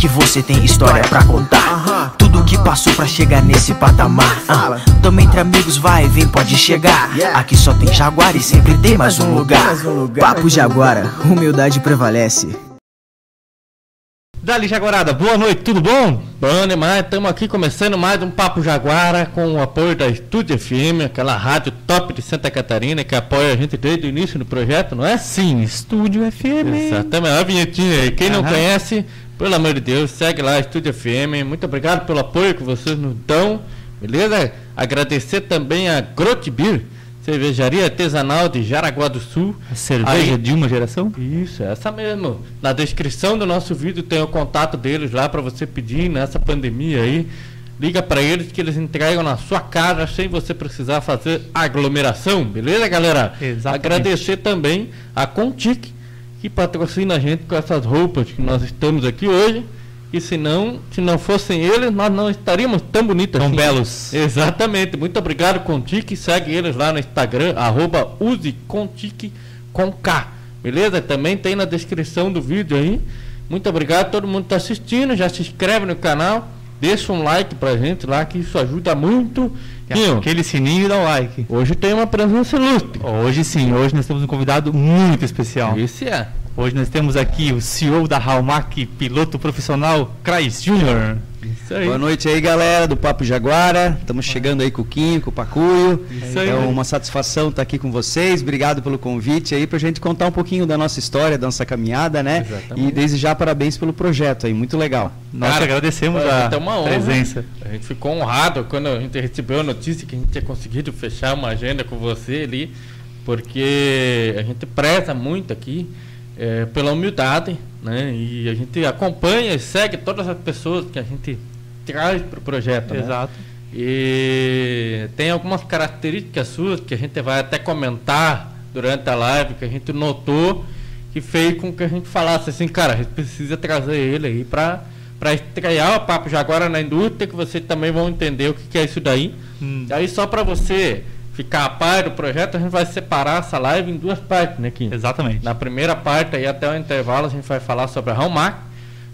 que você tem história pra contar. Tudo que passou pra chegar nesse patamar. Ah, Tamo entre amigos, vai e vem, pode chegar. Aqui só tem Jaguar e sempre tem mais um lugar. Papo Jaguara, humildade prevalece. Dali Jaguarada, boa noite, tudo bom? Bom demais, estamos aqui começando mais um Papo Jaguara com o apoio da Estúdio FM, aquela rádio top de Santa Catarina que apoia a gente desde o início do projeto, não é? Sim, Estúdio FM. Exatamente, a vinhetinha aí. Quem não Aham. conhece, pelo amor de Deus, segue lá, Estúdio FM. Muito obrigado pelo apoio que vocês nos dão, beleza? Agradecer também a Grot Beer, cervejaria artesanal de Jaraguá do Sul. A cerveja Aí- de uma geração? Isso, essa mesmo. Na descrição do nosso vídeo tem o contato deles lá para você pedir nessa pandemia aí. Liga para eles que eles entregam na sua casa sem você precisar fazer aglomeração, beleza, galera? Exatamente. Agradecer também a Contic que patrocina a gente com essas roupas que nós estamos aqui hoje. E se não, se não fossem eles, nós não estaríamos tão bonitos Tão assim. belos. Exatamente. Muito obrigado, Contique. Segue eles lá no Instagram, arroba usecontique com K. Beleza? Também tem na descrição do vídeo aí. Muito obrigado a todo mundo que está assistindo. Já se inscreve no canal. Deixa um like pra gente lá, que isso ajuda muito. Aquele sininho e dá o like. hoje tem uma presença ilustre. Hoje sim, hoje nós temos um convidado muito especial. Esse é. Hoje nós temos aqui o CEO da Halmac, piloto profissional, Crais Júnior. Isso aí. Boa noite aí, galera do Papo Jaguara. Estamos chegando aí com o Quinho, com o Pacuio. Isso aí. É uma satisfação estar aqui com vocês. Obrigado pelo convite aí pra gente contar um pouquinho da nossa história, da nossa caminhada, né? Exatamente. E desde já parabéns pelo projeto aí, muito legal. Nós agradecemos a é uma honra. presença. A gente ficou honrado quando a gente recebeu a notícia que a gente tinha conseguido fechar uma agenda com você ali, porque a gente preza muito aqui eh, pela humildade, né? E a gente acompanha e segue todas as pessoas que a gente traz para o projeto. né? Exato. E tem algumas características suas que a gente vai até comentar durante a live, que a gente notou que fez com que a gente falasse assim, cara, a gente precisa trazer ele aí para para estrear o Papo Jaguara na indústria, que vocês também vão entender o que, que é isso daí. Hum. Aí só para você ficar a par do projeto, a gente vai separar essa live em duas partes, né, Kim? Exatamente. Na primeira parte, aí até o intervalo, a gente vai falar sobre a Hallmark,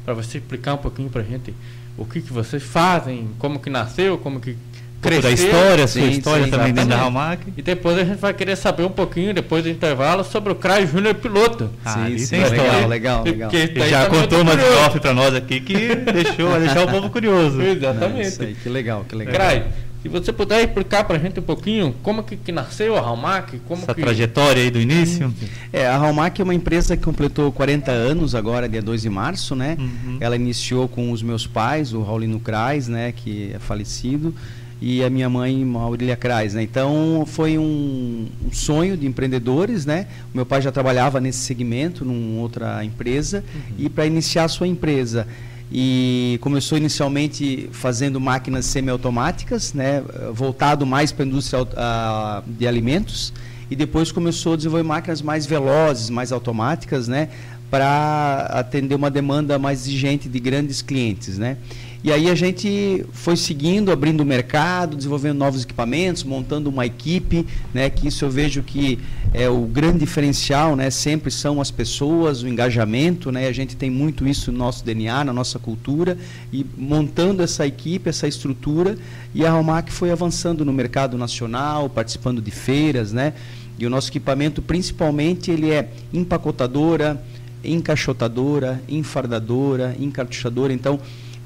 para você explicar um pouquinho pra gente o que, que vocês fazem, como que nasceu, como que pouco da cresceu. história, sua Sim, história sim, também dentro da exatamente. Halmac. E depois a gente vai querer saber um pouquinho, depois do intervalo, sobre o Cry Júnior Piloto. Ah, sim, tem legal, história. legal, legal. Porque Ele daí já tá contou uma off pra nós aqui que deixou, vai deixar o povo curioso. É, Exatamente. isso aí, que legal, que legal. Cry, se você puder explicar pra gente um pouquinho como que, que nasceu a Hallmark, como Essa que... trajetória aí do início. É, a Halmac é uma empresa que completou 40 anos agora, dia 2 de março, né? Uhum. Ela iniciou com os meus pais, o Raulino Krais, né, que é falecido, e a minha mãe, Maurília Krais, né? Então, foi um, um sonho de empreendedores, né? O meu pai já trabalhava nesse segmento, numa outra empresa, e para iniciar a sua empresa. E começou inicialmente fazendo máquinas semiautomáticas, né, voltado mais para a indústria ah, de alimentos, e depois começou a desenvolver máquinas mais velozes, mais automáticas, né, para atender uma demanda mais exigente de grandes clientes, né. E aí a gente foi seguindo, abrindo o mercado, desenvolvendo novos equipamentos, montando uma equipe, né, que isso eu vejo que é o grande diferencial, né, sempre são as pessoas, o engajamento, né, a gente tem muito isso no nosso DNA, na nossa cultura, e montando essa equipe, essa estrutura, e a Almac foi avançando no mercado nacional, participando de feiras, né, e o nosso equipamento, principalmente, ele é empacotadora, encaixotadora, enfardadora, encartuchadora. Então,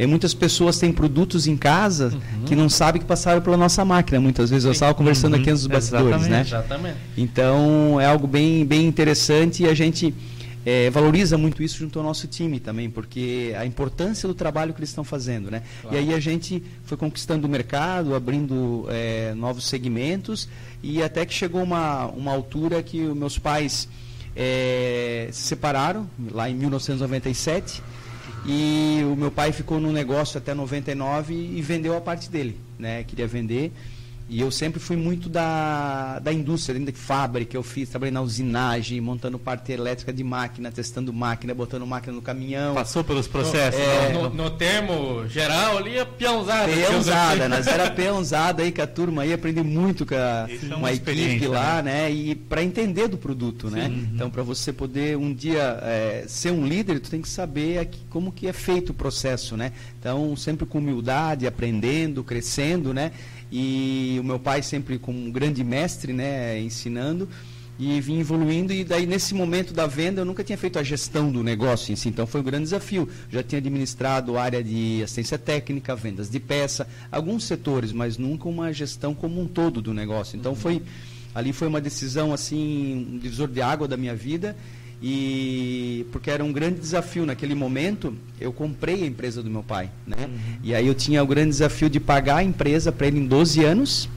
eh, muitas pessoas têm produtos em casa que não sabem que passaram pela nossa máquina. Muitas vezes eu estava conversando Uhum, aqui nos bastidores, né? Exatamente. Então, é algo bem, bem interessante e a gente eh, valoriza muito isso junto ao nosso time também, porque a importância do trabalho que eles estão fazendo, né? Claro. E aí a gente foi conquistando o mercado, abrindo eh, novos segmentos e até que chegou uma, uma altura que os meus pais eh, se separaram, lá em 1997, e o meu pai ficou no negócio até 99 e vendeu a parte dele, né? Queria vender. E eu sempre fui muito da, da indústria, dentro de fábrica, eu fiz, trabalhei na usinagem, montando parte elétrica de máquina, testando máquina, botando máquina no caminhão. Passou pelos processos. É, no, no, termo geral ali é peãozada. Peãozada, nós era peãozada aí com a turma aí, aprendi muito com a, é uma, equipe lá, né? né? E para entender do produto, né? Sim. né? Então, para você poder um dia é, ser um líder, tu tem que saber aqui, como que é feito o processo, né? Então, sempre com humildade, aprendendo, crescendo, né? E o meu pai sempre como um grande mestre, né, ensinando e vim evoluindo e daí nesse momento da venda eu nunca tinha feito a gestão do negócio em si, então foi um grande desafio. Já tinha administrado área de assistência técnica, vendas de peça, alguns setores, mas nunca uma gestão como um todo do negócio. Então foi ali foi uma decisão assim, um divisor de água da minha vida e porque era um grande desafio. Naquele momento eu comprei a empresa do meu pai né? Uhum. e aí eu tinha o grande desafio de pagar a empresa para ele em 12 anos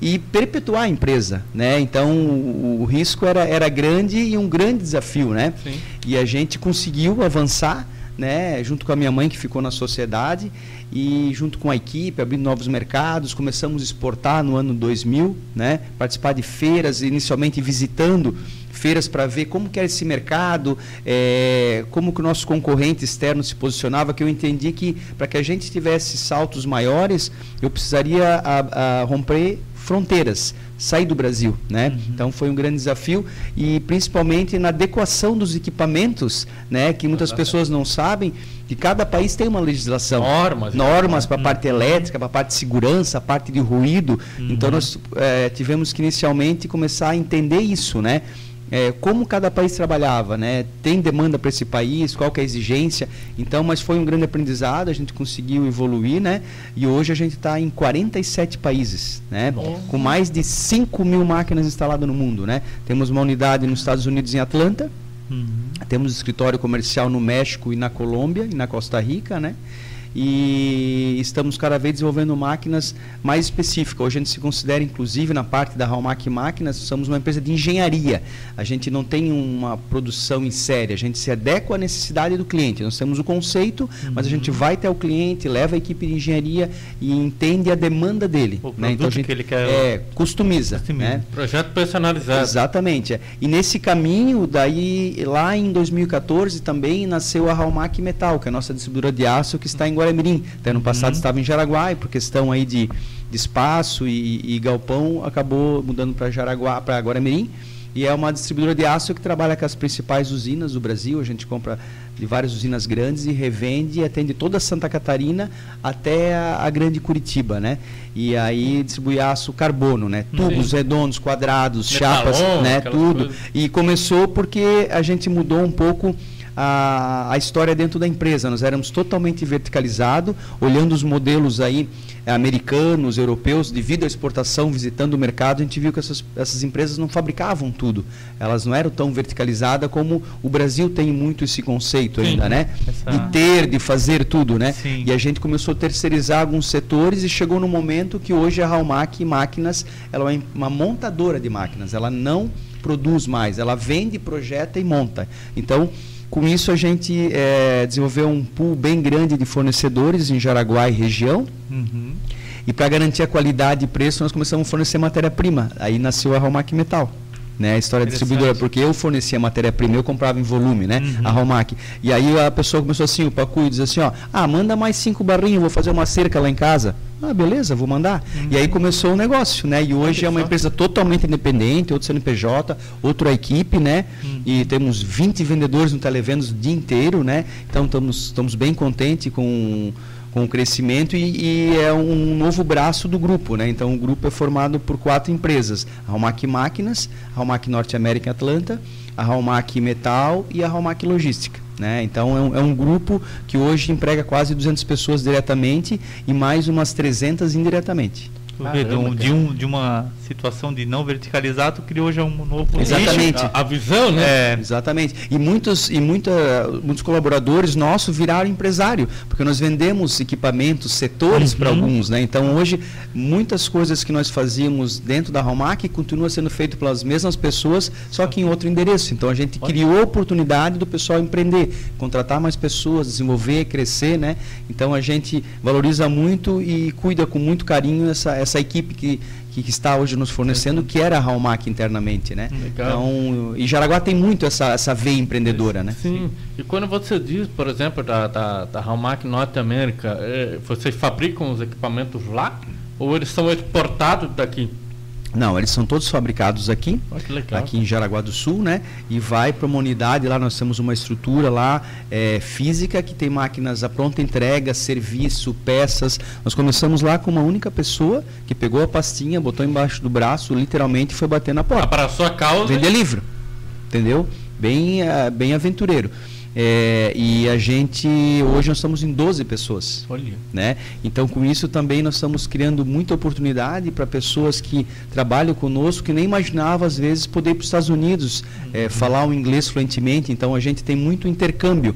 e perpetuar a empresa né? Então o, o, risco era, era grande e um grande desafio né? Sim. e a gente conseguiu avançar né, junto com a minha mãe que ficou na sociedade e junto com a equipe, abrindo novos mercados, começamos a exportar no ano 2000, né, participar de feiras, inicialmente visitando feiras para ver como que era esse mercado, é, como que o nosso concorrente externo se posicionava, que eu entendi que para que a gente tivesse saltos maiores, eu precisaria a, a romper fronteiras, sair do Brasil, né? Uhum. Então foi um grande desafio e principalmente na adequação dos equipamentos, né? Que muitas pessoas não sabem que cada país tem uma legislação, normas, normas para a parte uhum. elétrica, para a parte de segurança, a parte de ruído. Uhum. Então nós é, tivemos que inicialmente começar a entender isso, né? É, como cada país trabalhava, né? Tem demanda para esse país, qual que é a exigência. Então, mas foi um grande aprendizado, a gente conseguiu evoluir, né? E hoje a gente está em 47 países, né? Com mais de 5 mil máquinas instaladas no mundo, né? Temos uma unidade nos Estados Unidos em Atlanta, uhum. temos escritório comercial no México e na Colômbia e na Costa Rica, né? E estamos cada vez desenvolvendo máquinas mais específicas. Hoje a gente se considera, inclusive, na parte da Halmac Máquinas, somos uma empresa de engenharia. A gente não tem uma produção em série, a gente se adequa à necessidade do cliente. Nós temos o conceito, uhum. mas a gente vai até o cliente, leva a equipe de engenharia e entende a demanda dele. O né? Então a gente que ele quer é, customiza. customiza. Né? Projeto personalizado. Exatamente. É. E nesse caminho, daí lá em 2014 também nasceu a Halmac Metal, que é a nossa distribuidora de aço que está em Guaramirim. Até ano passado uhum. estava em Jaraguá e por questão aí de, de espaço e, e galpão acabou mudando para Jaraguá, para Guaramirim. E é uma distribuidora de aço que trabalha com as principais usinas do Brasil. A gente compra de várias usinas grandes e revende e atende toda Santa Catarina até a, a grande Curitiba, né? E aí distribui aço carbono, né? Tubos Sim. redondos, quadrados, Metalon, chapas, né? Tudo. Coisas. E começou porque a gente mudou um pouco a, a história dentro da empresa. Nós éramos totalmente verticalizado, olhando os modelos aí eh, americanos, europeus, devido à exportação, visitando o mercado, a gente viu que essas, essas empresas não fabricavam tudo. Elas não eram tão verticalizadas como o Brasil tem muito esse conceito Sim, ainda, né? Essa... De ter, de fazer tudo, né? Sim. E a gente começou a terceirizar alguns setores e chegou no momento que hoje a Halmac Máquinas, ela é uma montadora de máquinas, ela não produz mais, ela vende, projeta e monta. Então, com isso, a gente é, desenvolveu um pool bem grande de fornecedores em Jaraguá e região. Uhum. E para garantir a qualidade e preço, nós começamos a fornecer matéria-prima. Aí nasceu a Romac Metal. Né, a história distribuidora, porque eu fornecia matéria-prima, eu comprava em volume, né? Uhum. A Romac. E aí a pessoa começou assim, o Pacu diz assim, ó, ah, manda mais cinco barrinhos, vou fazer uma cerca lá em casa. Ah, beleza, vou mandar. Uhum. E aí começou o negócio, né? E hoje é uma empresa totalmente independente, outro CNPJ, outra equipe, né? Uhum. E temos 20 vendedores no Televendas o dia inteiro, né? Então estamos, estamos bem contentes com com o crescimento e, e, é um novo braço do grupo, né? Então o grupo é formado por quatro empresas: a Halmac Máquinas, a Halmac Norte América Atlanta, a Halmac Metal e a Halmac Logística. Né? Então é um, é um, grupo que hoje emprega quase 200 pessoas diretamente e mais umas 300 indiretamente. Caramba, de, um, de uma situação de não verticalizado criou já um novo exatamente. A, a, visão né? É. exatamente. E muitos e muita, muitos colaboradores nossos viraram empresário porque nós vendemos equipamentos setores uhum. para alguns né? Então hoje muitas coisas que nós fazíamos dentro da Romac continua sendo feito pelas mesmas pessoas só que em outro endereço. Então a gente criou a oportunidade do pessoal empreender contratar mais pessoas desenvolver crescer né? Então a gente valoriza muito e cuida com muito carinho essa essa equipe que, que está hoje nos fornecendo, que era a Halmac internamente, né? Legal. Então, e Jaraguá tem muito essa, essa veia empreendedora, né? Sim. E quando você diz, por exemplo, da, da, da Halmac Norte América, é, vocês fabricam os equipamentos lá? Ou eles são exportados daqui? Não, eles são todos fabricados aqui, legal. aqui em Jaraguá do Sul, né? E vai para uma unidade lá, nós temos uma estrutura lá é, física que tem máquinas a pronta entrega, serviço, peças. Nós começamos lá com uma única pessoa que pegou a pastinha, botou embaixo do braço, literalmente foi bater na porta. Para a sua causa. Vender livro, entendeu? Bem, ah, bem aventureiro. É, e a gente, hoje nós estamos em 12 pessoas. Olha. Né? Então, com isso também nós estamos criando muita oportunidade para pessoas que trabalham conosco que nem imaginavam às vezes poder ir para os Estados Unidos eh, falar o inglês fluentemente. Então, a gente tem muito intercâmbio.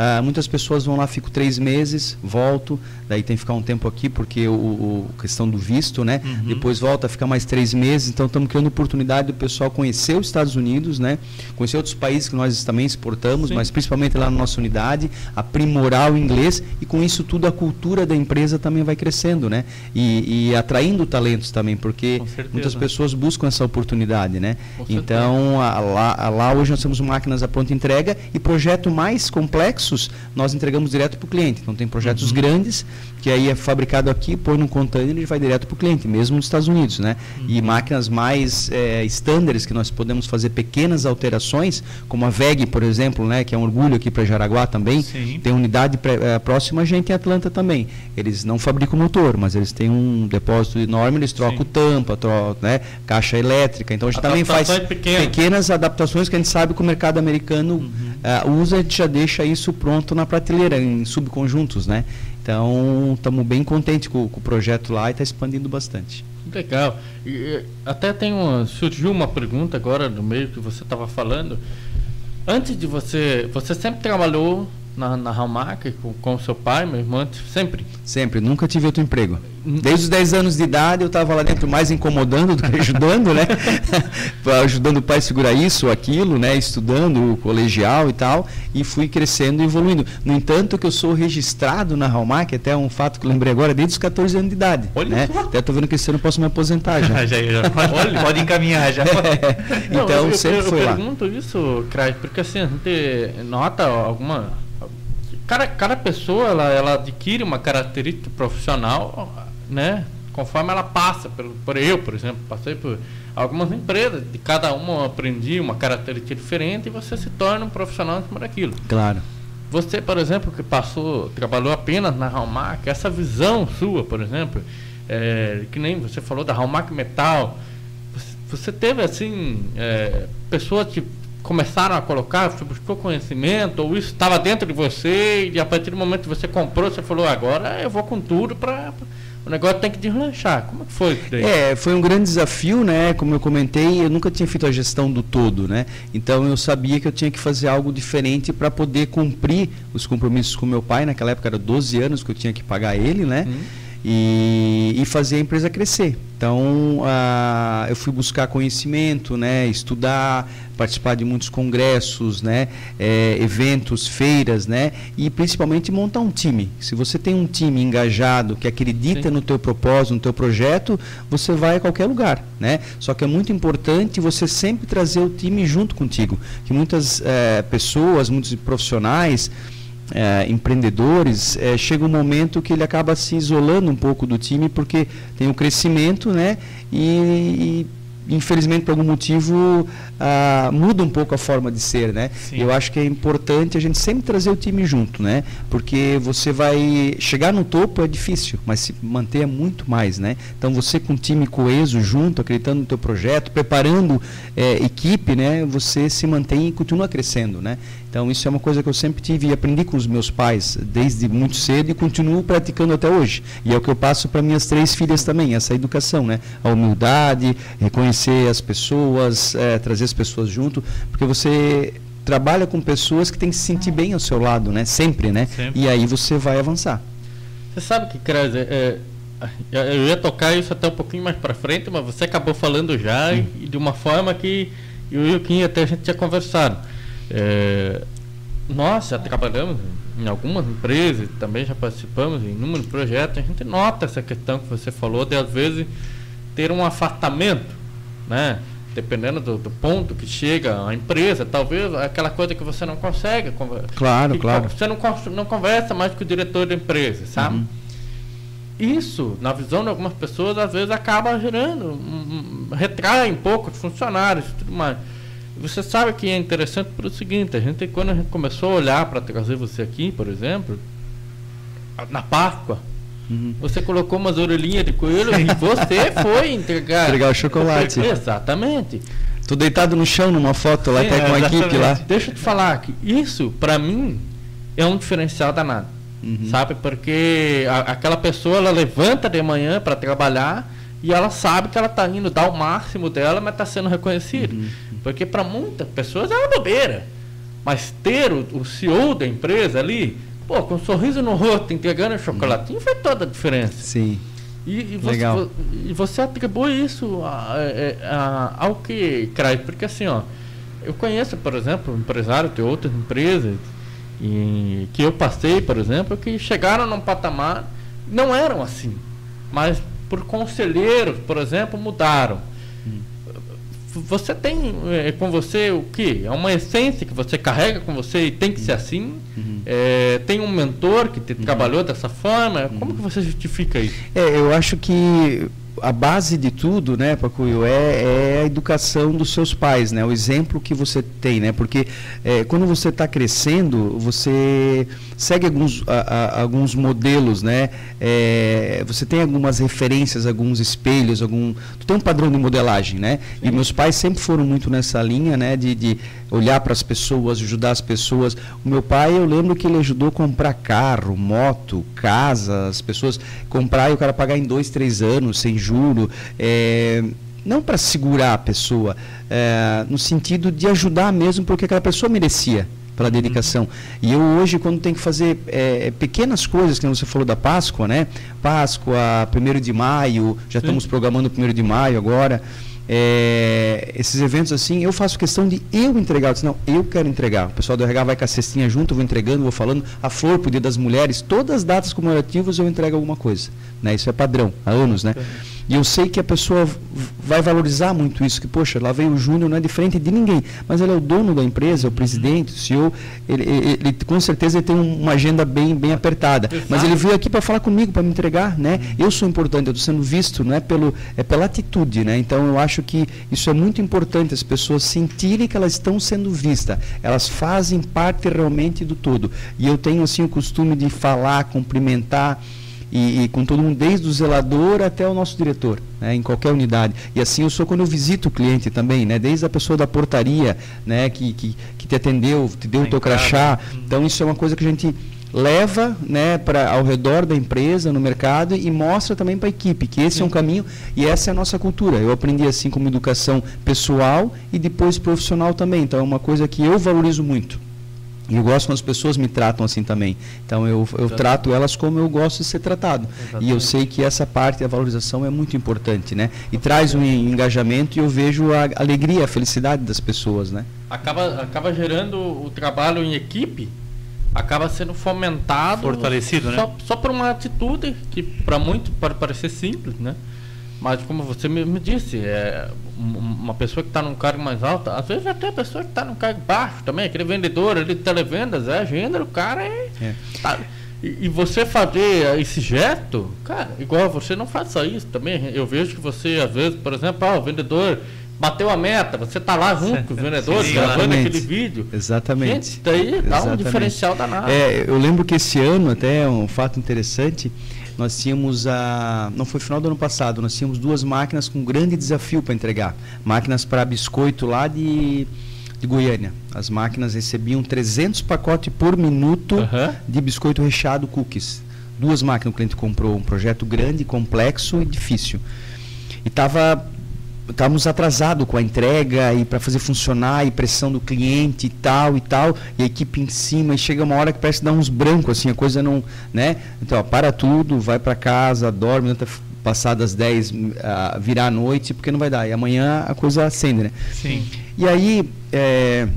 Ah, muitas pessoas vão lá, fico três meses, volto, daí tem que ficar um tempo aqui porque o, o questão do visto, né? Depois volta, fica mais três meses. Então estamos criando oportunidade do pessoal conhecer os Estados Unidos, né? Conhecer outros países que nós também exportamos, Sim. mas principalmente lá na nossa unidade, aprimorar o inglês e com isso tudo a cultura da empresa também vai crescendo, né? E, e atraindo talentos também, porque muitas pessoas buscam essa oportunidade, né? Então a- lá, a- lá hoje nós temos máquinas à pronta entrega e projetos mais complexos nós entregamos direto para o cliente. Então tem projetos Uhum. grandes que aí é fabricado aqui, põe num container e vai direto para o cliente, mesmo nos Estados Unidos, né? Uhum. E máquinas mais é, estándares que nós podemos fazer pequenas alterações, como a VEG, por exemplo, né? Que é um orgulho aqui para Jaraguá também. Sim. Tem unidade pré- eh, próxima a gente em Atlanta também. Eles não fabricam motor, mas eles têm um depósito enorme, eles trocam Sim. tampa, tro né, caixa elétrica. Então a gente também faz Adaptações pequenas. adaptações que a gente sabe que o mercado americano Uhum. ah, usa, a gente já deixa isso pronto na prateleira, em subconjuntos, né? Então estamos bem contentes com, com o projeto lá e está expandindo bastante. Legal. E, até tem uma, surgiu uma pergunta agora no meio que você estava falando. Antes de você, você sempre trabalhou na, na Hallmark com, com seu pai, meu irmão, sempre? Sempre, nunca tive outro emprego. Desde os 10 anos de idade eu estava lá dentro mais incomodando do que ajudando, né? ajudando o pai a segurar isso ou aquilo, né? Estudando o colegial e tal, e fui crescendo e evoluindo. No entanto, que eu sou registrado na Hallmark, até um fato que eu lembrei agora, desde os 14 anos de idade. Olha né? só. Até estou vendo que esse ano eu posso me aposentar já. já, já, pode, pode encaminhar já. Não, então eu, sempre eu, eu foi lá. pergunto isso, Craig, porque assim, a gente nota alguma. Cada, cada pessoa ela, ela adquire uma característica profissional, né? Conforme ela passa, por, por eu, por exemplo, passei por algumas empresas, de cada uma eu aprendi uma característica diferente e você se torna um profissional em cima daquilo. Claro. Você, por exemplo, que passou, trabalhou apenas na Hallmark, essa visão sua, por exemplo, é, que nem você falou da Hallmark Metal, você, teve assim, é, pessoas que começaram a colocar, você buscou conhecimento, ou isso estava dentro de você, e a partir do momento que você comprou, você falou, agora eu vou com tudo para. O negócio tem que deslanchar. Como que foi isso daí? É, foi um grande desafio, né? Como eu comentei, eu nunca tinha feito a gestão do todo, né? Então eu sabia que eu tinha que fazer algo diferente para poder cumprir os compromissos com meu pai. Naquela época era 12 anos que eu tinha que pagar ele, né? Hum. E, e fazer a empresa crescer. Então ah, eu fui buscar conhecimento, né? Estudar, participar de muitos congressos, né? eh, eventos, feiras, né? E principalmente montar um time. Se você tem um time engajado que acredita Sim. no teu propósito, no teu projeto, você vai a qualquer lugar, né? Só que é muito importante você sempre trazer o time junto contigo, que muitas eh, pessoas, muitos profissionais eh, empreendedores, eh, chega um momento que ele acaba se isolando um pouco do time porque tem o crescimento, né? E, e, infelizmente por algum motivo ah, muda um pouco a forma de ser, né? Sim. Eu acho que é importante a gente sempre trazer o time junto, né? Porque você vai chegar no topo é difícil, mas se manter é muito mais, né? Então você com um time coeso junto, acreditando no teu projeto, preparando eh, equipe, né? Você se mantém e continua crescendo, né? Então isso é uma coisa que eu sempre tive e aprendi com os meus pais desde muito cedo e continuo praticando até hoje. E é o que eu passo para minhas três filhas também, essa educação, né? A humildade, reconhecer as pessoas, eh, trazer as pessoas junto, porque você trabalha com pessoas que têm que se sentir bem ao seu lado, né? Sempre, né? Sempre. E aí você vai avançar. Você sabe que, Cres, é, é, eu ia tocar isso até um pouquinho mais para frente, mas você acabou falando já e, e de uma forma que eu e o Kim até a gente tinha conversado. É, nós já trabalhamos em algumas empresas, também já participamos em inúmeros projetos, a gente nota essa questão que você falou de às vezes ter um afastamento, né? Dependendo do, do ponto que chega a empresa, talvez aquela coisa que você não consegue. Claro, que, claro. Você não, não conversa mais com o diretor da empresa, sabe? Uhum. Isso, na visão de algumas pessoas, às vezes acaba gerando, um, um, retrai um pouco de funcionários e tudo mais. Você sabe que é interessante pelo seguinte, a gente quando a gente começou a olhar para trazer você aqui, por exemplo, na Páscoa, uhum. você colocou umas orelhinhas de coelho e você foi entregar. Entregar o chocolate. Exatamente. Tô deitado no chão numa foto lá, Sim, até com a equipe lá. Deixa eu te falar que isso, para mim, é um diferencial danado. Uhum. Sabe? Porque a, aquela pessoa ela levanta de manhã para trabalhar e ela sabe que ela está indo dar o máximo dela, mas está sendo reconhecida. Uhum. Porque para muitas pessoas é uma bobeira. Mas ter o, o CEO da empresa ali, pô, com um sorriso no rosto, entregando o chocolatinho, faz toda a diferença. Sim. E, e, você, Legal. e você atribui isso a, a, é, a, ao que, Craig? Porque assim, ó, eu conheço, por exemplo, empresário de outras empresas e, que eu passei, por exemplo, que chegaram num patamar, não eram assim, mas por conselheiros, por exemplo, mudaram você tem é, com você o que? É uma essência que você carrega com você e tem que ser assim? Uhum. É, tem um mentor que te uhum. trabalhou dessa forma? Como que você justifica isso? É, eu acho que a base de tudo, né, Pacuio, é, é, a educação dos seus pais, né, o exemplo que você tem, né, porque é, quando você está crescendo, você segue alguns, a, a, alguns modelos, né, é, você tem algumas referências, alguns espelhos, algum, tu tem um padrão de modelagem, né, Sim. e meus pais sempre foram muito nessa linha, né, de, de olhar para as pessoas, ajudar as pessoas. O meu pai, eu lembro que ele ajudou a comprar carro, moto, casa, as pessoas comprar e o cara pagar em dois, três anos sem juro. É, não para segurar a pessoa, é, no sentido de ajudar mesmo, porque aquela pessoa merecia pela dedicação. Uhum. E eu hoje, quando tenho que fazer é, pequenas coisas, que você falou da Páscoa, né? Páscoa, 1 de maio, já Sim. estamos programando o 1 de maio agora. É, esses eventos assim, eu faço questão de eu entregar. Eu disse, não, eu quero entregar. O pessoal do RH vai com a cestinha junto, vou entregando, vou falando. A flor pro dia das mulheres, todas as datas comemorativas eu entrego alguma coisa. Né? Isso é padrão, há anos, né? E eu sei que a pessoa vai valorizar muito isso, que, poxa, lá veio o Júnior, não é diferente de ninguém, mas ele é o dono da empresa, é o presidente, o CEO, ele, ele, ele com certeza ele tem uma agenda bem, bem apertada. Mas ele veio aqui para falar comigo, para me entregar, né? Eu sou importante, eu estou sendo visto, não é, pelo, é pela atitude, né? Então eu acho que isso é muito importante, as pessoas sentirem que elas estão sendo vistas, elas fazem parte realmente do todo. E eu tenho assim o costume de falar, cumprimentar, e, e, com todo mundo, desde o zelador até o nosso diretor, né, em qualquer unidade. E assim eu sou quando eu visito o cliente também, né, desde a pessoa da portaria, né, que, que, que te atendeu, te deu o teu crachá. Então isso é uma coisa que a gente leva né, para ao redor da empresa, no mercado e mostra também para a equipe que esse Sim. é um caminho e essa é a nossa cultura. Eu aprendi assim como educação pessoal e depois profissional também. Então é uma coisa que eu valorizo muito. E eu gosto quando as pessoas me tratam assim também. Então eu, eu trato elas como eu gosto de ser tratado. Exatamente. E eu sei que essa parte da valorização é muito importante, né? E traz um engajamento e eu vejo a alegria, a felicidade das pessoas, né? Acaba, acaba gerando o trabalho em equipe, acaba sendo fomentado. Fortalecido, só, né? Só por uma atitude que para muito pode parecer simples, né? Mas como você me disse, é, uma pessoa que está num cargo mais alto, às vezes até a pessoa que está num cargo baixo também, aquele vendedor ali de televendas, é gênero, o cara é. é. Tá, e, e, você fazer esse gesto, cara, igual você não faça isso também. Eu vejo que você, às vezes, por exemplo, ah, o vendedor bateu a meta, você está lá junto com os vendedores, gravando aquele vídeo. Exatamente. Gente, daí dá Exatamente. um diferencial danado. É, eu lembro que esse ano, até um fato interessante, nós tínhamos a. Não foi final do ano passado, nós tínhamos duas máquinas com grande desafio para entregar. Máquinas para biscoito lá de, de Goiânia. As máquinas recebiam 300 pacotes por minuto uhum. de biscoito recheado cookies. Duas máquinas o cliente comprou, um projeto grande, complexo e difícil. E estava estávamos atrasados com a entrega e para fazer funcionar e pressão do cliente e tal e tal e a equipe em cima e chega uma hora que parece dar uns brancos assim a coisa não né? Então ó, para tudo vai para casa dorme tenta passar das 10 uh, virar a noite porque não vai dar. E amanhã a coisa acende né? Sim. E aí é,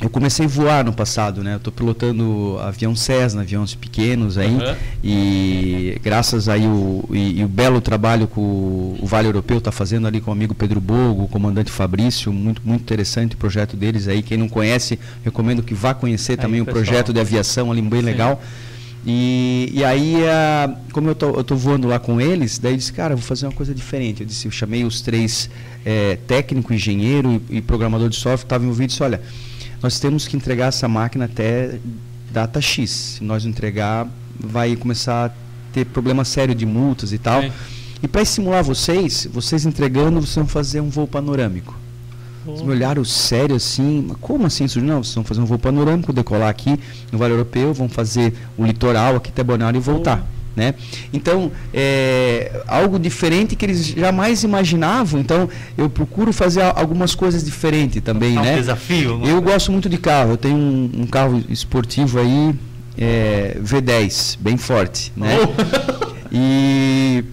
eu comecei a voar no passado, né? Eu tô pilotando avião Cessna, aviões pequenos aí, Aham. e graças aí o, e, e o belo trabalho que o, o Vale Europeu está fazendo ali com o amigo Pedro Bogo, o comandante Fabrício, muito, muito interessante o projeto deles aí. Quem não conhece, recomendo que vá conhecer Aí, também o pessoal. projeto de aviação ali, bem legal. E, e aí, ah, como eu tô, eu tô voando lá com eles, daí eu disse, cara, eu vou fazer uma coisa diferente. Eu disse, eu chamei os três eh, técnico, engenheiro e, e programador de software que estavam envolvidos e disse, olha, nós temos que entregar essa máquina até data X. Se nós não entregar, vai começar a ter problema sério de multas e tal. Sim. E para estimular vocês, vocês entregando, vocês vão fazer um voo panorâmico. Eles me olharam sério assim, como assim? Isso? Não, vocês vão fazer um voo panorâmico, decolar aqui no Vale Europeu, vão fazer o litoral aqui até Balneário e voltar. Né? Então, é algo diferente que eles jamais imaginavam. Então, eu procuro fazer algumas coisas diferentes também, É um né? desafio. uma- Eu gosto muito de carro. Eu tenho um, um carro esportivo aí, é, V10, bem forte, né? E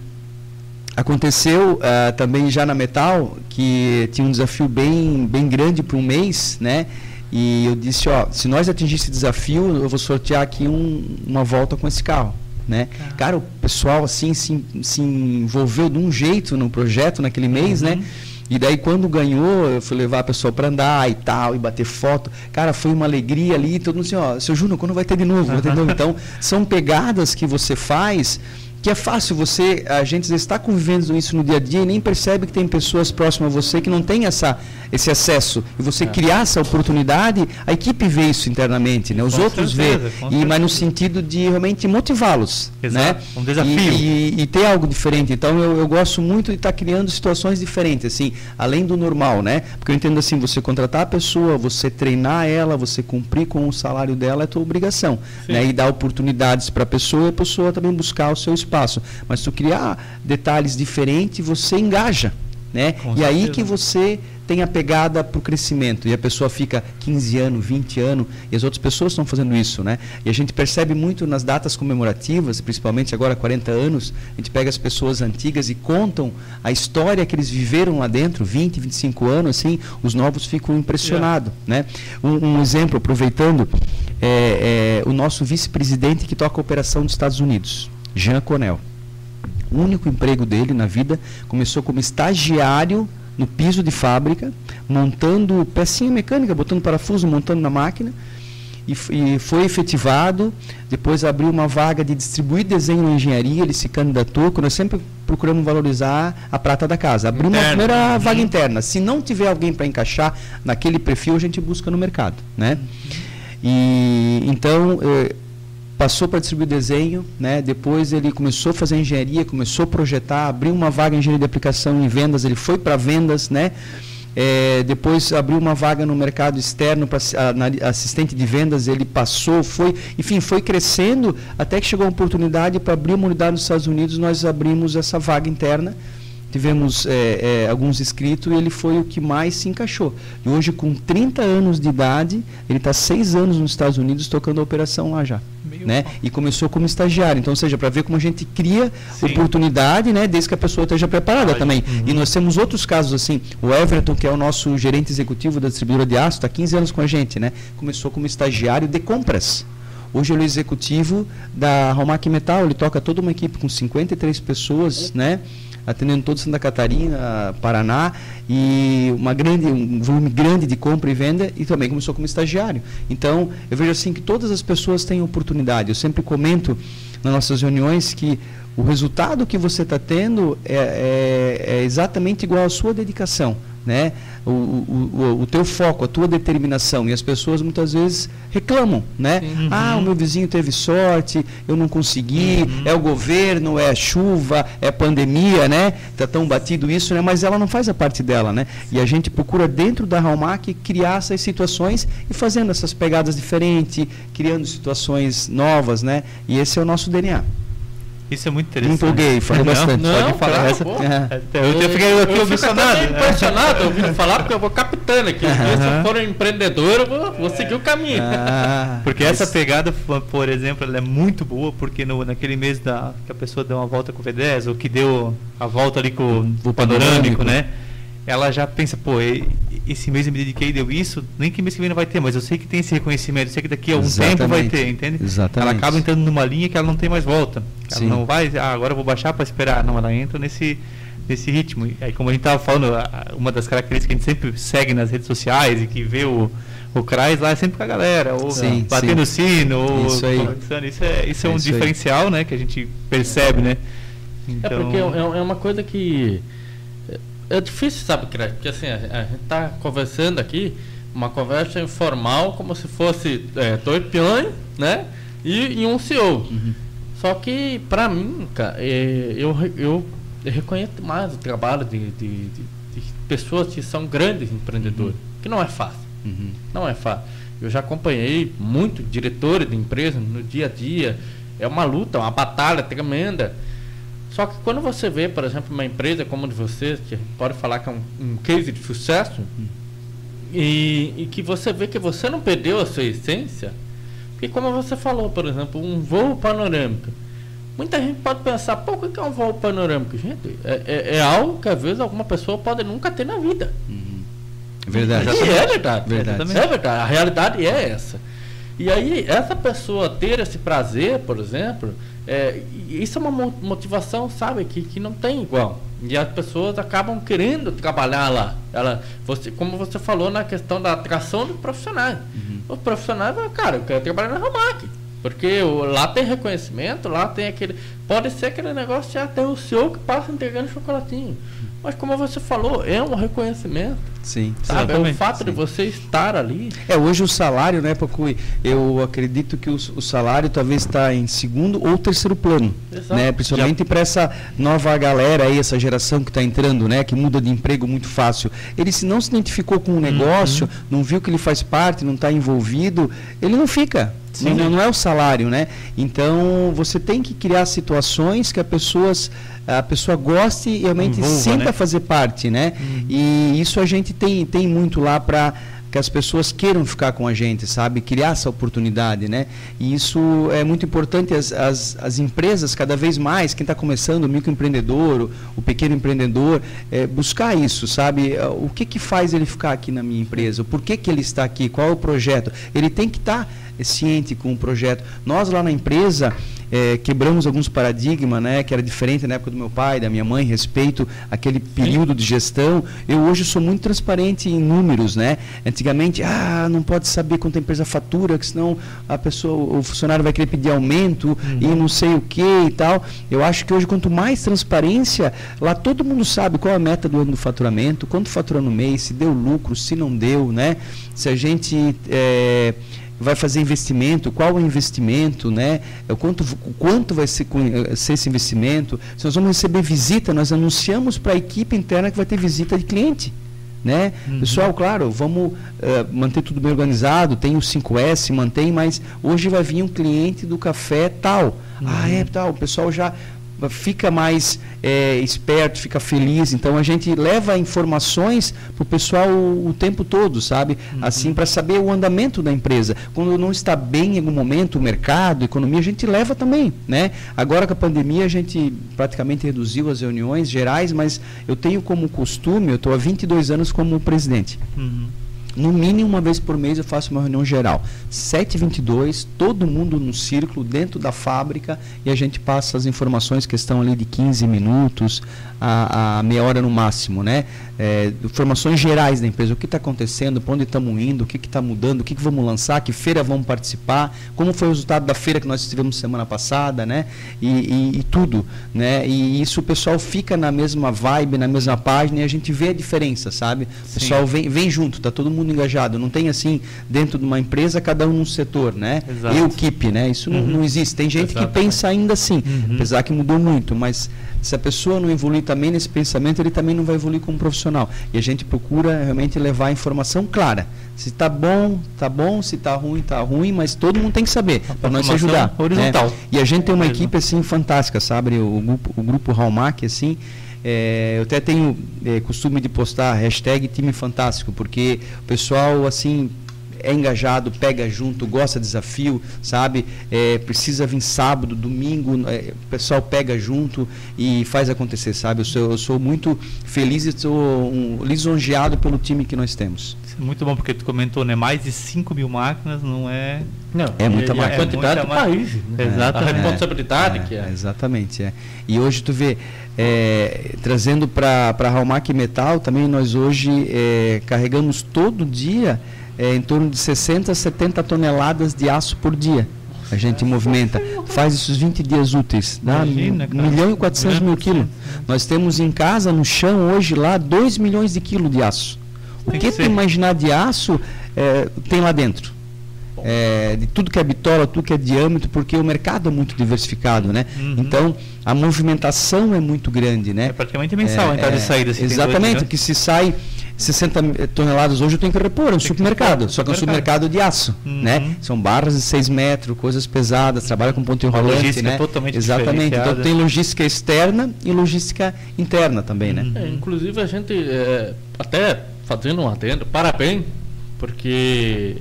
aconteceu ah, também já na Metal que tinha um desafio bem, bem grande para um mês, né? E eu disse, ó, se nós atingir esse desafio, eu vou sortear aqui um- uma volta com esse carro. Né? Cara, o pessoal assim se, se envolveu de um jeito no projeto naquele mês, né? E daí quando ganhou, eu fui levar a pessoa para andar e tal, e bater foto. Cara, foi uma alegria ali, todo mundo assim, ó, seu Júnior, quando vai ter de novo? Vai ter de novo. Então, são pegadas que você faz que é fácil você, a gente está convivendo isso no dia a dia e nem percebe que tem pessoas próximas a você que não tem essa, esse acesso. E você criar essa oportunidade, a equipe vê isso internamente, né? Os Com outros certeza, vê. mas no sentido de realmente motivá-los. Exato, Né? um desafio. E, e- e ter algo diferente. Então eu, eu gosto muito de estar criando situações diferentes, assim, além do normal, né? Porque eu entendo assim, você contratar a pessoa, você treinar ela, você cumprir com o salário dela é tua obrigação. Né? E dar oportunidades para a pessoa e a pessoa também buscar o seu espaço. Mas tu criar detalhes diferentes, você engaja. Né? Com e aí certeza. que você tem a pegada para o crescimento. E a pessoa fica 15 anos, 20 anos, e as outras pessoas estão fazendo isso. Né? E a gente percebe muito nas datas comemorativas, principalmente agora 40 anos, a gente pega as pessoas antigas e contam a história que eles viveram lá dentro, 20, 25 anos, assim, os novos ficam impressionados. Né? Um, um exemplo, aproveitando, é, é o nosso vice-presidente que toca a operação dos Estados Unidos, Jean Conel. O único emprego dele na vida começou como estagiário no piso de fábrica, montando pecinha mecânica, botando parafuso, montando na máquina. E, e foi efetivado. Depois abriu uma vaga de distribuir desenho em engenharia. Ele se candidatou. Nós sempre procuramos valorizar a prata da casa. Abriu uma Interna. primeira Uhum. vaga interna. Se não tiver alguém para encaixar naquele perfil, a gente busca no mercado, né? E então eh, passou para distribuir desenho, né? Depois ele começou a fazer engenharia, começou a projetar, abriu uma vaga em engenharia de aplicação em vendas, ele foi para vendas, né? Eh, depois abriu uma vaga no mercado externo para assistente de vendas, ele passou, foi, enfim, foi crescendo até que chegou a oportunidade para abrir uma unidade nos Estados Unidos, nós abrimos essa vaga interna tivemos é, é, alguns inscritos e ele foi o que mais se encaixou. E hoje, com 30 anos de idade, ele está seis anos nos Estados Unidos tocando a operação lá já. Né? E começou como estagiário. Então, ou seja, para ver como a gente cria Sim. oportunidade, né? desde que a pessoa esteja preparada também. E nós temos outros casos assim. O Everton, que é o nosso gerente executivo da distribuidora de aço, está 15 anos com a gente. Né? Começou como estagiário de compras. Hoje ele é o executivo da Romac Metal, ele toca toda uma equipe com 53 pessoas, né? Atendendo toda Santa Catarina, Paraná, e uma grande, um volume grande de compra e venda, e também começou como estagiário. Então, eu vejo assim que todas as pessoas têm oportunidade. Eu sempre comento nas nossas reuniões que o resultado que você está tendo é, é- é exatamente igual à sua dedicação, né? O, o, o, teu foco, a tua determinação. E as pessoas muitas vezes reclamam, né? Ah, o meu vizinho teve sorte, eu não consegui, é o governo, é a chuva, é pandemia, né? Tá tão batido isso, né? Mas ela não faz a parte dela, né? E a gente procura dentro da Raumac criar essas situações e fazendo essas pegadas diferentes, criando situações novas, né? E esse é o nosso DNA. Isso é muito interessante. empolguei, falei Não, bastante. não, pode falar claro, essa. pô. É. Eu, eu fiquei aqui eu. Fico até impressionado ouvindo falar, porque eu vou captando aqui. Se eu for um empreendedor, eu vou, vou seguir o caminho. Ah, Porque mas- essa pegada, por- exemplo, ela é muito boa, porque no, naquele mês da, que a pessoa deu uma volta com o V10, ou que deu a volta ali com o panorâmico, panorâmico. né? Ela já pensa, pô, e- esse mês eu me dediquei e deu isso, nem que mês que vem não vai ter, mas eu sei que tem esse reconhecimento, eu sei que daqui a algum Exatamente. tempo vai ter, entende? Exatamente. Ela acaba entrando numa linha que ela não tem mais volta. Ela Sim. não vai, ah, agora eu vou baixar para esperar. Não, ela entra nesse, nesse ritmo. E aí, como a gente estava falando, uma das características que a gente sempre segue nas redes sociais e que vê o, o CRAS lá é sempre com a galera, ou Sim, batendo sino, ou Isso aí. conversando. Isso é, isso é É um isso aí. diferencial, né, que a gente percebe, né? É porque é, é uma coisa que é- difícil, sabe, Craig? Porque assim, a, a gente tá conversando aqui, uma conversa informal, como se fosse é, dois peões, né? E, e um CEO. Só que, pra mim, cara, é, eu, eu, reconheço mais o trabalho de, de, de- de pessoas que são grandes empreendedores, que não é fácil. Uhum. Não é fácil. Eu já acompanhei muito diretores de empresas no dia a dia. É uma luta, uma batalha tremenda. Só que quando você vê, por exemplo, uma empresa como a de vocês, que pode falar que é um, um case de sucesso, e, e que você vê que você não perdeu a sua essência, porque como você falou, por exemplo, um voo panorâmico. Muita gente pode pensar, pô, o que é um voo panorâmico? Gente, é, é, é algo que às vezes alguma pessoa pode nunca ter na vida. Verdade. E é verdade. Verdade. É verdade. A realidade é essa. E aí, essa pessoa ter esse prazer, por exemplo, é, isso é uma mo- motivação, sabe, que, que não tem igual. E as pessoas acabam querendo trabalhar lá. Ela, você, como você falou na questão da atração dos profissionais. Os profissionais, falam, cara, eu quero trabalhar na Ramac. Porque o- lá tem reconhecimento, lá tem aquele. Pode ser aquele negócio já tem o seu que passa entregando chocolatinho. Mas como você falou, é um reconhecimento. Sim. Sabe? O Exatamente. fato de Sim. você estar ali. É, hoje o salário, né, Pacui, eu acredito que o, o salário talvez está em segundo ou terceiro plano, Exato. né, principalmente para essa nova galera aí, essa geração que está entrando, né, que muda de emprego muito fácil. Ele se não se identificou com o negócio, não viu que ele faz parte, não está envolvido, ele não fica. Sim. Não, não é o salário, né? Então você tem que criar situações que a pessoas a pessoa goste e realmente Envolva, sinta né? fazer parte, né? E isso a gente tem, tem muito lá para que as pessoas queiram ficar com a gente, sabe? Criar essa oportunidade, né? E isso é muito importante. As, as, as empresas, cada vez mais, quem está começando, o microempreendedor, o, pequeno empreendedor, é, buscar isso, sabe? Ah, O que, que faz ele ficar aqui na minha empresa? Por que, que ele está aqui? Qual é o projeto? Ele tem que estar ciente com o projeto. Nós lá na empresa eh, quebramos alguns paradigmas, né, que era diferente na época do meu pai, da minha mãe, respeito aquele período de gestão. Eu hoje sou muito transparente em números, né? Antigamente, ah, não pode saber quanto a empresa fatura, que senão a pessoa, o funcionário vai querer pedir aumento e não sei o que e tal. Eu acho que hoje quanto mais transparência, lá todo mundo sabe qual é a meta do ano do faturamento, quanto faturou no mês, se deu lucro, se não deu, né? Se a gente eh, vai fazer investimento, qual o investimento, né? É, O quanto, quanto vai ser, eh, ser esse investimento? Se nós vamos receber visita, nós anunciamos para a equipe interna que vai ter visita de cliente. Né? Pessoal, claro, vamos eh, manter tudo bem organizado, tem o 5S, mantém, mas hoje vai vir um cliente do café tal. Ah, é tal, o pessoal já fica mais eh, esperto, fica feliz. Então a gente leva informações para o pessoal o, o tempo todo, sabe? Assim, para saber o andamento da empresa. Quando não está bem em algum momento o mercado, a economia, a gente leva também, né? Agora com a pandemia a gente praticamente reduziu as reuniões gerais, mas eu tenho como costume, eu estou há 22 anos como presidente. Uhum. No mínimo uma vez por mês eu faço uma reunião geral. 7h22, todo mundo no círculo, dentro da fábrica, e a gente passa as informações, questão ali de 15 minutos a, a meia hora no máximo, né? É, informações gerais da empresa, o que está acontecendo, para onde estamos indo, o que está mudando, o que, que vamos lançar, que feira vamos participar, como foi o resultado da feira que nós tivemos semana passada, né? E, e- e tudo, né? E isso o pessoal fica na mesma vibe, na mesma página, e a gente vê a diferença, sabe? O pessoal vem, vem junto, tá todo mundo engajado. Não tem assim, dentro de uma empresa, cada um num setor, né? Exato. Eu, equipe, né? Isso não, Uhum. não existe. Tem gente que Exatamente. pensa ainda assim, Uhum. apesar que mudou muito, mas se a pessoa não evoluir também nesse pensamento, ele também não vai evoluir como profissional. E a gente procura realmente levar a informação clara. Se tá bom, tá bom, se tá ruim, tá ruim, mas todo mundo tem que saber para nós se ajudar. horizontal. né? E a gente tem uma equipe assim fantástica, sabe? O, grupo, o grupo Halmac, assim, é, eu até tenho é, costume de postar hashtag time fantástico, porque o pessoal, assim, é engajado, pega junto, gosta de desafio, sabe? É, precisa vir sábado, domingo, é, o pessoal pega junto e faz acontecer, sabe? Eu sou, eu sou muito feliz e estou um, lisonjeado pelo time que nós temos. É muito bom, porque tu comentou, né? Mais de 5 mil máquinas não é. Não, É muita e, e máquina. a quantidade É do país. Né? Exatamente. A responsabilidade É, que é. Exatamente, é. E hoje tu vê, é, trazendo para a Raumac Metal, também nós hoje é, carregamos todo dia é, em torno de 60 a 70 toneladas de aço por dia. A gente movimenta. Faz esses 20 dias úteis. Dá Imagina, 1 cara. milhão e 400 mil 1 milhão quilos. 400. Nós temos em casa, no chão, hoje lá, 2 milhões de quilos de aço. O Tem que que tu imaginar de aço é, tem lá dentro? É, de tudo que é bitola, tudo que é diâmetro, porque o mercado é muito diversificado, né? Uhum. Então, a movimentação é muito grande, né? É praticamente mensal a entrada e saída. tem dois Exatamente, milhões. porque se sai 60 toneladas hoje, eu tenho que repor, é um supermercado, repor, só que é um supermercado. de aço, Uhum. né? São barras de 6 metros, coisas pesadas, trabalha com ponto enrolante, logística né? totalmente Exatamente, então tem logística externa e logística interna também, né? Uhum. É, inclusive a gente é, até fazendo um adendo, parabéns, porque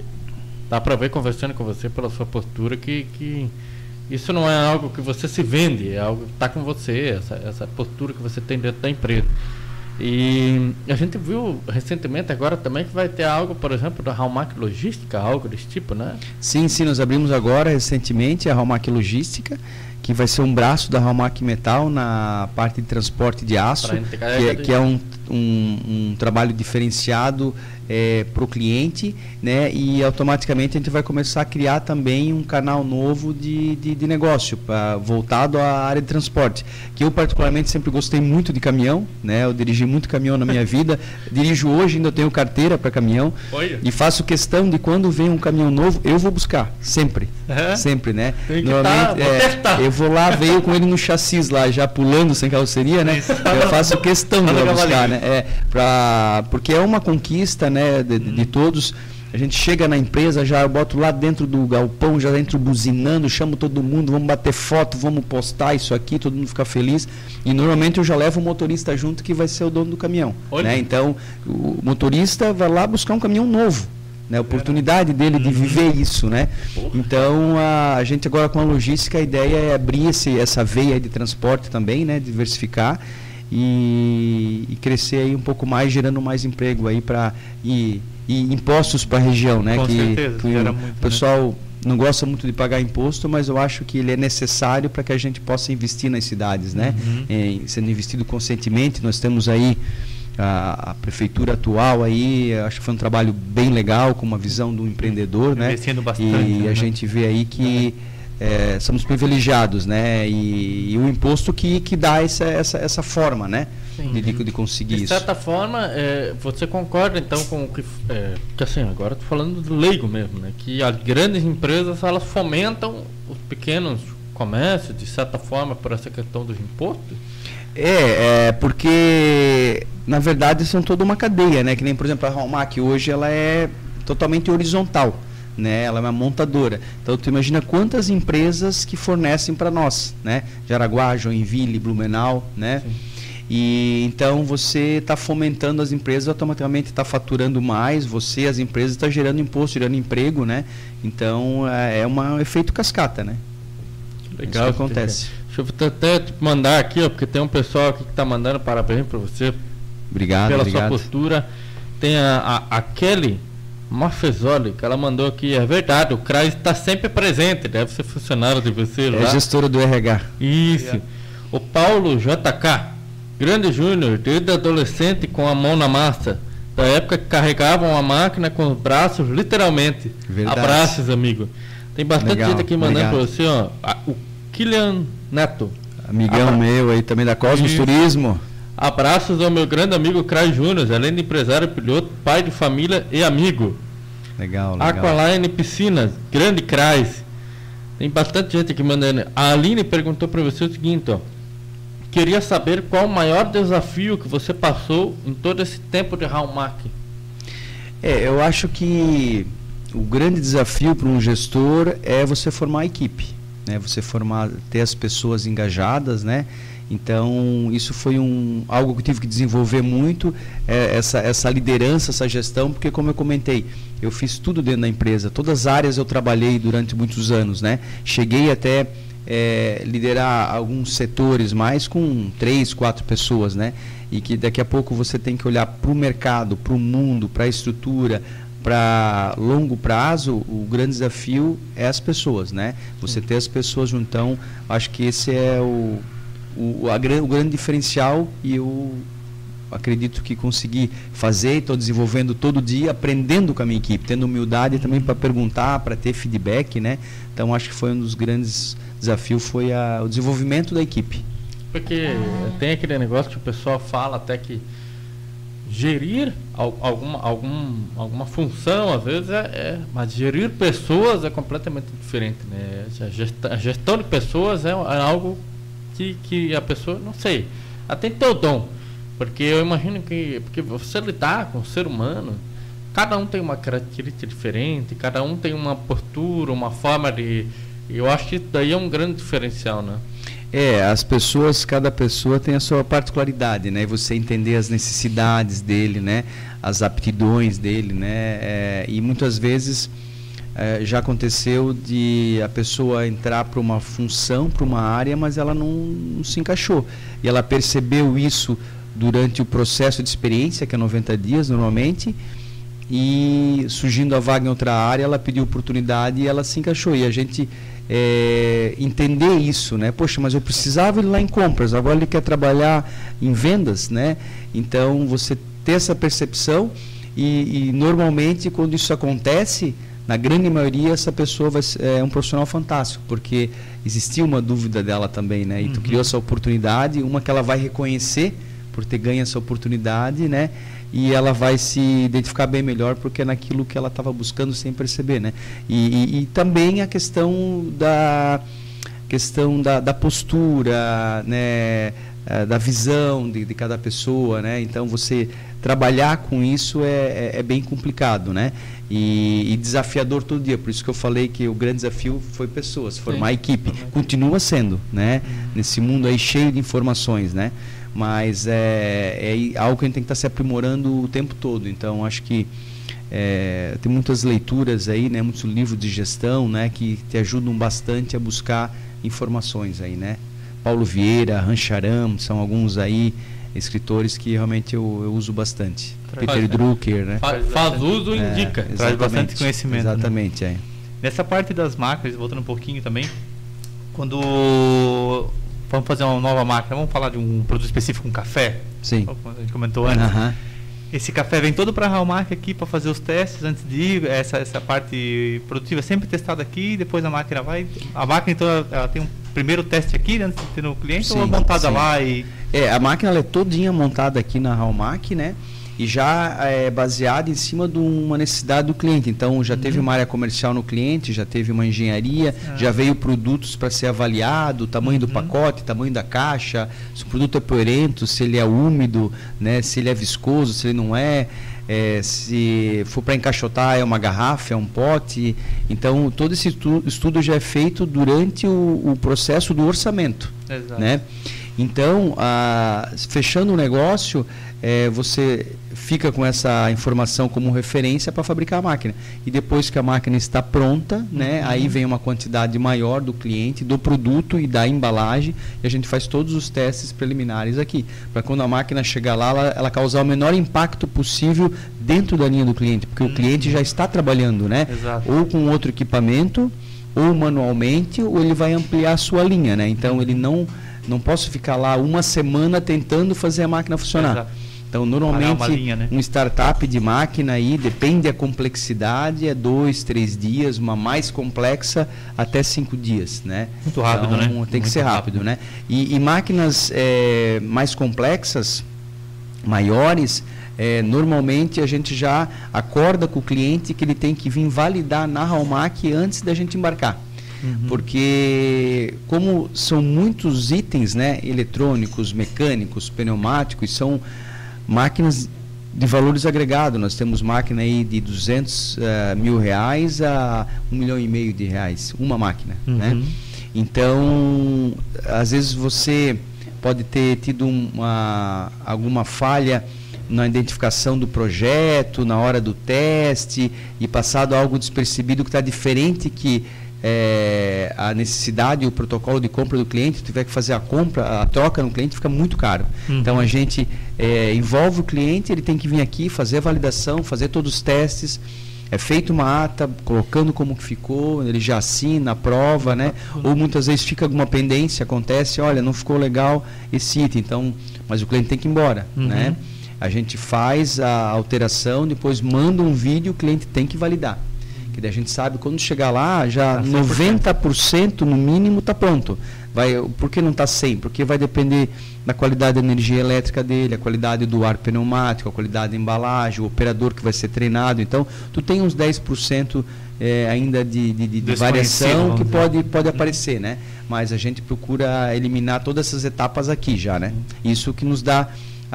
dá para ver conversando com você pela sua postura que, que isso não é algo que você se vende, é algo que está com você, essa, essa postura que você tem dentro da empresa. E a gente viu recentemente agora também que vai ter algo, por exemplo, da Hallmark Logística, algo desse tipo, né? Sim, sim, nós abrimos agora recentemente a Hallmark Logística, que vai ser um braço da Hallmark Metal na parte de transporte de aço, que é, que é um, um, um trabalho diferenciado para o cliente, né? E automaticamente a gente vai começar a criar também um canal novo de, de, de negócio pra, voltado à área de transporte. Que eu particularmente sempre gostei muito de caminhão, né? Eu dirigi muito caminhão na minha vida, dirijo hoje ainda tenho carteira para caminhão. Olha. E faço questão de quando vem um caminhão novo, eu vou buscar, sempre. É? Sempre, né? Que tá, testar. eu vou lá, veio com ele no chassis lá, já pulando sem carroceria, né? Isso. Eu faço questão de buscar, né? É, pra, porque é uma conquista, né, de, de- de Uhum. todos. A gente chega na empresa, já eu boto lá dentro do galpão, já entro buzinando, chamo todo mundo, vamos bater foto, vamos postar isso aqui, todo mundo fica feliz. E normalmente eu já levo o motorista junto que vai ser o dono do caminhão. Né? Então, o motorista vai lá buscar um caminhão novo. Né? A oportunidade dele de viver isso, né? Então, a, a gente agora com a logística, a ideia é abrir esse, essa veia de transporte também, né? Diversificar e, e crescer aí um pouco mais, gerando mais emprego aí para e, e impostos para a região, né? Com que certeza, que o muito, né? pessoal não gosta muito de pagar imposto, mas eu acho que ele é necessário para que a gente possa investir nas cidades, né? Uhum. Em- sendo investido conscientemente, nós temos aí a, a prefeitura atual aí, acho que foi um trabalho bem legal, com uma visão do empreendedor, né? Investindo bastante, E né? a gente vê aí que eh, somos privilegiados, né? E, e o imposto que, que dá essa, essa, essa forma, né? Sim. De, de, de conseguir De isso. certa forma, é, você concorda então com o que, é, que assim, agora estou falando do leigo mesmo, né? Que as grandes empresas elas fomentam os pequenos comércios, de certa forma, por essa questão dos impostos? É, é, porque na verdade são toda uma cadeia, né? Que nem, por exemplo, a Hallmark hoje ela é totalmente horizontal, né? Ela é uma montadora. Então tu imagina quantas empresas que fornecem para nós, né? Jaraguá, Joinville, Blumenau, né? E então você está fomentando as empresas, automaticamente está faturando mais, você, as empresas, está gerando imposto, gerando emprego, né? Então é é um efeito cascata, né? Legal. Isso que acontece. Deixa eu até te mandar aqui, ó, porque tem um pessoal aqui que está mandando parabéns para você Obrigado, pela obrigado. sua postura. Tem a, a, a Kelly Marfesoli, que ela mandou aqui, é verdade, o CRAS está sempre presente, deve ser funcionário de você É lá. gestora do RH. Isso. O Paulo JK, grande júnior, desde adolescente com a mão na massa, da época que carregavam a máquina com os braços, literalmente. Verdade. Abraços, amigo. Tem bastante Legal, gente aqui mandando para você, ó. O Kilian Neto. Amigão Abra- meu aí também da Cosmos Isso. Turismo. Abraços ao meu grande amigo Crai Júnior, além de empresário, piloto, pai de família e amigo. Legal, legal. Aqualine Piscinas, grande Crais. Tem bastante gente aqui mandando. A Aline perguntou para você o seguinte, ó. Queria saber qual o maior desafio que você passou em todo esse tempo de Hallmark. É, eu acho que o grande desafio para um gestor é você formar a equipe, né? Você formar, ter as pessoas engajadas, né? Então, isso foi um, algo que eu tive que desenvolver muito, é, essa, essa liderança, essa gestão, porque, como eu comentei, eu fiz tudo dentro da empresa, todas as áreas eu trabalhei durante muitos anos. Né? Cheguei até é, liderar alguns setores mais com três, quatro pessoas, né? E que daqui a pouco você tem que olhar para o mercado, para o mundo, para a estrutura, para longo prazo, o grande desafio é as pessoas, né? Você ter as pessoas junto. Então, acho que esse é o, o, a, o grande diferencial e eu acredito que consegui fazer, estou desenvolvendo todo dia, aprendendo com a minha equipe, tendo humildade também para perguntar, para ter feedback, né? Então, acho que foi um dos grandes desafios, foi a, o desenvolvimento da equipe. Porque tem aquele negócio que o pessoal fala até que gerir alguma, algum, alguma função, às vezes, é, é, mas gerir pessoas é completamente diferente. Né? A, gestão, a gestão de pessoas é, é, algo que, que a pessoa, não sei, ela tem que ter o dom. Porque eu imagino que porque você lidar com o ser humano, cada um tem uma característica diferente, cada um tem uma postura, uma forma de. Eu acho que daí é um grande diferencial, né? É, as pessoas, cada pessoa tem a sua particularidade, né? Você entender as necessidades dele, né? As aptidões dele, né? É, e muitas vezes é, já aconteceu de a pessoa entrar para uma função, para uma área, mas ela não, não, se encaixou. E ela percebeu isso durante o processo de experiência, que é 90 dias normalmente, e surgindo a vaga em outra área, ela pediu oportunidade e ela se encaixou. E a gente é, entender isso, né? Poxa, mas eu precisava ir lá em compras, agora ele quer trabalhar em vendas, né? Então você ter essa percepção e, e normalmente quando isso acontece, na grande maioria essa pessoa vai, é um profissional fantástico, porque existia uma dúvida dela também, né? E tu uhum. criou essa oportunidade, uma que ela vai reconhecer por ter ganho essa oportunidade, né? e ela vai se identificar bem melhor porque é naquilo que ela estava buscando sem perceber, né? E, e, e, também a questão da questão da, da postura, né? Eh, da visão de, de, cada pessoa, né? Então você trabalhar com isso é, é, é bem complicado, né? E, e, desafiador todo dia. Por isso que eu falei que o grande desafio foi pessoas, formar Sim. equipe. Continua sendo, né? Nesse mundo aí cheio de informações, né? mas é, é algo que a gente tem que estar tá se aprimorando o tempo todo. Então, acho que é, tem muitas leituras aí, né, muitos livros de gestão, né, que te ajudam bastante a buscar informações aí, né. Paulo Vieira, Rancharam, são alguns aí escritores que realmente eu, eu uso bastante. Traz, Peter Drucker, né? Faz, faz uso e é, indica. Traz bastante conhecimento. Né? Exatamente, né? é. Nessa parte das máquinas, voltando um pouquinho também, quando vamos fazer uma nova máquina, vamos falar de um produto específico, um café? Sim. Como a gente comentou antes. Uhum. Esse café vem todo para a Hallmark aqui para fazer os testes antes de ir. Essa, essa parte produtiva é sempre testada aqui, depois a máquina vai. A máquina então ela tem um primeiro teste aqui antes de ter no cliente sim, ou é montada sim. lá e. É, a máquina é todinha montada aqui na Hallmark, né? E já é baseado em cima de uma necessidade do cliente. Então, já uhum. teve uma área comercial no cliente, já teve uma engenharia, ah. já veio produtos para ser avaliado, tamanho uhum. do pacote, tamanho da caixa, se o produto é poerento, se ele é úmido, né, se ele é viscoso, se ele não é. É, se for para encaixotar é uma garrafa, é um pote. Então, todo esse estudo já é feito durante o, o processo do orçamento. Exato. Né? Então, a, fechando o negócio, é, você fica com essa informação como referência para fabricar a máquina. E depois que a máquina está pronta, né, uhum. aí vem uma quantidade maior do cliente, do produto e da embalagem, e a gente faz todos os testes preliminares aqui, para quando a máquina chegar lá, ela, ela, causar o menor impacto possível dentro da linha do cliente, porque uhum. o cliente já está trabalhando, né? Exato. Ou com outro equipamento, ou manualmente, ou ele vai ampliar a sua linha, né? Então ele não não posso ficar lá uma semana tentando fazer a máquina funcionar. Exato então, normalmente, linha, né? um startup de máquina aí, depende da complexidade, é dois, três dias, uma mais complexa até cinco dias, né? Muito rápido, então, né? Tem Muito que ser rápido, rápido. né? E, e máquinas é, mais complexas, maiores, é, normalmente a gente já acorda com o cliente que ele tem que vir validar na Halmac antes da gente embarcar. Uhum. Porque como são muitos itens, né, eletrônicos, mecânicos, pneumáticos, são máquinas de valores agregados. Nós temos máquina aí de 200 uh, eh, mil reais a um milhão e meio de reais, uma máquina. Uhum. Né? Então, às vezes você pode ter tido uma, alguma falha na identificação do projeto, na hora do teste e passado algo despercebido que está diferente que é, a necessidade, o protocolo de compra do cliente, tiver que fazer a compra, a troca no cliente, fica muito caro. Uhum. Então a gente é, envolve o cliente, ele tem que vir aqui fazer a validação, fazer todos os testes. É feita uma ata, colocando como que ficou, ele já assina a prova, né? Ou muitas vezes fica alguma pendência, acontece, olha, não ficou legal esse item, então, mas o cliente tem que ir embora, uhum. né? A gente faz a alteração, depois manda um vídeo, o cliente tem que validar. Que daí a gente sabe quando chegar lá, já tá 90% no mínimo está pronto. Vai, por que não está 100? Porque vai depender da qualidade da energia elétrica dele, a qualidade do ar pneumático, a qualidade da embalagem, o operador que vai ser treinado. Então, tu tem uns 10% é, ainda de, de, de variação que pode, pode aparecer, né? Mas a gente procura eliminar todas essas etapas aqui já, né? Isso que nos dá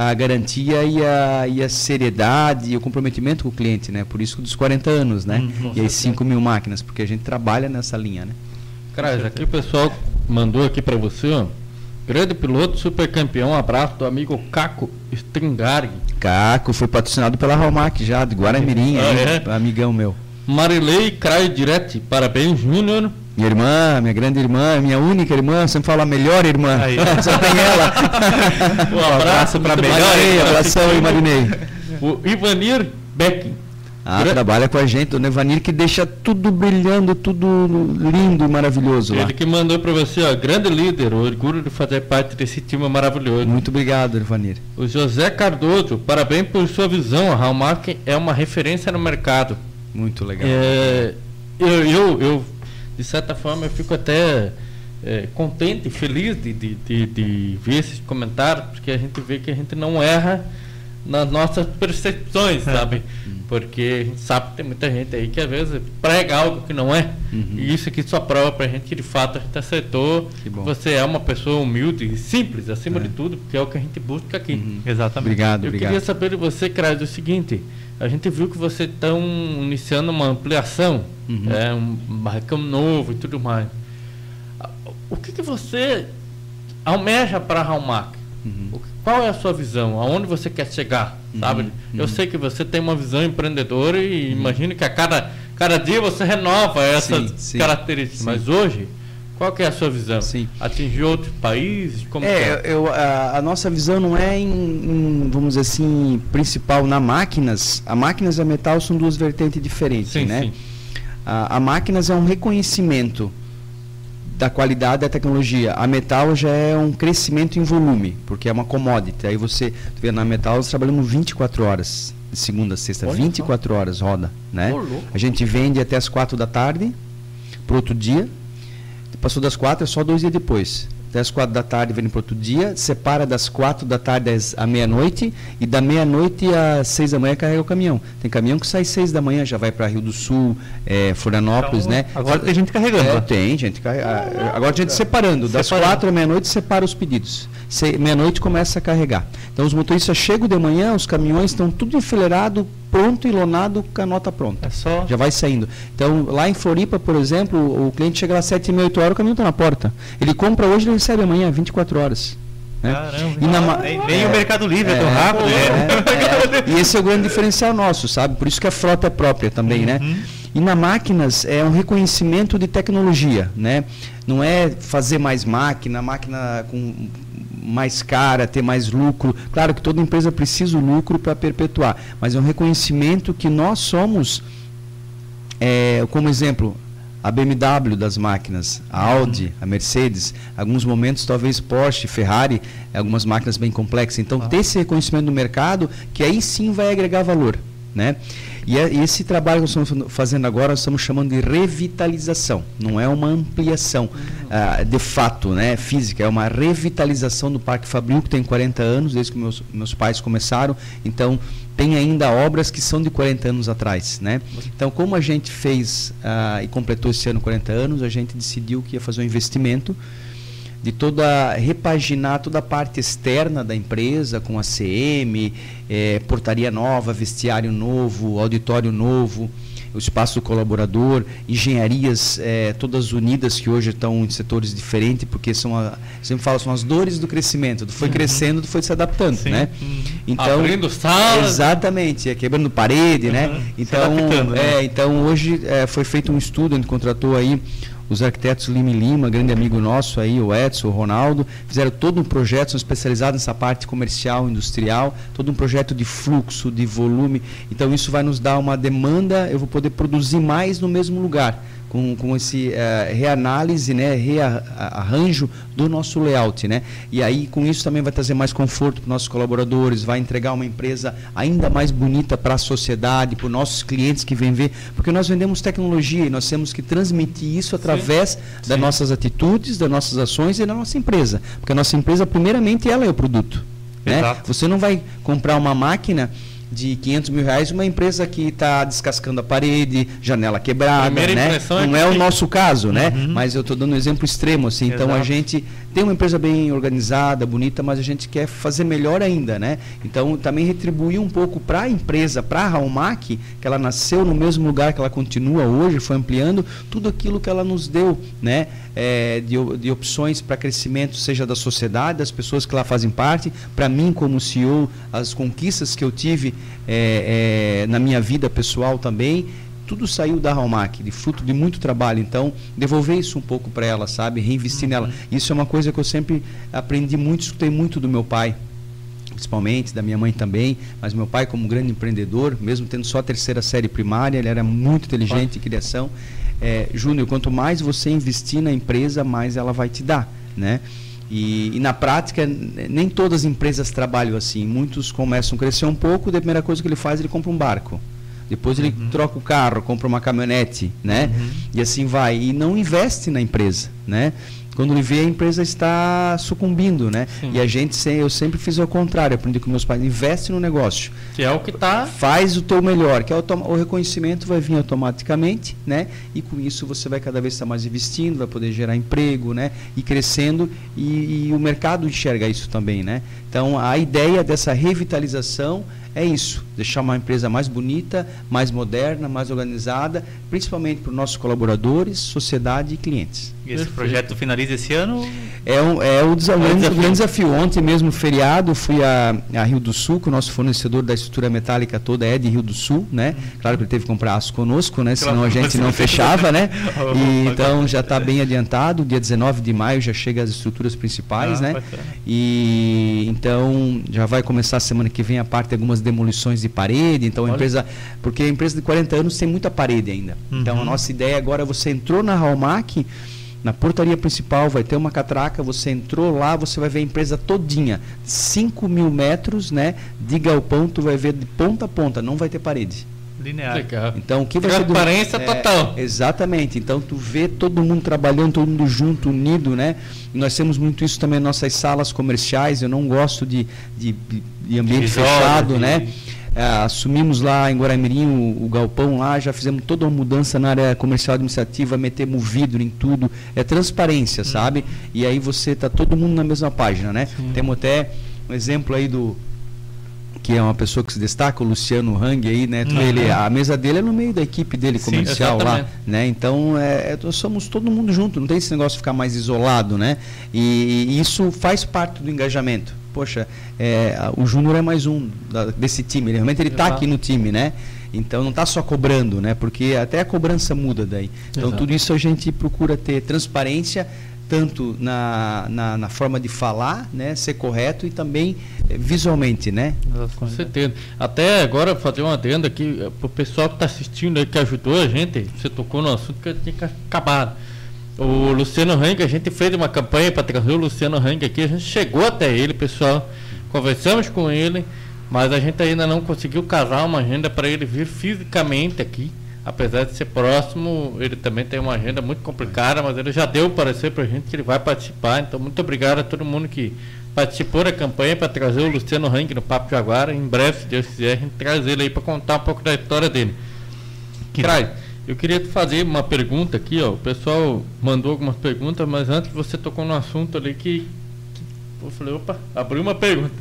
a garantia e a, e a seriedade e o comprometimento com o cliente, né? Por isso dos 40 anos, né? Hum, e as 5 mil máquinas, porque a gente trabalha nessa linha, né? Cara, aqui o pessoal mandou aqui para você, ó. Grande piloto, super campeão, um abraço do amigo Caco Stringari. Caco, foi patrocinado pela Ralmac já, de Guaramirim, ah, é? amigão meu. Marilei Craio Direct, parabéns, Júnior. Minha irmã, minha grande irmã, minha única irmã, sempre fala a melhor irmã. Aí. Só tem ela. um abraço para a melhor. Marinei, abração e Marinei. O Ivanir Beck. Ah, trabalha com a gente, o Nevanir, que deixa tudo brilhando, tudo lindo e maravilhoso Ele lá. que mandou para você, ó, grande líder, orgulho de fazer parte desse time maravilhoso. Muito obrigado, Nevanir. O José Cardoso, parabéns por sua visão, a Hallmark é uma referência no mercado. Muito legal. É, eu, eu, eu de certa forma, eu fico até é, contente, feliz de, de, de, de, ver esses comentários, porque a gente vê que a gente não erra nas nossas percepções, é. sabe? Uhum. Porque a gente sabe que tem muita gente aí que às vezes prega algo que não é. Uhum. E isso aqui só prova pra gente que de fato a gente acertou. Que você é uma pessoa humilde e simples, acima é. de tudo, que é o que a gente busca aqui. Uhum. Exatamente. Obrigado, Eu obrigado. queria saber de você, Craig, o seguinte. A gente viu que você está iniciando uma ampliação, uhum. é, um barracão novo e tudo mais. O que, que você almeja para a Raumac? Uhum. Qual é a sua visão? Aonde você quer chegar? Uhum. Sabe? Eu uhum. sei que você tem uma visão empreendedora e uhum. imagino que a cada, cada dia você renova essas sim, sim, características. Sim. Mas hoje, qual é a sua visão? Sim. Atingir outros países? Como é, é? Eu, a, a, nossa visão não é em, em, vamos dizer assim, principal na máquinas. A máquinas e a metal são duas vertentes diferentes, sim, né? Sim. A, a máquinas é um reconhecimento da qualidade da tecnologia. A metal já é um crescimento em volume, porque é uma commodity. Aí você, vê, na metal nós trabalhamos 24 horas, de segunda a sexta, Olha 24 só. horas roda, né? a gente vende até as 4 da tarde, para outro dia, Passou das quatro, é só dois dias depois. Até as quatro da tarde vem para outro dia, separa das quatro da tarde à meia-noite e da meia-noite às seis da manhã carrega o caminhão. Tem caminhão que sai seis da manhã, já vai para Rio do Sul, é, Florianópolis, então, né? Agora tem gente carregando. É, tem gente carregando. Agora a gente separando, das separando. quatro à meia-noite separa os pedidos. Meia-noite começa a carregar. Então os motoristas chegam de manhã, os caminhões estão tudo enfileirado, pronto e lonado com a nota pronta. É só... Já vai saindo. Então, lá em Floripa, por exemplo, o cliente chega lá às 7 e meia, 8 horas, o caminhão está na porta. Ele compra hoje, ele recebe amanhã, 24 horas. Né? Caramba, e na, nem, é, o Mercado Livre é, é tão rápido. É, é, e esse é o grande diferencial nosso, sabe? Por isso que a frota é própria também, né? uhum. né? E na máquinas é um reconhecimento de tecnologia, né? Não é fazer mais máquina, máquina com mais cara, ter mais lucro. Claro que toda empresa precisa o lucro para perpetuar, mas é um reconhecimento que nós somos, é, como exemplo, a BMW das máquinas, a Audi, a Mercedes, alguns momentos talvez Porsche, Ferrari, algumas máquinas bem complexas. Então, ah. ter esse reconhecimento no mercado, que aí sim vai agregar valor. Né? E, é, esse trabalho que nós estamos fazendo agora, nós estamos chamando de revitalização. Não é uma ampliação uh, de fato né, física, é uma revitalização do Parque Fabril, que tem 40 anos, desde que meus, meus pais começaram. Então, tem ainda obras que são de 40 anos atrás. Né? Então, como a gente fez uh, e completou esse ano 40 anos, a gente decidiu que ia fazer um investimento de toda repaginar toda a parte externa da empresa com a CM, é, portaria nova, vestiário novo, auditório novo. o espaço do colaborador, engenharias é, todas unidas que hoje estão em setores diferentes, porque são, a, sempre falo, são as dores do crescimento. Tu foi uhum. crescendo, tu foi se adaptando, Sim. né? Uhum. Então, Abrindo salas. Exatamente, é, quebrando parede, né? uhum. né? Então, é, então hoje é, foi feito um estudo, a gente contratou aí os arquitetos Lima Lima, grande amigo nosso aí, o Edson, o Ronaldo, fizeram todo um projeto, são especializados nessa parte comercial, industrial, todo um projeto de fluxo, de volume. Então isso vai nos dar uma demanda, eu vou poder produzir mais no mesmo lugar com, com esse uh, reanálise, né, rearranjo do nosso layout, né? E aí com isso também vai trazer mais conforto para os nossos colaboradores, vai entregar uma empresa ainda mais bonita para a sociedade, para os nossos clientes que vêm ver, porque nós vendemos tecnologia e nós temos que transmitir isso através Sim. das Sim. nossas atitudes, das nossas ações e da nossa empresa, porque a nossa empresa primeiramente ela é o produto. Né? Você não vai comprar uma máquina de 500 mil reais uma empresa que está descascando a parede, janela quebrada, né? Não é, é o nosso caso, né? Uhum. Mas eu estou dando um exemplo extremo, assim. Exato. Então a gente tem uma empresa bem organizada, bonita, mas a gente quer fazer melhor ainda, né? Então também retribuir um pouco para a empresa, para a Raumac, que ela nasceu no mesmo lugar que ela continua hoje, foi ampliando tudo aquilo que ela nos deu, né? É, de, de opções para crescimento, seja da sociedade, das pessoas que lá fazem parte, para mim como CEO, as conquistas que eu tive é, é, na minha vida pessoal também tudo saiu da Raumac, de fruto de muito trabalho. Então, devolver isso um pouco para ela, sabe? Reinvestir uhum. nela. Isso é uma coisa que eu sempre aprendi muito, escutei muito do meu pai principalmente, da minha mãe também, mas meu pai como grande empreendedor, mesmo tendo só a terceira série primária, ele era muito inteligente em criação. É, Júnior, quanto mais você investir na empresa, mais ela vai te dar, né? E, e, na prática, nem todas as empresas trabalham assim. Muitos começam a crescer um pouco, a primeira coisa que ele faz, ele compra um barco. Depois ele uhum. troca o carro, compra uma caminhonete, né? Uhum. E assim vai. E não investe na empresa, né? Quando ele vê, a empresa está sucumbindo, né? Sim. E a gente, eu sempre fiz o contrário, aprendi com meus pais, investe no negócio. Que é o que está... Faz o teu melhor, que é o, o, reconhecimento vai vir automaticamente, né? E com isso você vai cada vez estar mais investindo, vai poder gerar emprego, né? E crescendo, e, e o mercado enxerga isso também, né? Então, a ideia dessa revitalização é isso, deixar uma empresa mais bonita, mais moderna, mais organizada, principalmente para os nossos colaboradores, sociedade e clientes. E esse projeto finaliza esse ano? É, um, é o, desafio. o grande desafio. Ontem mesmo, feriado, fui a, a, Rio do Sul, que o nosso fornecedor da estrutura metálica toda é de Rio do Sul, né? Claro que ele teve que comprar aço conosco, né? Senão a gente não fechava, né? E, então já está bem adiantado, dia 19 de maio já chega as estruturas principais, ah, né? E então já vai começar a semana que vem a parte de algumas demolições de parede, então a empresa, porque a empresa de 40 anos tem muita parede ainda. Uhum. Então a nossa ideia agora, você entrou na Halmac, na portaria principal vai ter uma catraca, você entrou lá, você vai ver a empresa todinha, 5 mil metros né, de galpão, tu vai ver de ponta a ponta, não vai ter parede. Linear. Legal. Então, o que vai Transparência ser do... total. É, exatamente. Então, tu vê todo mundo trabalhando, todo mundo junto, unido, né? Nós temos muito isso também nas nossas salas comerciais. Eu não gosto de, de, de ambiente fechado, né? É, assumimos lá em Guaramirim o, o, galpão lá, já fizemos toda uma mudança na área comercial administrativa, metemos vidro em tudo, é transparência, hum. sabe? E aí você tá todo mundo na mesma página, né? Sim. Temos até um exemplo aí do que é uma pessoa que se destaca, o Luciano Hang aí, né? Uhum. Ele, a mesa dele é no meio da equipe dele comercial Sim, lá, né? Então, é, é, somos todo mundo junto, não tem esse negócio de ficar mais isolado, né? E, e isso faz parte do engajamento. Poxa, é, o Júnior é mais um da, desse time, ele, realmente ele está aqui no time, né? Então não está só cobrando, né? Porque até a cobrança muda daí. Então Exato. tudo isso a gente procura ter transparência tanto na, na, na, forma de falar, né, ser correto e também eh, visualmente, né? Com certeza. Até agora fazer uma adenda aqui eh, para o pessoal que está assistindo aí, que ajudou a gente, você tocou no assunto que tinha que acabar. O Luciano Hang, a gente fez uma campanha para trazer o Luciano Hang aqui, a gente chegou até ele, pessoal, conversamos com ele, mas a gente ainda não conseguiu casar uma agenda para ele vir fisicamente aqui apesar de ser próximo, ele também tem uma agenda muito complicada, mas ele já deu o parecer para a gente que ele vai participar. Então, muito obrigado a todo mundo que participou da campanha para trazer o Luciano Rank no Papo Jaguara. Em breve, se Deus quiser, a gente traz ele aí para contar um pouco da história dele. Que Traz. Eu queria te fazer uma pergunta aqui, ó. O pessoal mandou algumas perguntas, mas antes você tocou no assunto ali que, que eu falei, opa, abriu uma pergunta.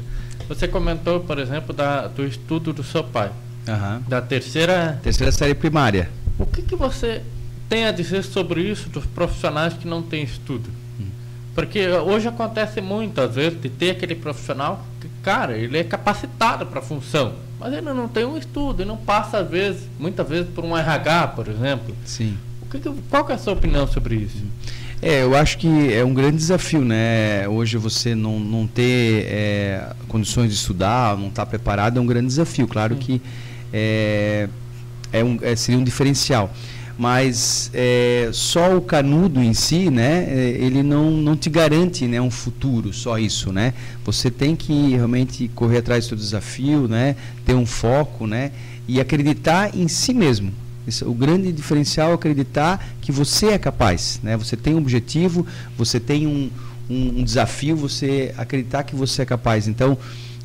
Você comentou, por exemplo, da, do estudo do seu pai. Uhum. Da terceira. Terceira série primária. O que, que você tem a dizer sobre isso dos profissionais que não têm estudo? Hum. Porque hoje acontece muito, às vezes, de ter aquele profissional que, cara, ele é capacitado para a função, mas ele não tem um estudo, e não passa, às vezes, muitas vezes, por um RH, por exemplo. Sim. O que, qual que é a sua opinião sobre isso? É, eu acho que é um grande desafio, né? Hoje você não, não ter é, condições de estudar, não estar tá preparado é um grande desafio. Claro Sim. que é, é um, é, seria um diferencial. Mas é, só o canudo em si, né, é, ele não, não te garante né, um futuro, só isso. Né? Você tem que realmente correr atrás do seu desafio, né, ter um foco né, e acreditar em si mesmo. o grande diferencial é acreditar que você é capaz. Né? Você tem um objetivo, você tem um, um, um desafio, você acreditar que você é capaz. Então,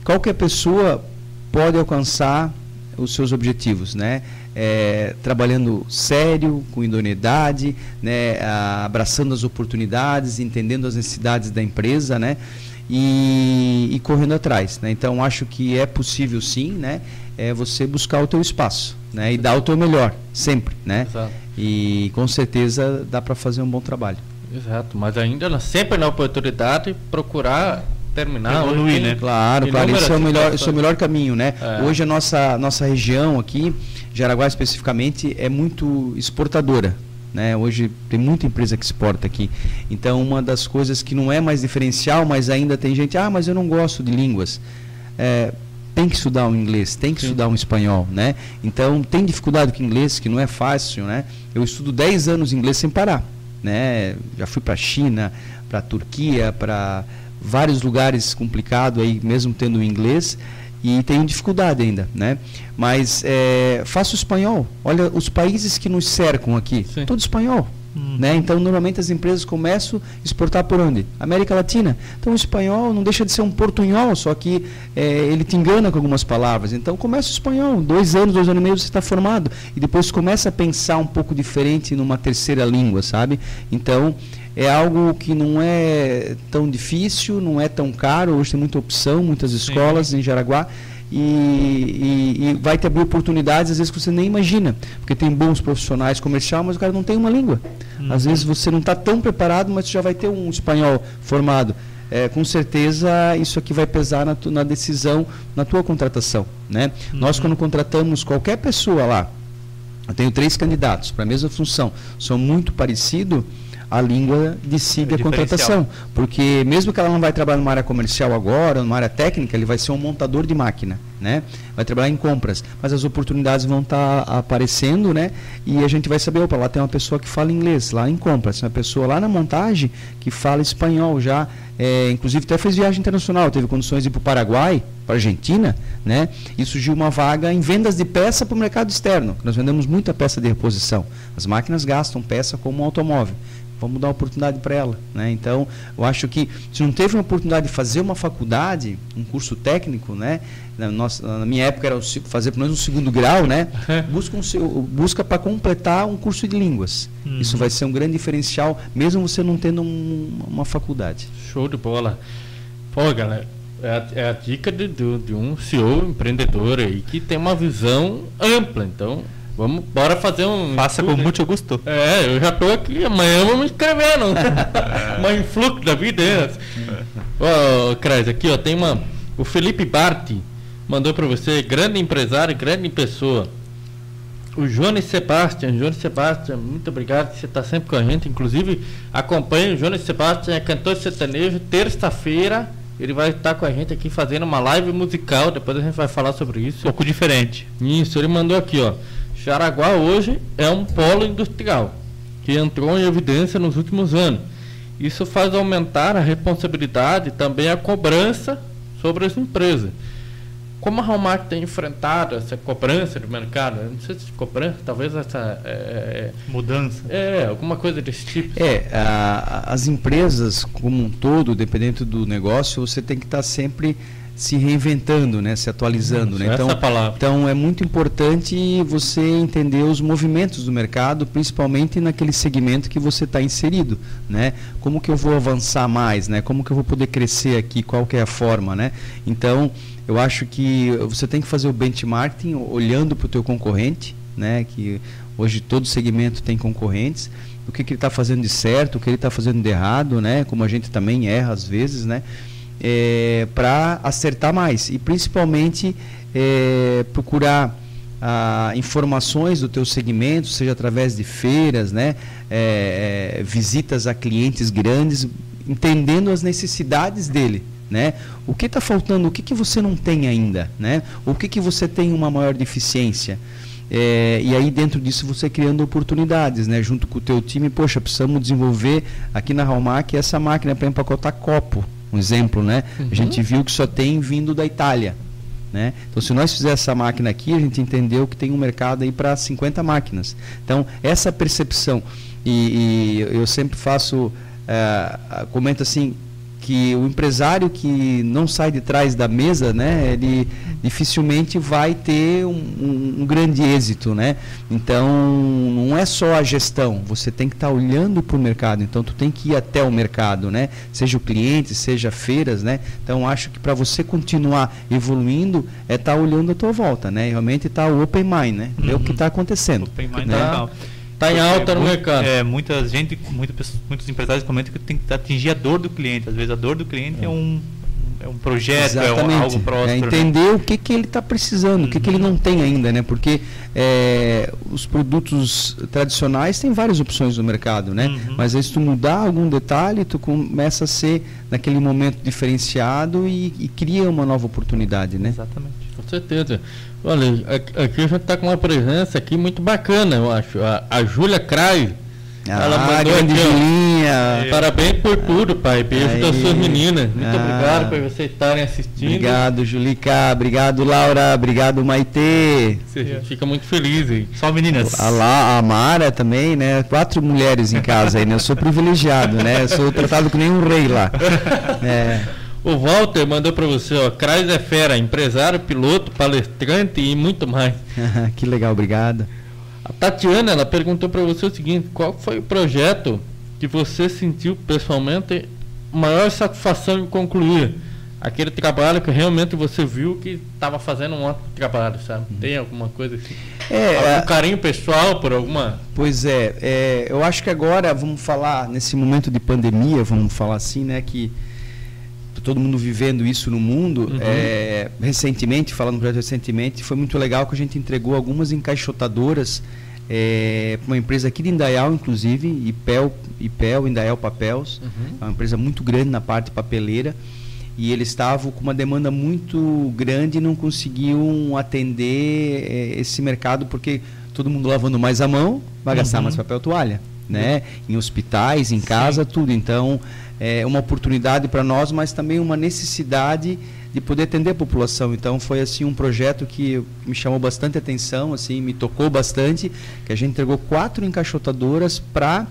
qualquer pessoa pode alcançar os seus objetivos, né? É, trabalhando sério, com idoneidade, né? abraçando as oportunidades, entendendo as necessidades da empresa, né? E, e, correndo atrás, né? Então acho que é possível sim, né? É você buscar o teu espaço, né? E dar o teu melhor, sempre, né? Exato. E com certeza dá para fazer um bom trabalho. Exato, mas ainda sempre na oportunidade procurar terminar. Evoluir, né? Claro, claro. Esse é, o melhor, esse é o melhor caminho, né? É. Hoje a nossa, nossa região aqui, Jaraguá especificamente, é muito exportadora. Né? Hoje tem muita empresa que exporta aqui. Então, uma das coisas que não é mais diferencial, mas ainda tem gente, ah, mas eu não gosto de línguas. É, tem que estudar um inglês, tem que Sim. estudar um espanhol, né? Então, tem dificuldade com inglês, que não é fácil, né? Eu estudo 10 anos inglês sem parar, né? Já fui para a China, para a Turquia, para vários lugares complicado aí, mesmo tendo inglês, e tenho dificuldade ainda, né? Mas é, faço espanhol. Olha, os países que nos cercam aqui, Sim. todo espanhol. Uhum. Né? Então, normalmente as empresas começam a exportar por onde? América Latina. Então, o espanhol não deixa de ser um portunhol, só que é, ele te engana com algumas palavras. Então, começa o espanhol. Dois anos, dois anos e meio você está formado. E depois começa a pensar um pouco diferente numa terceira língua, sabe? Então, é algo que não é tão difícil, não é tão caro. Hoje tem muita opção, muitas escolas Sim. em Jaraguá. E, e, e, vai te abrir oportunidades às vezes que você nem imagina, porque tem bons profissionais comercial, mas o cara não tem uma língua. Uhum. Às vezes você não está tão preparado, mas você já vai ter um espanhol formado. É, com certeza isso aqui vai pesar na, tu, na decisão, na tua contratação. Né? Uhum. Nós, quando contratamos qualquer pessoa lá, eu tenho três candidatos para a mesma função, são muito parecidos a língua decide é a contratação. Porque mesmo que ela não vai trabalhar numa área comercial agora, numa área técnica, ele vai ser um montador de máquina, né? Vai trabalhar em compras, mas as oportunidades vão estar tá aparecendo, né? E a gente vai saber, opa, lá tem uma pessoa que fala inglês, lá em compras, uma pessoa lá na montagem que fala espanhol já, é, inclusive até fez viagem internacional, teve condições de ir para o Paraguai, para a Argentina, né? E surgiu uma vaga em vendas de peça para o mercado externo. Nós vendemos muita peça de reposição. As máquinas gastam peça como um automóvel vamos dar uma oportunidade para ela. Né? Então, eu acho que se não teve uma oportunidade de fazer uma faculdade, um curso técnico, né? na, nossa, na minha época era fazer pelo menos um segundo grau, né? busca, um, busca para completar um curso de línguas. Uhum. Isso vai ser um grande diferencial, mesmo você não tendo um, uma faculdade. Show de bola. Pô, galera, é a, é a dica de, de, de um CEO empreendedor aí que tem uma visão ampla. Então, Vamos, bora fazer um. Faça com muito gosto. É, eu já tô aqui, amanhã eu vou me inscrevendo. uma influx da vida. É. Ó, oh, Cres, aqui ó, tem uma. O Felipe Barti mandou para você, grande empresário, grande pessoa. O Jones Sebastian, Jones Sebastian, muito obrigado, você está sempre com a gente. Inclusive, acompanhe o Jones Sebastian, é cantor sertanejo, terça-feira. Ele vai estar com a gente aqui fazendo uma live musical. Depois a gente vai falar sobre isso. Um pouco diferente. Isso, ele mandou aqui, ó. Jaraguá hoje é um polo industrial que entrou em evidência nos últimos anos. Isso faz aumentar a responsabilidade e também a cobrança sobre as empresas. Como a Hallmark tem enfrentado essa cobrança do mercado? não sei se cobrança, talvez essa. É, é, Mudança. É, alguma coisa desse tipo. É, a, as empresas como um todo, dependendo do negócio, você tem que estar sempre se reinventando, né, se atualizando, né? Então, então é muito importante você entender os movimentos do mercado, principalmente naquele segmento que você está inserido, né? Como que eu vou avançar mais, né? Como que eu vou poder crescer aqui? Qual que é a forma, né? Então, eu acho que você tem que fazer o benchmarking olhando para o teu concorrente, né? Que Hoje todo segmento tem concorrentes. O que, que ele está fazendo de certo, o que ele está fazendo de errado, né? Como a gente também erra às vezes, né? É, para acertar mais e principalmente é, procurar ah, informações do teu segmento, seja através de feiras, né, é, é, visitas a clientes grandes, entendendo as necessidades dele. Né? O que está faltando? O que, que você não tem ainda? Né? O que, que você tem uma maior deficiência? É, e aí dentro disso você criando oportunidades, né? Junto com o teu time, poxa, precisamos desenvolver aqui na Halmac essa máquina para empacotar copo, um exemplo, né? Uhum. A gente viu que só tem vindo da Itália. Né? Então, se nós fizermos essa máquina aqui, a gente entendeu que tem um mercado aí para 50 máquinas. Então, essa percepção, e, e eu sempre faço, uh, comento assim, que o empresário que não sai de trás da mesa, né, ele dificilmente vai ter um, um, um grande êxito, né? Então não é só a gestão, você tem que estar tá olhando para o mercado. Então tu tem que ir até o mercado, né? Seja o cliente, seja feiras, né? Então acho que para você continuar evoluindo é estar tá olhando a tua volta, né? E realmente estar tá open mind, né? Ver o que está acontecendo. Open mind né? Tá Está em alta é, no mercado. É, muita gente, muita pessoa, muitos empresários comentam que tem que atingir a dor do cliente. Às vezes a dor do cliente é, é um, é um projeto, Exatamente. é algo próximo. É entender né? o que, que ele está precisando, uhum. o que, que ele não tem ainda, né? Porque é, os produtos tradicionais têm várias opções no mercado, né? Uhum. Mas aí se tu mudar algum detalhe, tu começa a ser naquele momento diferenciado e, e cria uma nova oportunidade, né? Exatamente. Com certeza. Olha, aqui a gente está com uma presença aqui muito bacana, eu acho. A, a Júlia Craio. Ah, ela mandou grande aqui, Julinha. Parabéns por tudo, pai. Beijo das suas meninas. Muito ah. obrigado por vocês estarem assistindo. Obrigado, Julica. Obrigado, Laura. Obrigado, Maitê. A gente fica muito feliz aí. Só meninas. A, La, a Mara também, né? Quatro mulheres em casa aí, né? Eu sou privilegiado, né? Eu sou tratado como nem um rei lá. É. O Walter mandou para você, ó, Crais é fera, empresário, piloto, palestrante e muito mais. que legal, obrigado. A Tatiana, ela perguntou para você o seguinte, qual foi o projeto que você sentiu pessoalmente maior satisfação em concluir? Aquele trabalho que realmente você viu que estava fazendo um ótimo trabalho, sabe? Uhum. Tem alguma coisa assim? É, Algum é... carinho pessoal por alguma? Pois é, é, eu acho que agora vamos falar, nesse momento de pandemia, vamos falar assim, né, que todo mundo vivendo isso no mundo. Uhum. É, recentemente, falando do projeto recentemente, foi muito legal que a gente entregou algumas encaixotadoras é, para uma empresa aqui de Indaial, inclusive, IPEL, IPEL Indaial Papéis, uhum. é uma empresa muito grande na parte papeleira. E eles estavam com uma demanda muito grande e não conseguiam atender é, esse mercado porque todo mundo lavando mais a mão vai gastar uhum. mais papel toalha, né? Uhum. Em hospitais, em casa, Sim. tudo. Então, é, uma oportunidade para nós, mas também uma necessidade de poder atender a população. Então foi assim um projeto que me chamou bastante atenção, assim me tocou bastante, que a gente entregou quatro encaixotadoras para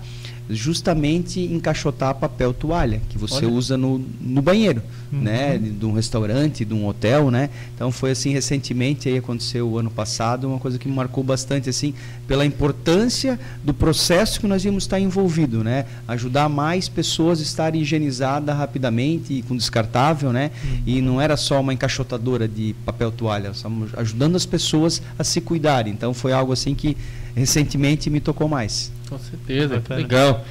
justamente encaixotar papel toalha que você Olha. usa no, no banheiro, uhum. né, de um restaurante, de um hotel, né? Então foi assim recentemente aí aconteceu o ano passado, uma coisa que me marcou bastante assim, pela importância do processo que nós íamos estar envolvido, né? Ajudar mais pessoas a estarem higienizadas rapidamente e com descartável, né? Uhum. E não era só uma encaixotadora de papel toalha, estamos ajudando as pessoas a se cuidarem. Então foi algo assim que recentemente me tocou mais. Com certeza, que legal.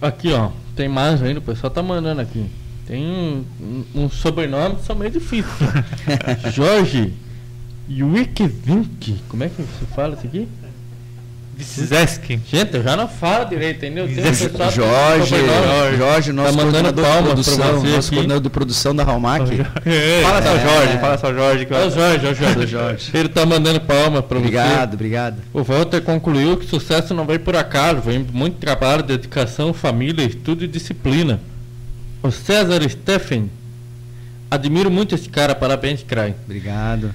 Aqui, ó, tem mais ainda, o pessoal tá mandando aqui. Tem um, um, um sobrenome que são meio difícil. Jorge Wikvink. Como é que se fala isso aqui? Zeski. Gente, eu já não falo direito, entendeu? Jorge, Jorge, Jorge, nosso tá mandando palmas de produção, nosso coordenador de produção da Halmac. fala só Jorge, fala só Jorge. Que é o Jorge, é o Jorge. Jorge. Ele tá mandando palmas para você. Obrigado, obrigado. O Walter concluiu que sucesso não vem por acaso, vem muito trabalho, dedicação, família, estudo e disciplina. O César Steffen, admiro muito esse cara, parabéns, Crai. Obrigado.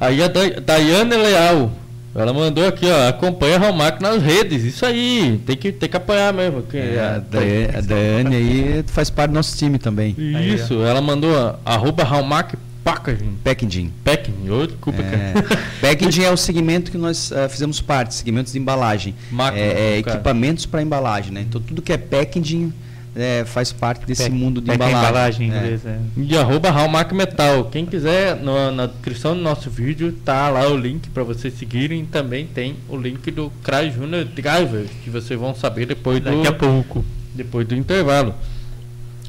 Aí a Daiane Leal, ela mandou aqui, ó, acompanha a Romac nas redes. Isso aí, tem que, tem que apoiar mesmo. Que é, a, Daiane, a Daiane aí faz parte do nosso time também. Isso, aí, ela mandou arroba Romac Packaging. Packaging. Packaging, oh, desculpa. É. Packaging é o segmento que nós uh, fizemos parte, segmentos de embalagem. Máquina, é, é equipamentos para embalagem, né? Então tudo que é packaging é, faz parte desse mundo de embalagem. embalagem em É. inglês, é. E arroba Hallmark Metal. Quem quiser, no- na descrição do nosso vídeo, tá lá o link para vocês seguirem. Também tem o link do Cry Junior Driver, que vocês vão saber depois do, Daqui a pouco. depois do intervalo.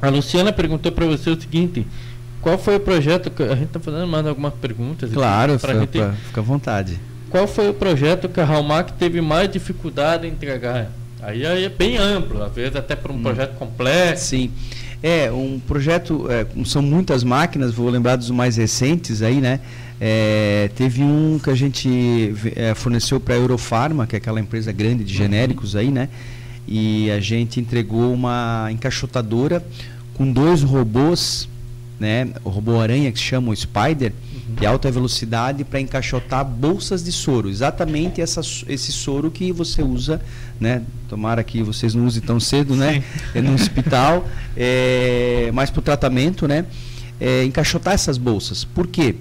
A Luciana perguntou para você o seguinte: qual foi o projeto que a gente tá fazendo mais algumas perguntas? Claro, pra fica, gente- fica à vontade. Qual foi o projeto que a Hallmark teve mais dificuldade em entregar? Aí, aí é bem amplo, às vezes até para um projeto complexo. Sim. É, um projeto, é, são muitas máquinas, vou lembrar dos mais recentes aí, né? É, teve um que a gente é, forneceu para a Eurofarma, que é aquela empresa grande de genéricos aí, né? E a gente entregou uma encaixotadora com dois robôs, né? O robô aranha que se chama o Spider, de alta velocidade para encaixotar bolsas de soro. Exatamente essa, esse soro que você usa, né? Tomara que vocês não usem tão cedo, né? É no hospital, é, mas para o tratamento, né? É, encaixotar essas bolsas. Por quê?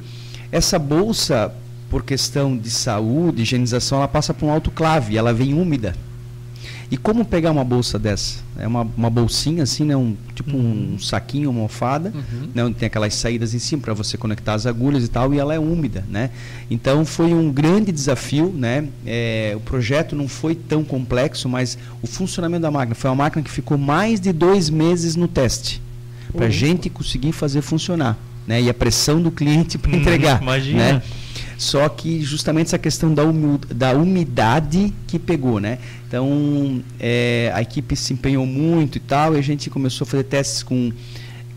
Essa bolsa, por questão de saúde, higienização, ela passa por um autoclave, ela vem úmida. E como pegar uma bolsa dessa? É uma, uma bolsinha assim, né? Um, tipo um saquinho, uma almofada, Uhum. né? onde tem aquelas saídas em cima para você conectar as agulhas e tal, e ela é úmida, né? Então foi um grande desafio, né? É, o projeto não foi tão complexo, mas o funcionamento da máquina foi uma máquina que ficou mais de dois meses no teste para a Uhum. gente conseguir fazer funcionar, né? E a pressão do cliente para Hum, entregar, imagina. né? Só que justamente essa questão da, umu- da umidade que pegou, né? Então é, a equipe se empenhou muito e tal, e a gente começou a fazer testes com,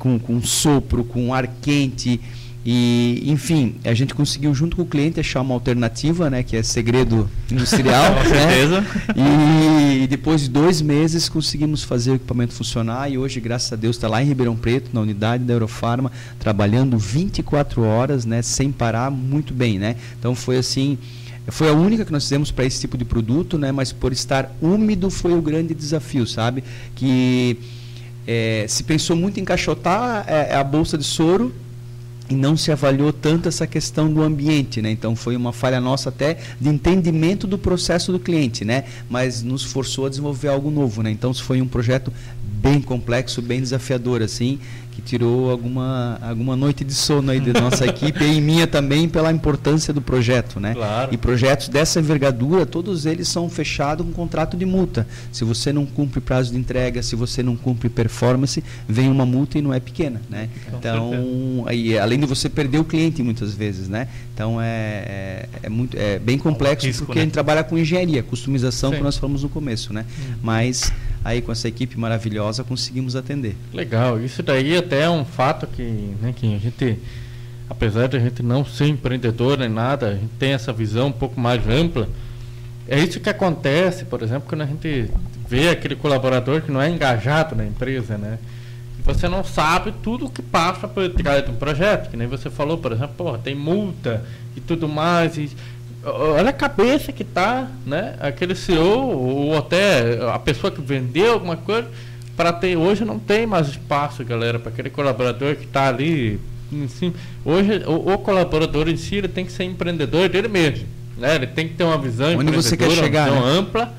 com, com sopro, com ar quente. E, enfim, a gente conseguiu junto com o cliente achar uma alternativa, né? Que é segredo industrial. Com né? certeza. E depois de dois meses conseguimos fazer o equipamento funcionar e hoje, graças a Deus, está lá em Ribeirão Preto, na unidade da Eurofarma, trabalhando 24 horas, né, sem parar, muito bem, né? Então foi assim, foi a única que nós fizemos para esse tipo de produto, né? Mas por estar úmido foi o grande desafio, sabe? Que eh, se pensou muito em encaixotar eh, a bolsa de soro e não se avaliou tanto essa questão do ambiente, né? Então foi uma falha nossa até de entendimento do processo do cliente, né? Mas nos forçou a desenvolver algo novo, né? Então foi um projeto bem complexo, bem desafiador, assim, que tirou alguma, alguma noite de sono aí da nossa equipe e minha também pela importância do projeto, né? Claro. E projetos dessa envergadura, todos eles são fechados com contrato de multa. Se você não cumpre prazo de entrega, se você não cumpre performance, vem uma multa e não é pequena, né? Com Então, aí, além de você perder o cliente muitas vezes, né? Então é, é, é muito é bem complexo risco, porque né? a gente trabalha com engenharia, customização Sim. que nós falamos no começo, né? Mas aí com essa equipe maravilhosa conseguimos atender. Legal, isso daí até é um fato que, né, que a gente, apesar de a gente não ser empreendedor nem nada, a gente tem essa visão um pouco mais ampla. É isso que acontece, por exemplo, quando a gente vê aquele colaborador que não é engajado na empresa, né? Você não sabe tudo o que passa por trás de um projeto, que nem você falou, por exemplo, porra, tem multa e tudo mais. E, olha a cabeça que tá, né? Aquele CEO ou até a pessoa que vendeu alguma coisa para ter hoje não tem mais espaço, galera, para aquele colaborador que está ali em cima. Hoje o, o colaborador em si ele tem que ser empreendedor dele mesmo, né? Ele tem que ter uma visão Onde você quer empreendedora, uma chegar, visão né? ampla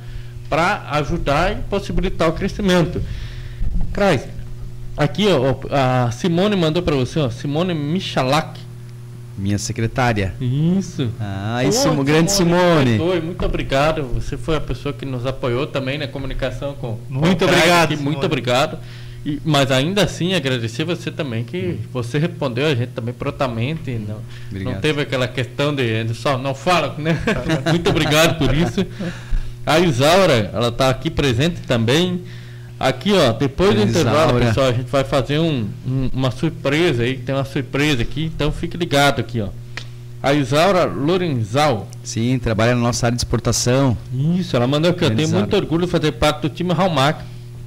para ajudar e possibilitar o crescimento. Crais, aqui ó, a Simone mandou para você, ó, Simone Michalak. Minha secretária. Isso. Ah, Pô, grande Simone. Simone, Muito obrigado. Você foi a pessoa que nos apoiou também na comunicação com. Muito com Craig obrigado, Muito obrigado. E, mas ainda assim, agradecer você também, que você respondeu a gente também prontamente. Não, Obrigado. não teve aquela questão de, de só não fala, né? muito obrigado por isso. A Isaura, ela está aqui presente também. Aqui, ó, depois do intervalo, pessoal, a gente vai fazer um, um- uma surpresa aí, tem uma surpresa aqui, então fique ligado aqui, ó. A Isaura Lorenzal. Sim, trabalha na nossa área de exportação. Isso, ela mandou aqui, ó. Tenho muito orgulho de fazer parte do time Hallmark.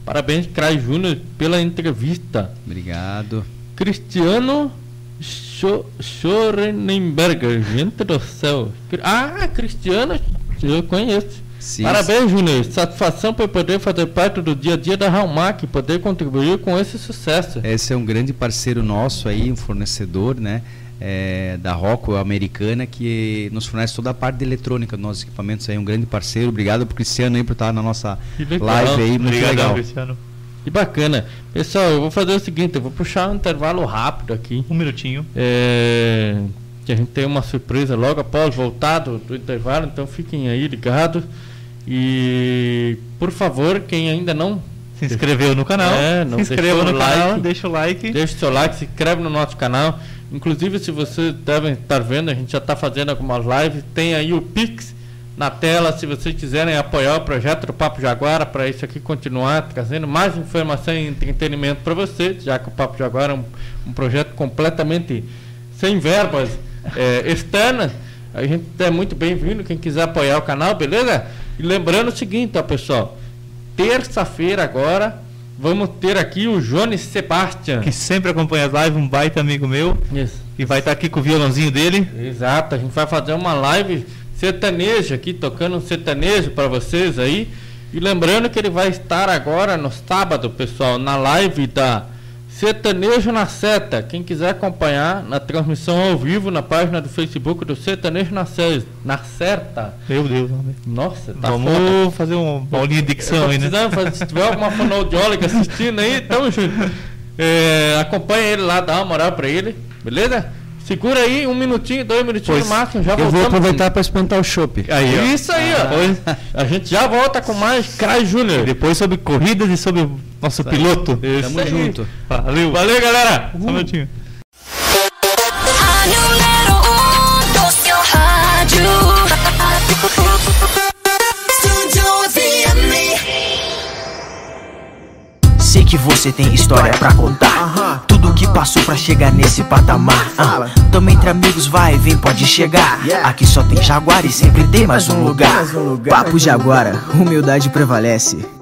Parabéns, Crai Júnior, pela entrevista. Obrigado. Cristiano Scho- Schorenberger, gente do céu. Ah, Cristiano, eu conheço. Sim, Parabéns, Júnior. Satisfação por poder fazer parte do dia a dia da Hallmark e poder contribuir com esse sucesso. Esse é um grande parceiro nosso aí, um fornecedor, né? é, da Rockwell americana que nos fornece toda a parte de eletrônica dos nossos equipamentos aí, um grande parceiro. Obrigado pro Cristiano aí por estar na nossa live aí, muito Obrigadão, legal. Cristiano. Que bacana. Pessoal, eu vou fazer o seguinte, eu vou puxar um intervalo rápido aqui. Um minutinho. É, que a gente tem uma surpresa logo após voltar do, do intervalo, então fiquem aí ligados. E por favor, quem ainda não se inscreveu no canal, é, se inscreva no like, canal, deixa o like. Deixa o seu like, se inscreve no nosso canal. Inclusive, se vocês devem estar vendo, a gente já está fazendo algumas lives. Tem aí o Pix na tela, se vocês quiserem apoiar o projeto do Papo Jaguara, para isso aqui continuar trazendo mais informação e entretenimento para vocês, já que o Papo Jaguara é um, um projeto completamente sem verbas é, externas. A gente é muito bem-vindo, quem quiser apoiar o canal, beleza? E lembrando o seguinte, ó, pessoal, terça-feira agora vamos ter aqui o Jones Sebastian. Que sempre acompanha as lives, um baita amigo meu. Isso. E vai estar aqui com o violãozinho dele. Exato, a gente vai fazer uma live sertaneja aqui, tocando um sertanejo para vocês aí. E lembrando que ele vai estar agora no sábado, pessoal, na live da Sertanejo na Seta. Quem quiser acompanhar na transmissão ao vivo na página do Facebook do Sertanejo na, na Certa. Meu Deus, nossa, tá Vamos foda. fazer uma bolinha de dicção aí, né? Fazer, se tiver alguma fonoaudióloga assistindo aí, tamo junto. É, acompanha ele lá, dá uma moral pra ele, beleza? Segura aí um minutinho, dois minutinhos no máximo, já Eu vou aproveitar para espantar o chopp. Aí, Isso aí, ó. Depois, a gente já volta com mais Crai Júnior. Depois sobre corridas e sobre nosso Sai. piloto. Isso Tamo aí. junto. Valeu. Valeu, galera. Só um minutinho. Que você tem história pra contar. Tudo que passou pra chegar nesse patamar. Uh, tamo entre amigos, vai, vem, pode chegar. Aqui só tem Jaguar e sempre tem mais um lugar. Papo Jaguara, humildade prevalece.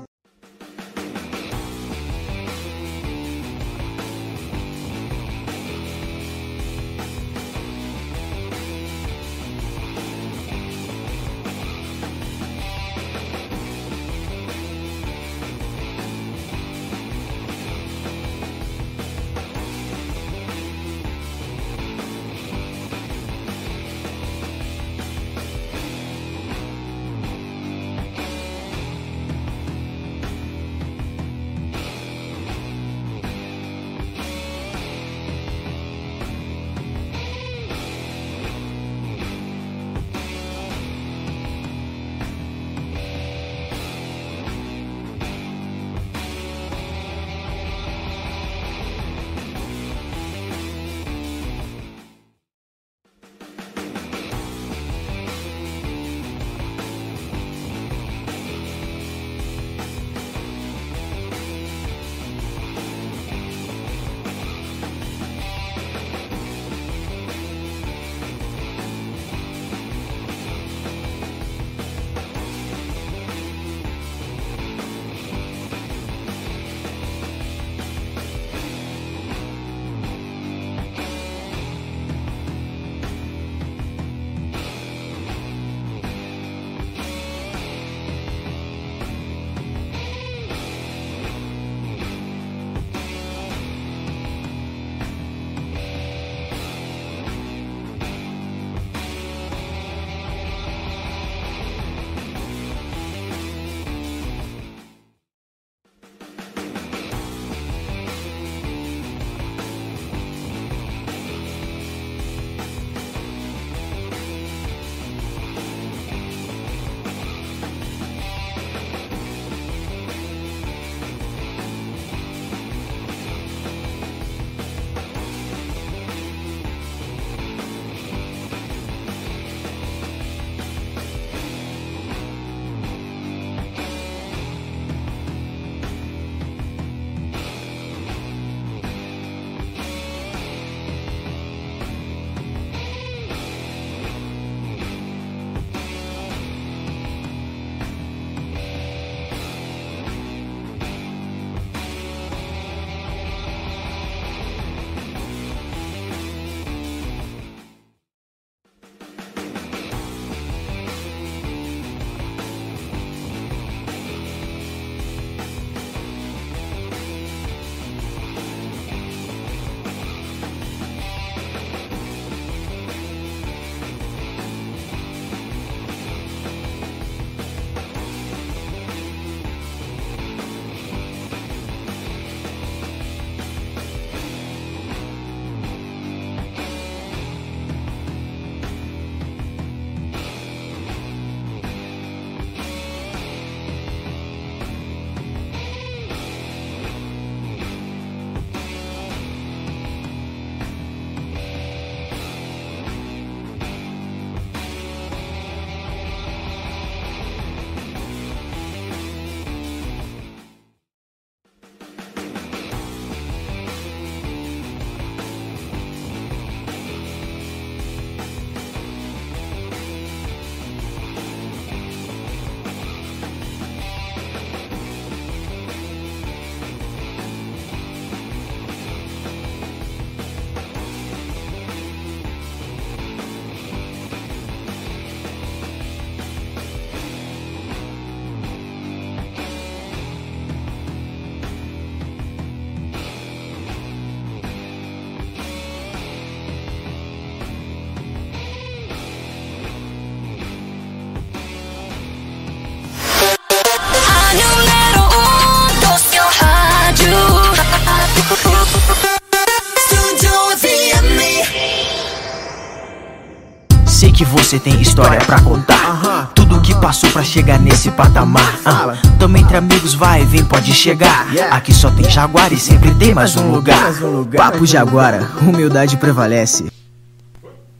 Você tem história pra contar. Tudo que passou pra chegar nesse patamar. Ah, tamo entre amigos, vai e vem, pode chegar. Aqui só tem Jaguar e sempre tem mais um lugar. Papo Jaguara, humildade prevalece.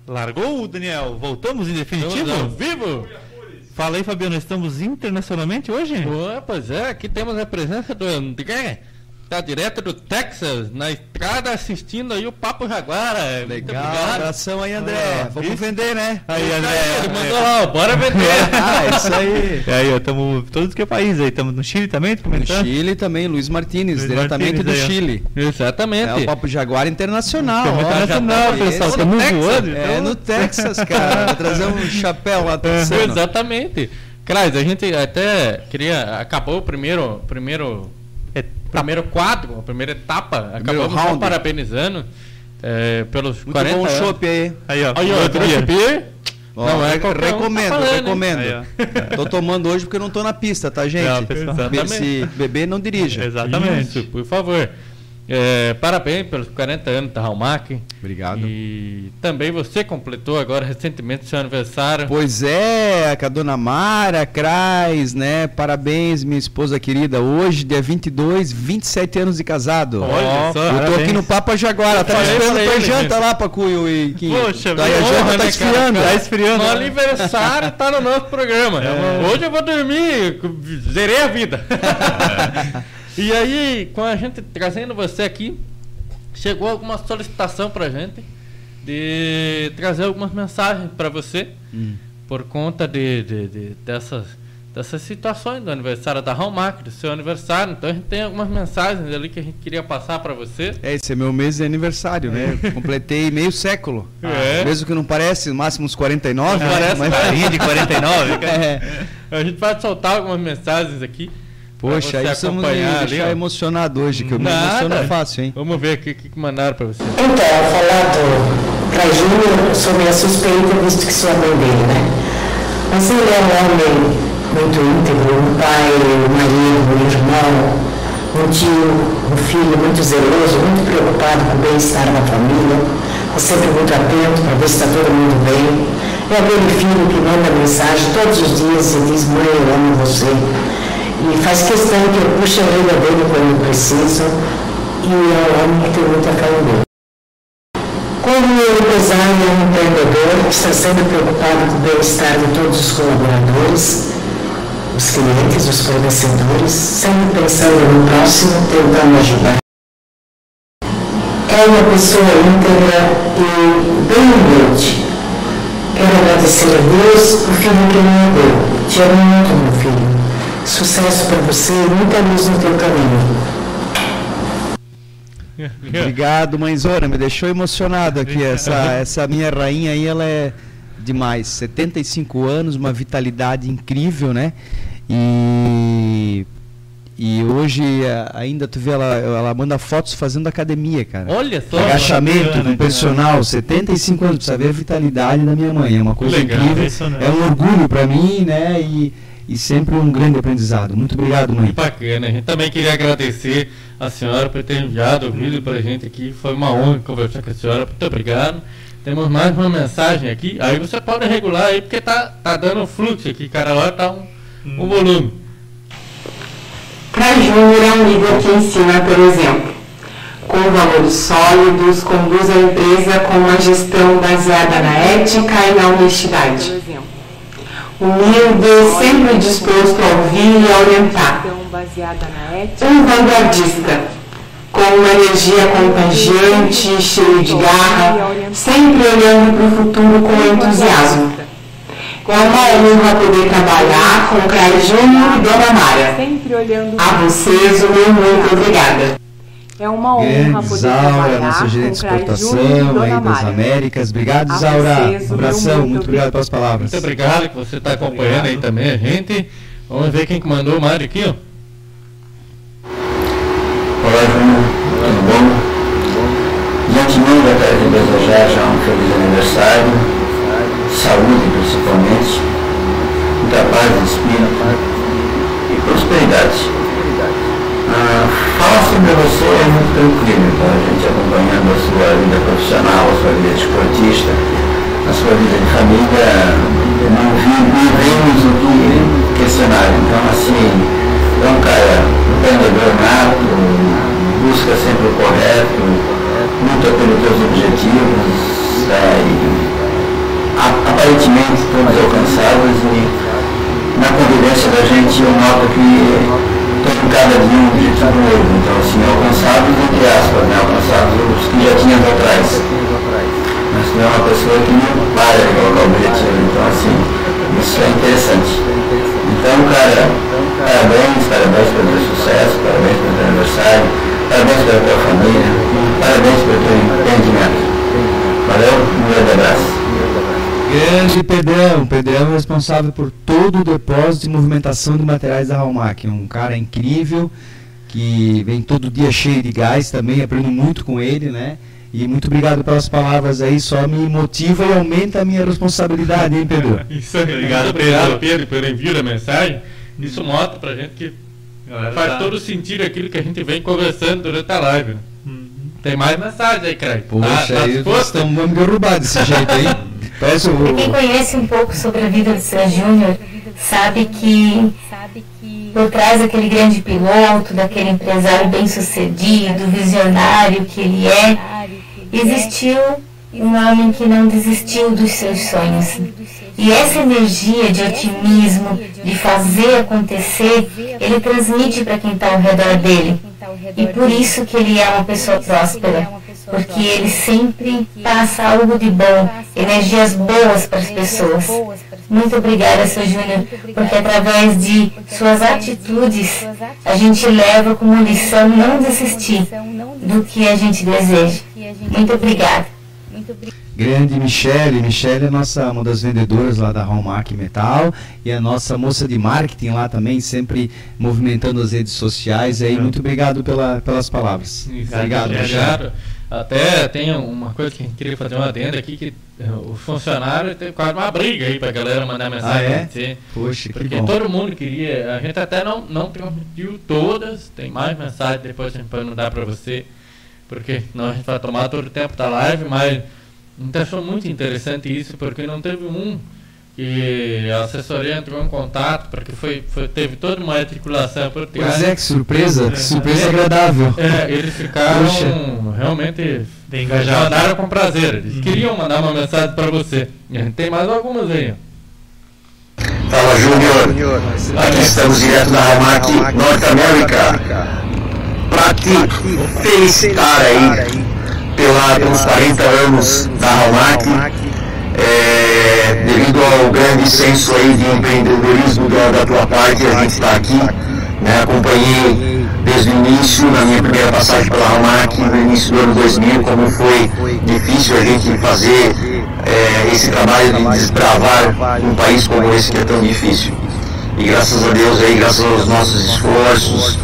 Largou, Daniel? Voltamos em definitivo? Estamos ao vivo? Fala aí, Fabiano, estamos internacionalmente hoje? Ué, pois é, aqui temos a presença do André, tá direto do Texas, na estrada assistindo aí o Papo Jaguara. Legal, obrigado. abração aí, André. Ah, Vamos isso. vender, né? Aí, Ele André. mandou lá, bora vender. Ah, isso aí. E aí, estamos todos que é país aí? Estamos no Chile também, No? Chile também, Luiz Martins, Luiz diretamente do aí. Chile. Exatamente. É o Papo Jaguar Internacional. Ó. internacional, Esse- pessoal. Estamos voando. É então. no Texas, cara. Trazer um chapéu lá texano. Exatamente. Crais, a gente até queria. Acabou o primeiro. primeiro É, primeiro quadro, a primeira etapa, acabamos só round. parabenizando é, pelos Muito 40 bom anos. chopp aí. Aí, ó. Aí, ó, outro dia. trouxe Ó, Não, é re- qualquer um tá recomendo, falando, recomendo. Aí, Tô tomando hoje porque eu não tô na pista, tá, gente? Não, pessoal. Be- Se beber, não dirija. Exatamente. Isso, por favor. É, parabéns pelos 40 anos da Raumac. Obrigado. E também você completou agora recentemente seu aniversário. Pois é, com a dona Mara Crais, né? Parabéns, minha esposa querida. Hoje, dia 22, 27 anos de casado. Olha só, Eu tô parabéns. aqui no Papa Jaguara, tá esperando pra ele, janta lá, Pacuio e Quinho. Poxa, Daí a que janta honra, tá né, esfriando. cara? Tá esfriando. No né? aniversário tá no nosso programa. Hoje eu vou dormir, zerei a vida. e aí, com a gente trazendo você aqui, chegou alguma solicitação pra gente de trazer algumas mensagens para você Hum. por conta de, de- de- dessas, dessas situações do aniversário da Hallmark, do seu aniversário. Então a gente tem algumas mensagens ali que a gente queria passar para você. É, esse é meu mês de aniversário, né? Eu Completei meio século. É. Mesmo que não parece, no máximo uns 49, né? Parece mas... Carinha de 49. cara. É. A gente vai soltar algumas mensagens aqui. Poxa, você aí estamos me deixar ó. emocionado hoje, que eu me Nada. emociono fácil, hein? Vamos ver aqui o que que mandaram para você. Então, falar do pra Júnior, sou meio suspeita, visto que sou a mãe dele, né? Mas ele é um homem muito íntegro, um pai, um marido, um irmão, um tio, um filho muito zeloso, muito preocupado com o bem-estar da família, é sempre muito atento para ver se está todo mundo bem. É aquele filho que manda mensagem todos os dias e diz, mãe, eu amo você. E faz questão que eu puxe a orelha dele quando preciso, e é um homem que tem muita Deus. Como empresário e empreendedor, está sempre preocupado com o bem-estar de todos os colaboradores, os clientes, os fornecedores, sempre pensando no próximo, tentando ajudar. É uma pessoa íntegra e bem humilde. Quero agradecer a Deus o filho que me deu. Te amo muito, meu filho. Sucesso para você e muita luz no teu caminho. Obrigado, mãezona. Me deixou emocionado aqui. Essa, essa minha rainha aí, ela é demais. 75 anos, uma vitalidade incrível, né? E. E hoje ainda tu vê ela, ela manda fotos fazendo academia, cara. Olha só. Agachamento com personal, 75 anos, precisa ver a vitalidade da minha mãe. É uma coisa Legal, incrível. É um orgulho pra mim, né? E, e sempre um grande aprendizado. Muito obrigado, mãe. Bacana. A gente também queria agradecer a senhora por ter enviado o vídeo pra gente aqui. Foi uma honra conversar com a senhora. Muito obrigado. Temos mais uma mensagem aqui. Aí você pode regular aí, porque tá, tá dando fluxo aqui. Cada hora tá um, um volume. Para Júnior é um líder que ensina, por exemplo, com valores sólidos, conduz a empresa com uma gestão baseada na ética e na honestidade. Humilde, sempre disposto a ouvir e a orientar. ética. Um vanguardista, com uma energia contagiante, cheio de garra, sempre olhando para o futuro com entusiasmo. É uma honra poder trabalhar com Craig Júnior e Dona Mara. A vocês, o meu muito obrigada. É uma honra Grande poder Isaura, trabalhar nossa com gerente de exportação aí das. Américas. Obrigado, A vocês, o meu Abração, muito muito obrigado pelas palavras. Muito obrigado que você está acompanhando aí também a gente. Vamos ver quem que mandou o Mário aqui, ó. Olá, Júnior. Tudo bom? De antemão, gostaria de desejar já um feliz aniversário, saúde principalmente, muita paz espírito e prosperidade. Falar sobre você é muito tranquilo, tá? a gente acompanhando a sua vida profissional, a sua vida de esportista, as sua vida de família, não, não vimos o que questionar. Então, assim, é um cara empreendedor nato, busca sempre o correto, luta pelos seus objetivos, é, e, aparentemente todos alcançados e na convivência da gente eu noto que objetivo novo. Então, assim, alcançados entre aspas, né? alcançados os que já tinham atrás. Mas não é uma pessoa que não para colocar o objetivo. Então, assim, isso é interessante. Então, cara, parabéns, parabéns pelo teu sucesso, parabéns pelo teu aniversário, parabéns pela tua família, parabéns pelo teu empreendimento. Valeu, um grande abraço. Grande Pedrão, Pedrão é responsável por todo o depósito e movimentação de materiais da Halmac. Um cara incrível, que vem todo dia cheio de gás também, aprendo muito com ele, né? E muito obrigado pelas palavras aí, só me motiva e aumenta a minha responsabilidade, hein, Pedro? Isso aí, obrigado, Pedro. Pedro, pelo envio da mensagem. Isso mostra pra gente que faz tá. todo sentido aquilo que a gente vem conversando durante a live. Uhum. Tem mais mensagem aí, Craig. Poxa, tá, tá aí estamos vamos derrubar desse jeito aí. Peço o... Quem conhece um pouco sobre a vida do Sam Júnior sabe que por trás daquele grande piloto, daquele empresário bem sucedido, visionário que ele é, existiu um homem que não desistiu dos seus sonhos. E essa energia de otimismo, de fazer acontecer, ele transmite para quem está ao redor dele. E por isso que ele é uma pessoa próspera porque ele sempre passa algo de bom, energias boas para as pessoas. Muito obrigada, seu Júnior, porque através de suas atitudes a gente leva como lição não desistir do que a gente deseja. Muito obrigada. Grande Michele, Michele é nossa, uma das vendedoras lá da Hallmark Metal e a nossa moça de marketing lá também, sempre movimentando as redes sociais. Aí, muito obrigado pela, pelas palavras. Obrigado, Michele. Até tem uma coisa que gente queria fazer uma adenda aqui, que eh, o funcionário tem quase uma briga aí pra galera mandar mensagem ah, é? Você, Poxa, Porque todo mundo queria, a gente até não, não transmitiu todas, tem mais mensagens depois a gente pode mandar pra você, porque não a gente vai tomar todo o tempo da live, mas gente achou muito interessante isso, porque não teve um que a assessoria entrou em contato, porque foi, foi, teve toda uma articulação por trás. Pois é, que surpresa, que surpresa agradável. É, eles ficaram Puxa. realmente engajados. Mandaram com prazer, eles uhum. queriam mandar uma mensagem para você. E a gente tem mais algumas aí. Fala Júnior, aqui estamos direto da Ramac Norte América para te felicitar aí pela, pelos 40 anos da Ramac é, devido ao grande senso aí de empreendedorismo da, da tua parte, a gente está aqui. Né, acompanhei desde o início, na minha primeira passagem pela Ramac, no início do ano 2000, como foi difícil a gente fazer é, esse trabalho de desbravar um país como esse que é tão difícil. E graças a Deus aí, graças aos nossos esforços,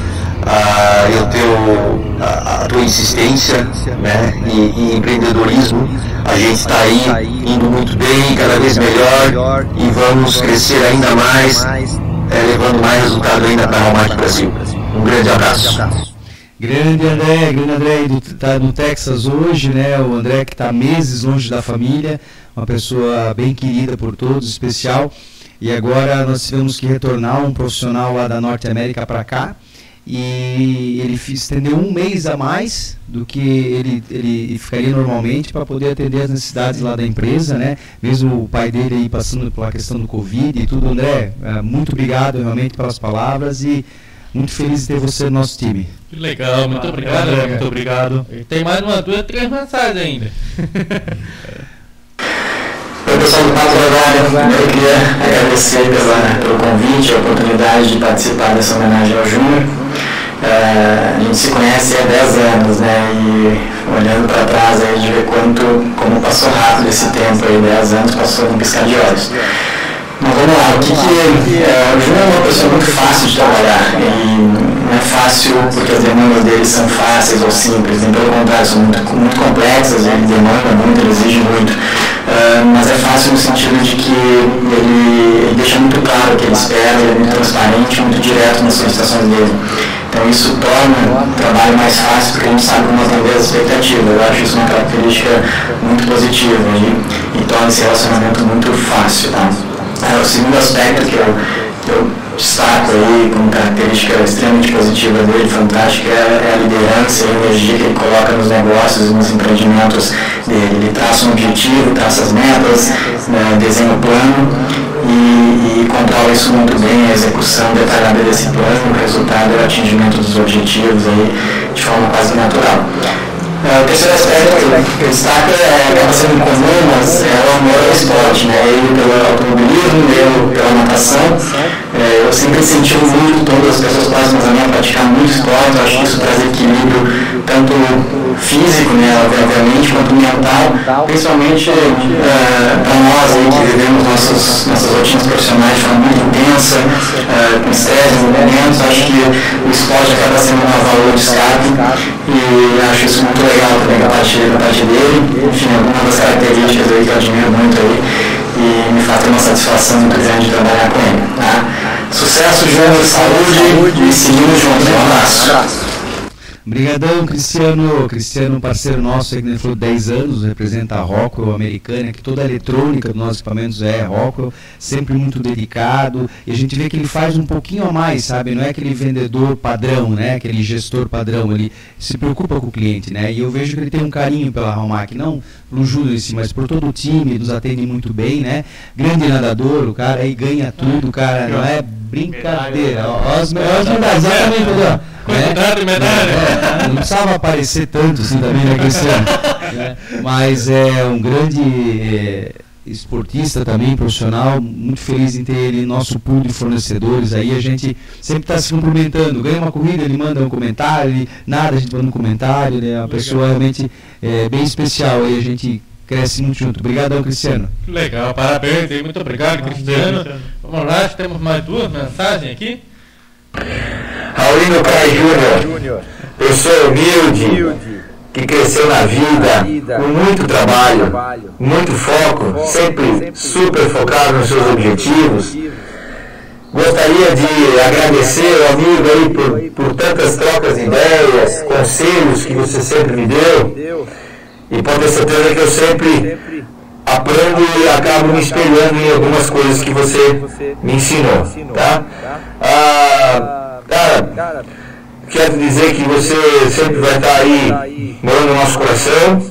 a, eu teu, a, a tua insistência né, e, e empreendedorismo, a gente está aí indo muito bem, cada vez melhor e vamos crescer ainda mais, é, levando mais resultado ainda para a Walmart Brasil. Um grande abraço. Grande André, grande André está no Texas hoje, né? O André que está meses longe da família, uma pessoa bem querida por todos, especial. E agora nós tivemos que retornar um profissional lá da Norte América para cá e ele estendeu um mês a mais do que ele, ele ficaria normalmente para poder atender as necessidades lá da empresa, né? Mesmo o pai dele aí passando pela questão do Covid e tudo, André, é, muito obrigado realmente pelas palavras e muito feliz de ter você no nosso time. Legal, muito obrigado, André, muito obrigado. Tem mais uma, duas, três mensagens ainda. Do Pato Agora, eu queria agradecer pela, pelo convite, a oportunidade de participar dessa homenagem ao Júnior. Uh, a gente se conhece há 10 anos, né? E olhando para trás aí de ver quanto, como passou rápido esse tempo aí, 10 anos passou num piscar de olhos. Mas vamos lá, o que que. Uh, o João é uma pessoa muito fácil de trabalhar. E não é fácil porque as demandas dele são fáceis ou simples, nem pelo contrário, são muito, muito complexas, ele demanda muito, ele exige muito. Uh, mas é fácil no sentido de que ele, ele deixa muito claro o que ele espera, ele é muito transparente, muito direto nas solicitações dele. Então isso torna o trabalho mais fácil porque a gente sabe como atender as expectativas. Eu acho isso uma característica muito positiva e, e torna esse relacionamento muito fácil. Tá? Uh, o segundo aspecto que eu, eu destaco aí como característica extremamente positiva dele, fantástica, é, é a liderança e a energia que ele coloca nos negócios e nos empreendimentos dele. Ele traça um objetivo, traça as metas, né, desenha o plano e, e, controla isso muito bem, a execução detalhada desse plano, o resultado é o atingimento dos objetivos aí, de forma quase natural. É, o terceiro aspecto que eu destaco é, acaba sendo comum, mas é o amor ao esporte, né? Ele pelo automobilismo, eu pela natação. É, eu sempre incentivo muito todas as pessoas próximas a mim a praticar muito esporte, eu acho que isso traz equilíbrio tanto físico, né, obviamente, quanto mental, principalmente é, para nós aí que vivemos nossas, nossas rotinas profissionais de forma muito intensa, é, com estresse, movimentos, acho que o esporte acaba sendo uma valor de escape e acho isso muito legal também da parte, da parte dele, enfim, algumas das características aí que eu admiro muito aí e me faz ter uma satisfação muito grande de trabalhar com ele. Tá? Sucesso, Júnior, saúde e seguimos juntos. Um abraço. Obrigadão, Cristiano. Cristiano, parceiro nosso, que falou 10 anos, representa a Rockwell americana, que toda a eletrônica dos nossos equipamentos é Rockwell, sempre muito dedicado. E a gente vê que ele faz um pouquinho a mais, sabe? Não é aquele vendedor padrão, né? Aquele gestor padrão. Ele se preocupa com o cliente, né? E eu vejo que ele tem um carinho pela Halmac, não pelo Júlio em si, mas por todo o time, nos atende muito bem, né? Grande nadador, o cara aí ganha tudo, o cara não é brincadeira. As melhores medalhas, exatamente, entendeu? Quantidade de medalha. É, não precisava aparecer tanto assim também, né, Cristiano? Né? Mas é um grande é, esportista também, profissional, muito feliz em ter ele nosso pool de fornecedores aí, a gente sempre está se cumprimentando, ganha uma corrida, ele manda um comentário, ele, nada, a gente manda um comentário, né? É uma pessoa realmente é, bem especial aí, a gente cresce muito junto. Obrigadão, Cristiano. Legal, parabéns, muito obrigado, Cristiano. Vamos lá, temos mais duas mensagens aqui. Raulino Caio Júnior, pessoa humilde, que cresceu na vida, com muito trabalho, muito foco, sempre super focado nos seus objetivos. Gostaria de agradecer ao amigo aí por, por tantas trocas de ideias, conselhos que você sempre me deu. E pode ter certeza que eu sempre aprendo e acabo me espelhando em algumas coisas que você me ensinou. Tá? Ah, Cara, quero dizer que você sempre vai estar aí morando no nosso coração,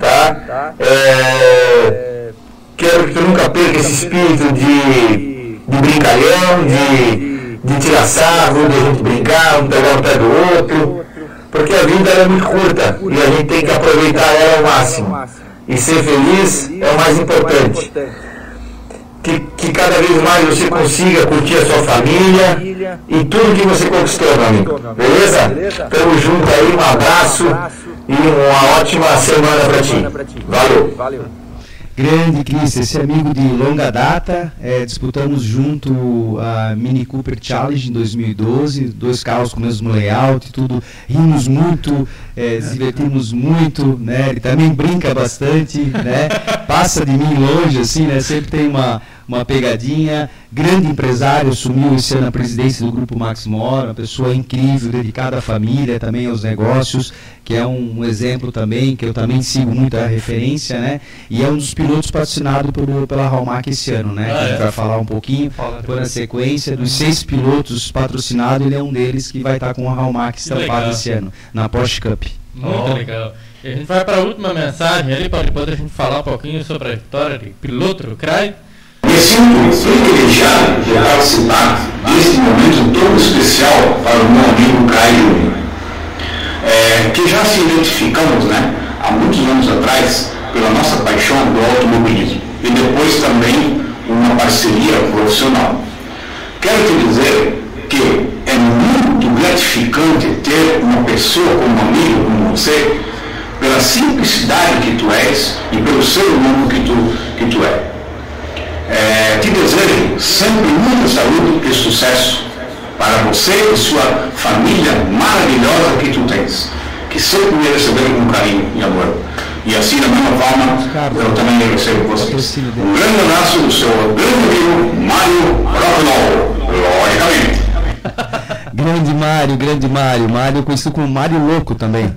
tá? É, quero que tu nunca perca esse espírito de, de brincalhão, de, de tirar sarro, de a gente brincar, um pegar um pé do outro, porque a vida é muito curta. E a gente tem que aproveitar ela ao máximo. E ser feliz é o mais importante. que, que cada vez mais você consiga curtir a sua família e tudo que você conquistou, meu amigo. Beleza? Tamo junto aí, um abraço e uma ótima semana para ti. Valeu. Grande Cris, esse amigo de longa data, é, disputamos junto a Mini Cooper Challenge em 2012, dois carros com o mesmo layout, tudo, rimos muito, é, divertimos muito, né? Ele também brinca bastante, né? Passa de mim longe, assim, né? Sempre tem uma, uma pegadinha. Grande empresário, assumiu esse ano a presidência do Grupo Max Mora, uma pessoa incrível, dedicada à família, também aos negócios, que é um, um exemplo também, que eu também sigo muito a referência, né? E é um dos pilotos patrocinado por, pela Halmac esse ano, né? Ah, que a gente é? vai falar um pouquinho, por a sequência. Dos seis pilotos patrocinados, ele é um deles que vai estar com a Halmac estampado esse ano, na Porsche Cup. Muito oh. legal. E a gente vai para a última mensagem ali, para depois a gente falar um pouquinho sobre a história de piloto do CRAI. Me sinto privilegiado de participar deste momento tão especial para o meu amigo Caio Júnior, é, que já se identificamos né, há muitos anos atrás pela nossa paixão do automobilismo e depois também uma parceria profissional. Quero te dizer que é muito gratificante ter uma pessoa como amigo, como você, pela simplicidade que tu és e pelo ser humano que tu, que tu é. É te desejo sempre muita saúde e sucesso para você e sua família maravilhosa que tu tens, que sempre me receberam com carinho e amor. E assim, da mesma forma, eu também recebo vocês. Um grande abraço do seu grande amigo Mário Rocknall, logicamente. grande Mário, grande Mário. Mário conhecido como Mário Louco também.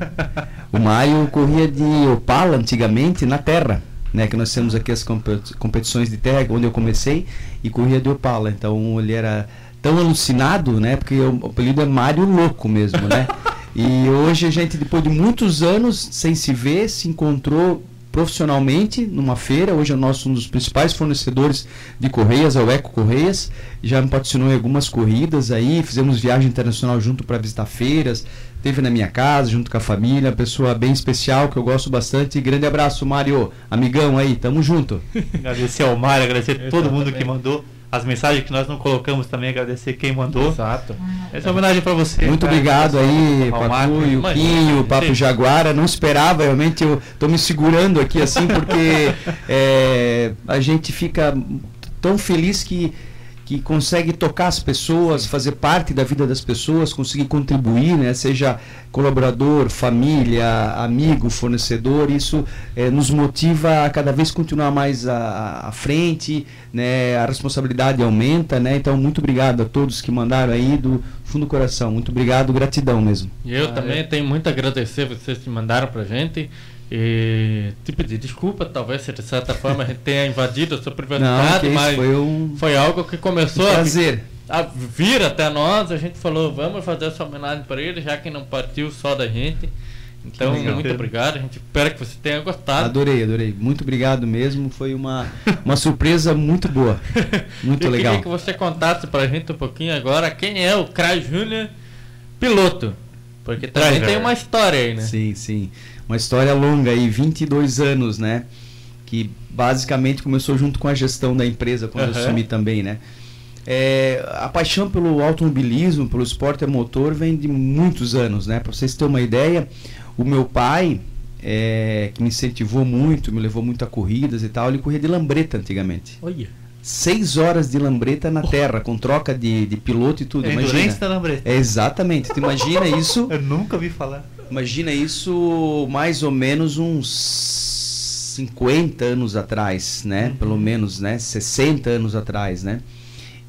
O Mário corria de Opala antigamente na terra. Né, que nós temos aqui as competições de terra, onde eu comecei, e corria de Opala. Então ele era tão alucinado, né? Porque o apelido é Mário Louco mesmo, né? E hoje a gente, depois de muitos anos sem se ver, se encontrou profissionalmente numa feira. Hoje é nosso um dos principais fornecedores de correias, é o Eco Correias. Já me patrocinou em algumas corridas aí, fizemos viagem internacional junto para visitar feiras. Teve na minha casa, junto com a família, pessoa bem especial que eu gosto bastante. Grande abraço, Mário, amigão aí, tamo junto. agradecer ao Mário, agradecer a todo mundo que mandou as mensagens que nós não colocamos também, agradecer quem mandou. Exato. Essa é uma homenagem para você. Muito cara, obrigado aí, Papu, Yuquinho, Papo Jaguara. Não esperava, realmente eu tô me segurando aqui assim, porque é, a gente fica tão feliz que que consegue tocar as pessoas, fazer parte da vida das pessoas, conseguir contribuir, né? seja colaborador, família, amigo, fornecedor, isso é, nos motiva a cada vez continuar mais à, à frente, né? a responsabilidade aumenta, né? então muito obrigado a todos que mandaram aí do fundo do coração, muito obrigado, gratidão mesmo. E eu ah, também é. tenho muito a agradecer vocês que mandaram pra gente, e te pedir desculpa, talvez de certa forma a gente tenha invadido a sua privacidade, Não, mas foi, um... foi algo que começou um prazer. A, a vir até nós. A gente falou, vamos fazer essa homenagem para ele, já que não partiu só da gente. Então, muito obrigado. A gente espera que você tenha gostado. Adorei, adorei. Muito obrigado mesmo. Foi uma, uma surpresa muito boa. Muito Eu legal. queria que você contasse para a gente um pouquinho agora quem é o Cry Júnior piloto. Porque também tem uma história aí, né? Sim, sim uma história longa aí, 22 anos, né? Que basicamente começou junto com a gestão da empresa, quando uhum. eu assumi também, né? É, a paixão pelo automobilismo, pelo esporte a motor, vem de muitos anos, né? Para vocês terem uma ideia, o meu pai, é, que me incentivou muito, me levou muito a corridas e tal, ele corria de lambreta antigamente. Olha. Seis horas de lambreta na oh. terra, com troca de, de piloto e tudo. É imagina. da lambreta. É, exatamente. Tu imagina isso? Eu nunca vi falar. Imagina isso mais ou menos uns 50 anos atrás, né? Uhum. Pelo menos, né? 60 anos atrás, né?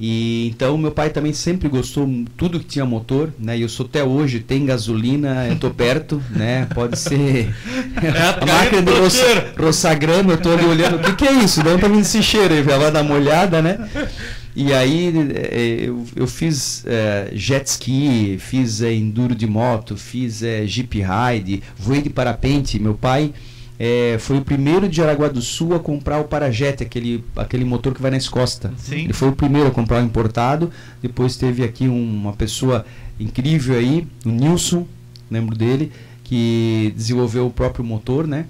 E então meu pai também sempre gostou tudo que tinha motor, né? E eu sou até hoje, tem gasolina, eu tô perto, né? Pode ser é a, máquina do Rossagrano, eu tô ali olhando, o que, que é isso? De onde tá vindo esse cheiro aí? Vai dar uma olhada, né? E aí é, eu, eu fiz é, jet ski, fiz é, enduro de moto, fiz é, jeep ride, voei de parapente. Meu pai é, foi o primeiro de Jaraguá do Sul a comprar o Parajet, aquele, aquele motor que vai nas costas. Sim. Ele foi o primeiro a comprar o importado. Depois teve aqui um, uma pessoa incrível aí, o Nilson, lembro dele, que desenvolveu o próprio motor, né?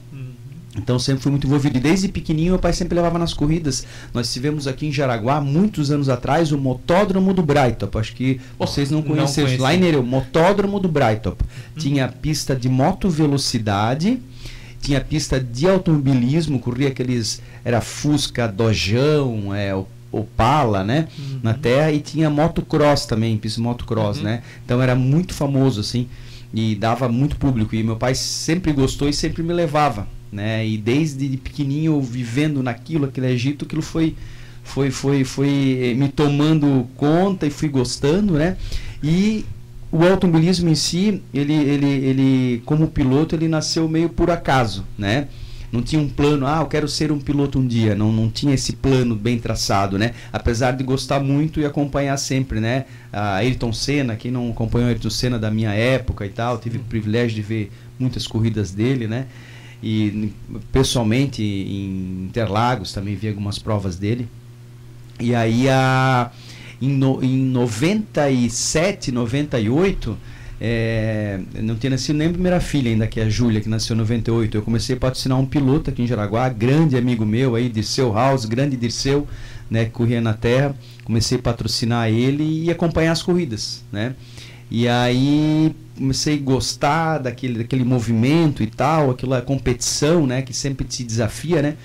Então sempre fui muito envolvido. E desde pequenininho meu pai sempre levava nas corridas. Nós tivemos aqui em Jaraguá, muitos anos atrás, o Motódromo do Braitop. Acho que vocês não conhecem. Lá em o Motódromo do Braitop. Hum. Tinha pista de moto velocidade, tinha pista de automobilismo, corria aqueles. Era Fusca, Dojão, é, Opala, né? Uhum. Na terra. E tinha motocross também, pista de motocross, uhum. né? Então era muito famoso, assim. E dava muito público. E meu pai sempre gostou e sempre me levava né? E desde pequenininho vivendo naquilo, aquele Egito, aquilo foi foi foi foi me tomando conta e fui gostando, né? E o automobilismo em si, ele ele ele como piloto, ele nasceu meio por acaso, né? Não tinha um plano, ah, eu quero ser um piloto um dia. Não, não tinha esse plano bem traçado, né? Apesar de gostar muito e acompanhar sempre, né? A Ayrton Senna, quem não acompanhou a Ayrton Senna da minha época e tal, tive o privilégio de ver muitas corridas dele, né? E pessoalmente em Interlagos também vi algumas provas dele. E aí a, em, no, em 97, 98, é, não tinha nascido nem a primeira filha ainda, que é a Júlia, que nasceu em 98. Eu comecei a patrocinar um piloto aqui em Jaraguá, grande amigo meu aí, Dirceu House, grande Dirceu, né, que corria na terra. Comecei a patrocinar ele e acompanhar as corridas, né? E aí comecei a gostar daquele, daquele movimento e tal, aquela competição, né, que sempre te desafia, né?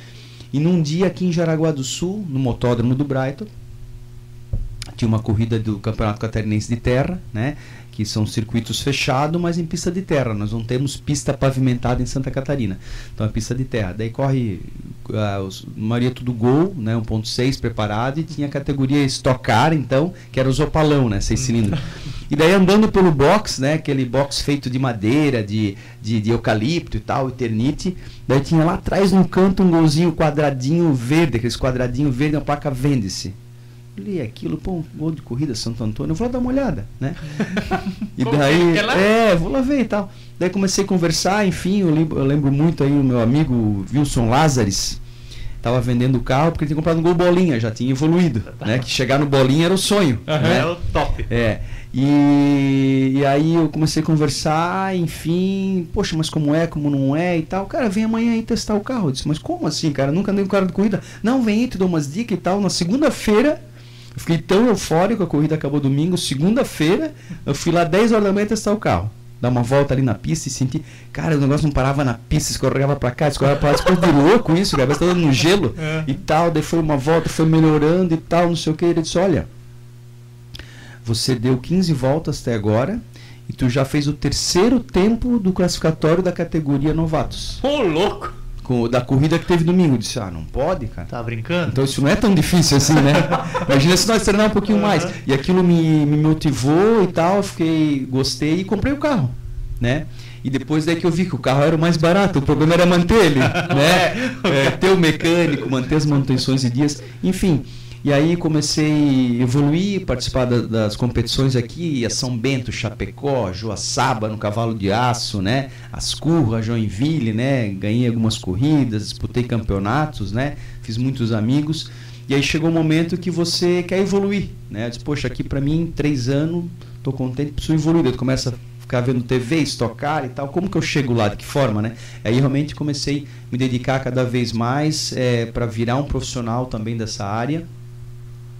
E num dia aqui em Jaraguá do Sul, no motódromo do Brighton, tinha uma corrida do Campeonato Catarinense de Terra, né, que são circuitos fechados, mas em pista de terra. Nós não temos pista pavimentada em Santa Catarina. Então é pista de terra. Daí corre uh, os, Maria tudo gol, né, 1.6 preparado e tinha a categoria Stock Car, então, que era o Zopalão, né, 6 cilindros. E daí andando pelo box, né, aquele box feito de madeira, de, de, de eucalipto e tal, eternite, daí tinha lá atrás no canto um golzinho quadradinho verde, aqueles quadradinho verde, uma placa vende-se li aquilo, pô, um gol de corrida Santo Antônio, eu vou lá dar uma olhada, né? e daí, é, vou lá ver e tal. Daí comecei a conversar, enfim, eu lembro, eu lembro muito aí o meu amigo Wilson Lázares, estava vendendo o carro porque ele tinha comprado um gol bolinha, já tinha evoluído, né? Que chegar no bolinha era o sonho. Uhum, né? Era o top. É. E, e aí eu comecei a conversar, enfim, poxa, mas como é, como não é e tal. Cara, vem amanhã aí testar o carro. Eu disse, mas como assim, cara? Nunca andei com carro de corrida. Não, vem aí, te dou umas dicas e tal. Na segunda-feira, eu fiquei tão eufórico, a corrida acabou domingo, segunda-feira, eu fui lá 10 horas da manhã testar o carro. Dar uma volta ali na pista e senti, cara, o negócio não parava na pista, escorregava pra cá, escorregava pra lá, ficou de louco isso, cara, estava no gelo é. e tal. Daí foi uma volta, foi melhorando e tal, não sei o que. Ele disse: Olha, você deu 15 voltas até agora e tu já fez o terceiro tempo do classificatório da categoria novatos. Ô, louco! Com, da corrida que teve domingo. Eu disse, ah, não pode, cara. Tá brincando? Então isso não é tão difícil assim, né? Imagina se nós treinar um pouquinho uhum. mais. E aquilo me, me motivou e tal, fiquei, gostei e comprei o carro, né? E depois daí que eu vi que o carro era o mais barato, o problema era manter ele, né? É, ter o mecânico, manter as manutenções e dias, enfim. E aí comecei a evoluir, participar da, das competições aqui, a São Bento, Chapecó, Joaçaba no cavalo de aço, né? As Curras, Joinville, né? Ganhei algumas corridas, disputei campeonatos, né? Fiz muitos amigos. E aí chegou um momento que você quer evoluir, né? Eu disse, poxa, aqui para mim, três anos, tô contente, preciso evoluir. Daí tu começa a ficar vendo TV, estocar e tal. Como que eu chego lá? De que forma, né? Aí realmente comecei a me dedicar cada vez mais é, eh, para virar um profissional também dessa área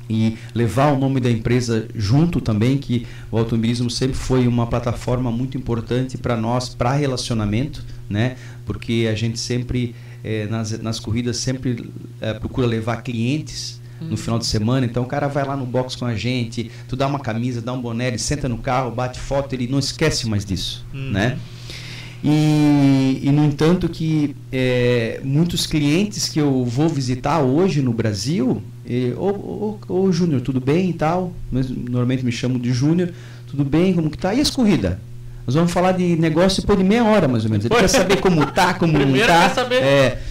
e levar o nome da empresa junto também, que o automobilismo sempre foi uma plataforma muito importante para nós, para relacionamento, né? Porque a gente sempre, eh, nas, nas corridas, sempre eh, procura levar clientes no uhum. final de semana, então o cara vai lá no box com a gente, tu dá uma camisa, dá um boné, ele senta no carro, bate foto, ele não esquece mais disso, uhum. né? E, e, no entanto que é, muitos clientes que eu vou visitar hoje no Brasil, e, ô, ô, ô Júnior, tudo bem e tal? Mas, normalmente me chamam de Júnior, tudo bem, como que tá? E as corridas? Nós vamos falar de negócio depois de meia hora, mais ou menos. Ele quer saber como tá, como Primeiro não tá. Quer saber. É,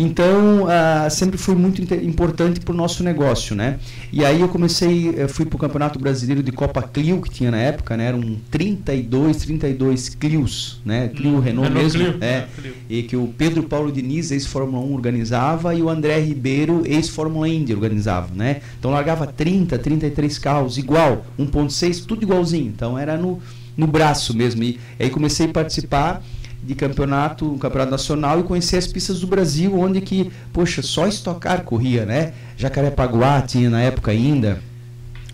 então, uh, sempre foi muito importante para o nosso negócio, né? E aí eu comecei, eu fui para o Campeonato Brasileiro de Copa Clio, que tinha na época, né? Eram 32, 32 Clios, né? Clio hum, Renault, Renault mesmo. Clio. É, Clio. E que o Pedro Paulo Diniz, ex-Fórmula 1, organizava e o André Ribeiro, ex-Fórmula Indy, organizava, né? Então largava 30, 33 carros, igual, 1.6, tudo igualzinho. Então era no, no braço mesmo. E aí comecei a participar de campeonato, um campeonato nacional e conhecer as pistas do Brasil, onde que, poxa, só estocar corria, né? Jacarepaguá tinha na época ainda.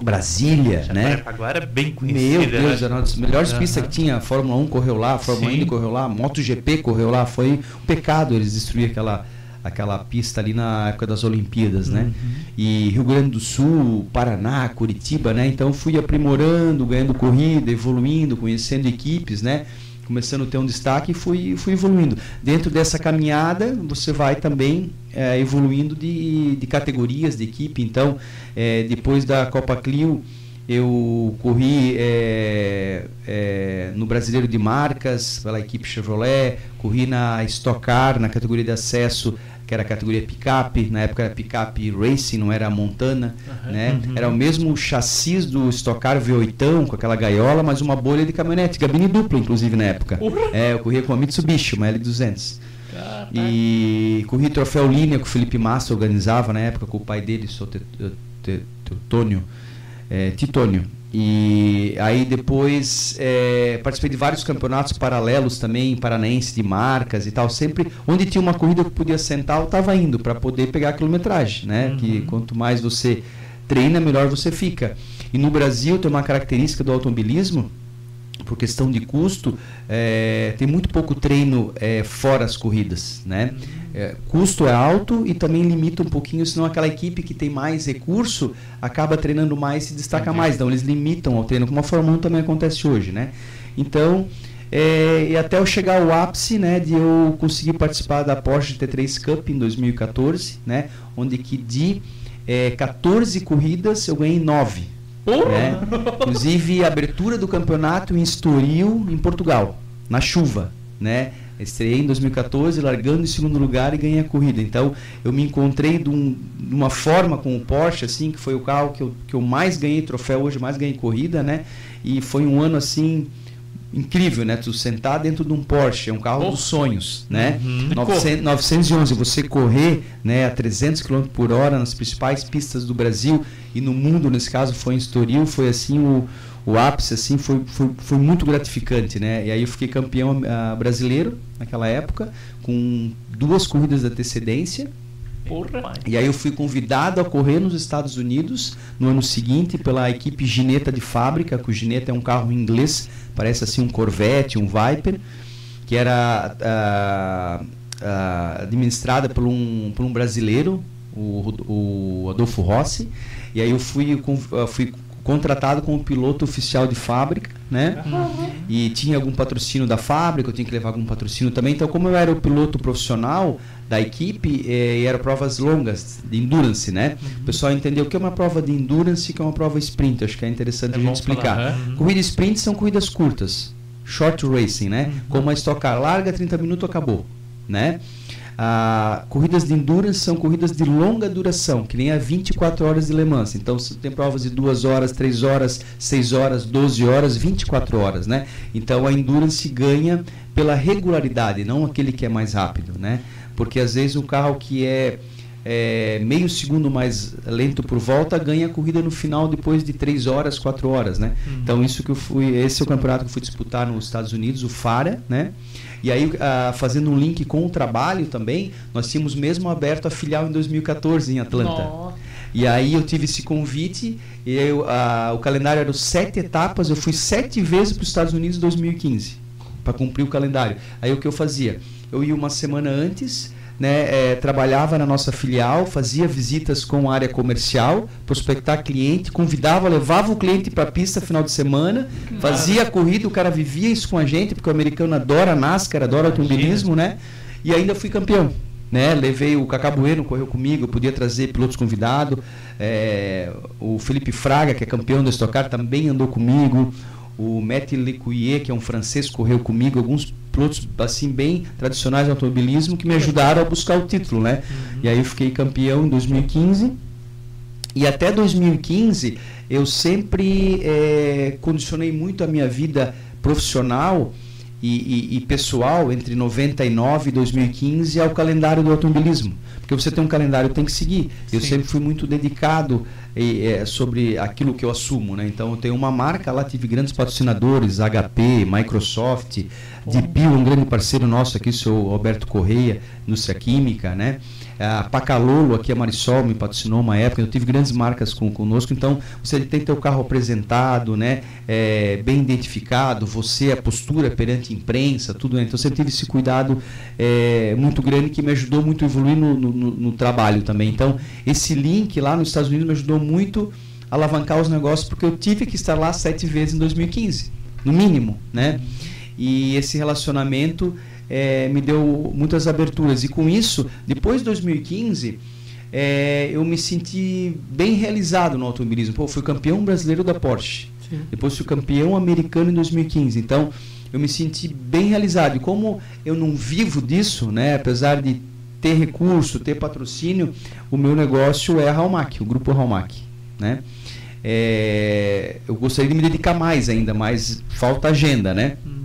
Brasília, né? Jacarepaguá era bem conhecida. Meu né? Deus, né? era uma das melhores uhum. pistas que tinha. A Fórmula 1 correu lá, a Fórmula Sim. Indy correu lá, a MotoGP correu lá. Foi um pecado eles destruir aquela, aquela pista ali na época das Olimpíadas, né? Uhum. E Rio Grande do Sul, Paraná, Curitiba, né? Então fui aprimorando, ganhando corrida, evoluindo, conhecendo equipes, né? Começando a ter um destaque e fui, fui evoluindo. Dentro dessa caminhada, você vai também é, evoluindo de, de categorias de equipe. Então, é, depois da Copa Clio, eu corri é, no Brasileiro de Marcas, pela equipe Chevrolet, corri na Stock Car, na categoria de acesso que era a categoria picape, na época era picape racing, não era montana, uhum, né? Uhum. Era o mesmo chassis do Stock Car V8 com aquela gaiola, mas uma bolha de caminhonete, gabine dupla inclusive na época. Uhum. É, eu corria com a Mitsubishi, uma L200. Caraca. E corri troféu linha que o Felipe Massa organizava na época com o pai dele, o Teutônio, é, Titônio. E aí depois é, participei de vários campeonatos paralelos também, paranaense de marcas e tal. Sempre onde tinha uma corrida que podia sentar, eu estava indo para poder pegar a quilometragem, né? Uhum. Que quanto mais você treina, melhor você fica. E no Brasil tem uma característica do automobilismo por questão de custo, é, tem muito pouco treino é, fora as corridas, né? É, custo é alto e também limita um pouquinho, senão aquela equipe que tem mais recurso acaba treinando mais e se destaca mais. Então eles limitam ao treino, como a Fórmula 1 também acontece hoje, né? Então, é, e até eu chegar ao ápice, né, de eu conseguir participar da Porsche T3 Cup em 2014, né, onde que de é, 14 corridas eu ganhei 9. Né? Inclusive abertura do campeonato em Estoril, em Portugal, na chuva, né? Estreiei em 2014, largando em segundo lugar e ganhei a corrida. Então, eu me encontrei de, um, de, uma forma com o Porsche, assim, que foi o carro que eu, que eu mais ganhei troféu hoje, mais ganhei corrida, né? E foi um ano, assim, incrível, né? Tu sentar dentro de um Porsche, é um carro oh. dos sonhos, né? Uhum. 900, 911, você correr né, a 300 km por hora nas principais pistas do Brasil e no mundo, nesse caso foi em Estoril, foi assim o, o ápice, assim, foi, foi, foi muito gratificante, né? E aí eu fiquei campeão uh, brasileiro naquela época, com duas corridas de antecedência, Porra. E aí eu fui convidado a correr nos Estados Unidos no ano seguinte pela equipe Gineta de fábrica, que o Gineta é um carro inglês, parece assim um Corvette, um Viper, que era uh, uh, administrada por um, por um brasileiro, o, o Adolfo Rossi. E aí eu fui, fui contratado como piloto oficial de fábrica, né? Uhum. E tinha algum patrocínio da fábrica, eu tinha que levar algum patrocínio também. Então, como eu era o piloto profissional da equipe, eh, eram provas longas, de endurance, né? Uhum. O pessoal entendeu o que é uma prova de endurance e que é uma prova sprint. Acho que é interessante é a gente explicar. Falar, uhum. Corrida sprint são corridas curtas, short racing, né? Uhum. Como a Stock Car larga, 30 minutos, acabou, né? Ah, corridas de endurance são corridas de longa duração, que nem a 24 horas de Le Mans. Então, você tem provas de 2 horas, 3 horas, 6 horas, 12 horas, 24 horas, né? Então, a endurance ganha pela regularidade, não aquele que é mais rápido, né? Porque às vezes o carro que é, é meio segundo mais lento por volta ganha a corrida no final depois de 3 horas, 4 horas, né? Uhum. Então, isso que eu fui, esse é o campeonato que eu fui disputar nos Estados Unidos, o FARA, né? E aí, uh, fazendo um link com o trabalho também, nós tínhamos mesmo aberto a filial em 2014 em Atlanta. Nossa. E aí eu tive esse convite, e eu, uh, o calendário era sete etapas, eu fui sete vezes para os Estados Unidos em 2015, para cumprir o calendário. Aí o que eu fazia? Eu ia uma semana antes, né, é, trabalhava na nossa filial, fazia visitas com a área comercial, prospectar cliente, convidava, levava o cliente para a pista final de semana, fazia a corrida, o cara vivia isso com a gente, porque o americano adora NASCAR, adora automobilismo, né? E ainda fui campeão. Né, levei o Cacá Bueno, correu comigo, eu podia trazer pilotos convidados. É, o Felipe Fraga, que é campeão do Stock Car, também andou comigo. O Matt Lecuyer, que é um francês, correu comigo. Alguns pilotos assim bem tradicionais de automobilismo que me ajudaram a buscar o título, né? Uhum. E aí eu fiquei campeão em 2015. E até 2015 eu sempre é, condicionei muito a minha vida profissional e, e, e, pessoal entre 99 e 2015 ao calendário do automobilismo. Porque você tem um calendário, tem que seguir. Eu Sim. sempre fui muito dedicado é, sobre aquilo que eu assumo. Né? Então, eu tenho uma marca lá, tive grandes patrocinadores, HP, Microsoft, DePio, um grande parceiro nosso aqui, o seu Alberto Correia, indústria química, né? A Pacalolo, aqui a Marisol me patrocinou uma época, eu tive grandes marcas com, conosco, então você tem que ter o carro apresentado, né? É, bem identificado, você, a postura perante a imprensa, tudo, né? Então você teve esse cuidado é, muito grande que me ajudou muito a evoluir no, no, no trabalho também. Então, esse link lá nos Estados Unidos me ajudou muito a alavancar os negócios, porque eu tive que estar lá sete vezes em 2015, no mínimo, né? E esse relacionamento é, me deu muitas aberturas. E com isso, depois de 2015, é, eu me senti bem realizado no automobilismo. Pô, fui campeão brasileiro da Porsche. Sim. Depois fui campeão americano em 2015. Então, eu me senti bem realizado. E como eu não vivo disso, né, apesar de ter recurso, ter patrocínio, o meu negócio é a Halmac, o grupo Halmac, né? É, eu gostaria de me dedicar mais ainda, mas falta agenda, né? Hum.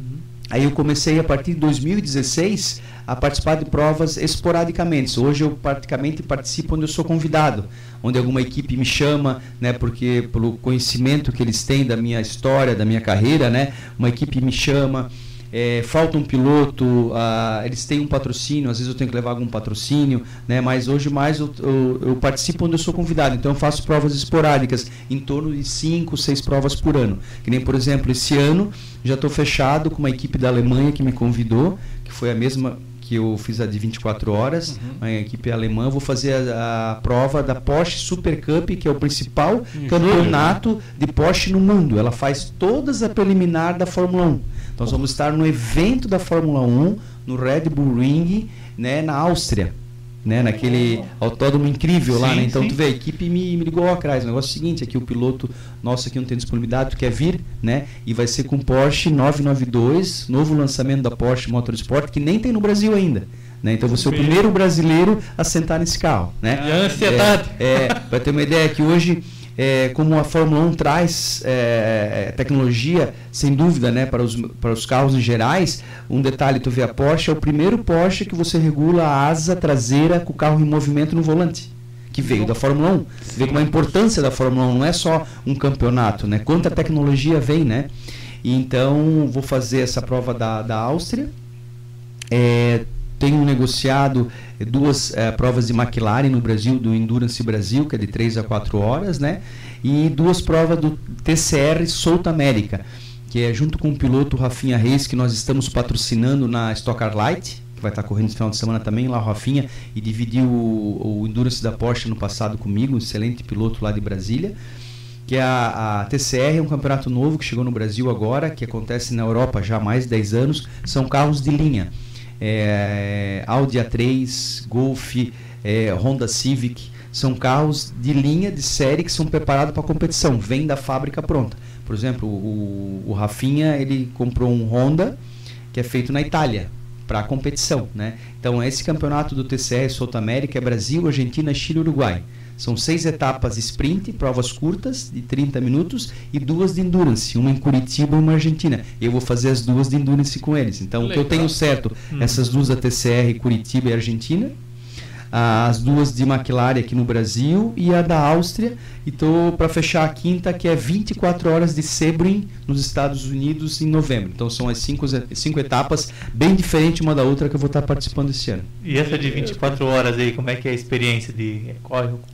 Aí eu comecei a partir de 2016 a participar de provas esporadicamente. Hoje eu praticamente participo onde eu sou convidado, onde alguma equipe me chama, né, porque pelo conhecimento que eles têm da minha história, da minha carreira, né, uma equipe me chama. É, falta um piloto, ah, eles têm um patrocínio, às vezes eu tenho que levar algum patrocínio, né? Mas hoje mais eu, eu, eu participo onde eu sou convidado, então eu faço provas esporádicas, em torno de 5, 6 provas por ano. Que nem, por exemplo, esse ano já estou fechado com uma equipe da Alemanha que me convidou, que foi a mesma que eu fiz a de 24 horas, uhum. a equipe alemã, vou fazer a, a, prova da Porsche Super Cup, que é o principal campeonato de Porsche no mundo. Ela faz todas a preliminar da Fórmula 1. Nós vamos estar no evento da Fórmula 1, no Red Bull Ring, né, na Áustria. Né, naquele autódromo incrível sim, lá, né? Então sim. tu vê, a equipe me, me ligou atrás. O negócio é o seguinte, aqui o piloto nosso aqui não tem disponibilidade, tu quer vir, né? E vai ser com Porsche 992, novo lançamento da Porsche Motorsport, que nem tem no Brasil ainda. Né? Então você é o primeiro brasileiro a sentar nesse carro. Né? E a ansiedade. É, é, para ter uma ideia que hoje é, como a Fórmula 1 traz é, é, tecnologia, sem dúvida, né, para, os, para os carros em gerais, um detalhe, tu vê a Porsche, é o primeiro Porsche que você regula a asa traseira com o carro em movimento no volante. Que veio da Fórmula 1. Vê como a importância da Fórmula 1 não é só um campeonato, né? Quanta tecnologia vem, né? Então, vou fazer essa prova da, da Áustria. É, tenho negociado duas é, provas de McLaren no Brasil, do Endurance Brasil, que é de 3 a 4 horas, né? E duas provas do TCR South América, que é junto com o piloto Rafinha Reis, que nós estamos patrocinando na Stock Car Light, que vai estar correndo esse final de semana também, lá Rafinha, e dividiu o, o Endurance da Porsche no passado comigo, um excelente piloto lá de Brasília que é a, a, TCR é um campeonato novo que chegou no Brasil agora, que acontece na Europa já há mais de 10 anos. São carros de linha é, Audi A3, Golf, é, Honda Civic, são carros de linha, de série que são preparados para competição, vem da fábrica pronta. Por exemplo, o, o Rafinha ele comprou um Honda que é feito na Itália para competição, né? Então esse campeonato do TCR South América é Brasil, Argentina, Chile, Uruguai. São seis etapas sprint, provas curtas de 30 minutos e duas de endurance, uma em Curitiba e uma Argentina. Eu vou fazer as duas de endurance com eles. Então, Legal. o que eu tenho certo, hum. essas duas da TCR, Curitiba e Argentina, as duas de McLaren aqui no Brasil e a da Áustria. E estou para fechar a quinta, que é 24 horas de Sebring, nos Estados Unidos, em novembro. Então são as cinco, cinco etapas, bem diferente uma da outra, que eu vou estar participando esse ano. E essa de 24 horas aí, como é que é a experiência de.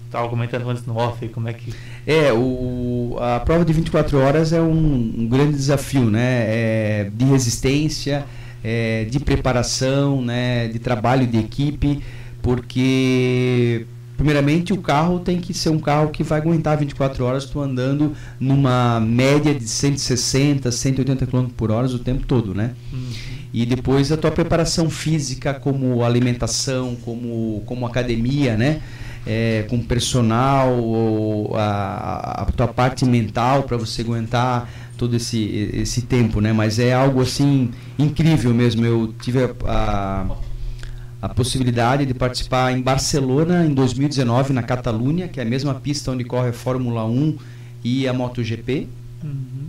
Estava comentando antes no off, como é que. É, o, a prova de 24 horas é um, um grande desafio, né? É, de resistência, é, de preparação, né? de trabalho de equipe porque primeiramente o carro tem que ser um carro que vai aguentar 24 horas tu andando numa média de 160, 180 km por hora o tempo todo, né? Uhum. E depois a tua preparação física, como alimentação, como, como academia, né? É, com personal, ou a, a tua parte mental para você aguentar todo esse, esse tempo, né? Mas é algo assim incrível mesmo. Eu tive a, a a possibilidade de participar em Barcelona em 2019, na Catalunha, que é a mesma pista onde corre a Fórmula 1 e a MotoGP. Uhum.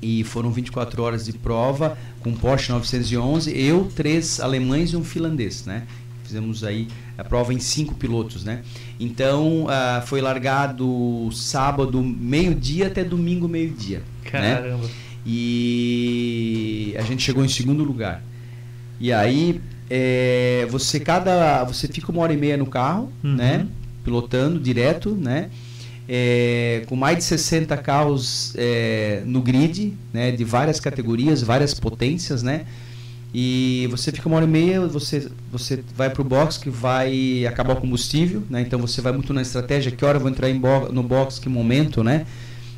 E foram 24 horas de prova com Porsche 911, eu, três alemães e um finlandês, né? Fizemos aí a prova em cinco pilotos, né? Então, uh, foi largado sábado meio-dia até domingo meio-dia. Né? Caramba! Né? E a gente chegou em segundo lugar. E aí, é, você cada você fica uma hora e meia no carro, uhum. né? Pilotando direto, né? É, com mais de 60 carros é, no grid, né? De várias categorias, várias potências, né? E você fica uma hora e meia, você, você vai para o box que vai acabar o combustível, né? Então você vai muito na estratégia, que hora eu vou entrar bo no box, que momento, né?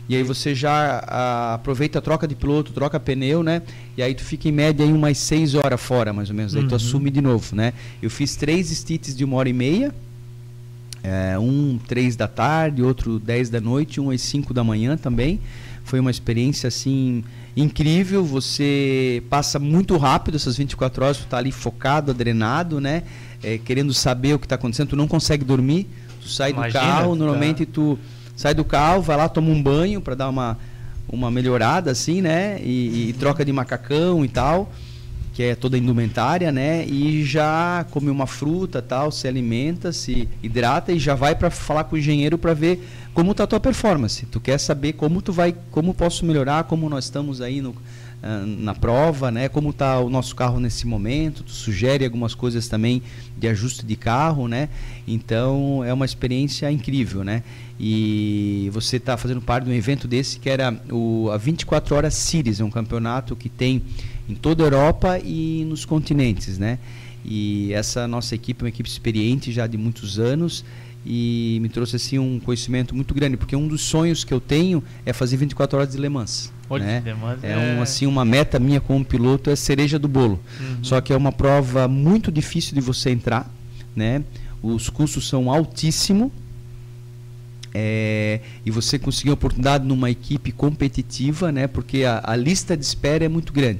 E aí você já a, aproveita a troca de piloto, troca pneu, né? E aí tu fica em média em umas 6 horas fora, mais ou menos. Aí uhum. tu assume de novo, né? Eu fiz três stints de uma hora e meia. É, um três da tarde, outro 10 da noite, um às 5 da manhã também. Foi uma experiência assim incrível. Você passa muito rápido essas 24 horas, tu tá ali focado, adrenado, né? É, querendo saber o que está acontecendo. Tu não consegue dormir. Tu sai Imagina, do carro, normalmente tá... tu sai do carro, vai lá, toma um banho para dar uma, uma melhorada, assim, né? E, e, troca de macacão e tal, que é toda indumentária, né? E já come uma fruta, tal, se alimenta, se hidrata e já vai para falar com o engenheiro para ver como tá a tua performance. Tu quer saber como tu vai, como posso melhorar, como nós estamos aí no na prova, né? Como está o nosso carro nesse momento? Tu sugere algumas coisas também de ajuste de carro, né? Então é uma experiência incrível, né? E você está fazendo parte de um evento desse que era o a 24 Horas Series, é um campeonato que tem em toda a Europa e nos continentes, né? E essa nossa equipe é uma equipe experiente já de muitos anos e me trouxe assim um conhecimento muito grande, porque um dos sonhos que eu tenho é fazer 24 horas de Le Mans. Olha, né? Le Mans é, é- um assim uma meta minha como piloto é cereja do bolo. Uhum. Só que é uma prova muito difícil de você entrar, né? Os custos são altíssimos. É, e você conseguir a oportunidade numa equipe competitiva, né? Porque a, a lista de espera é muito grande.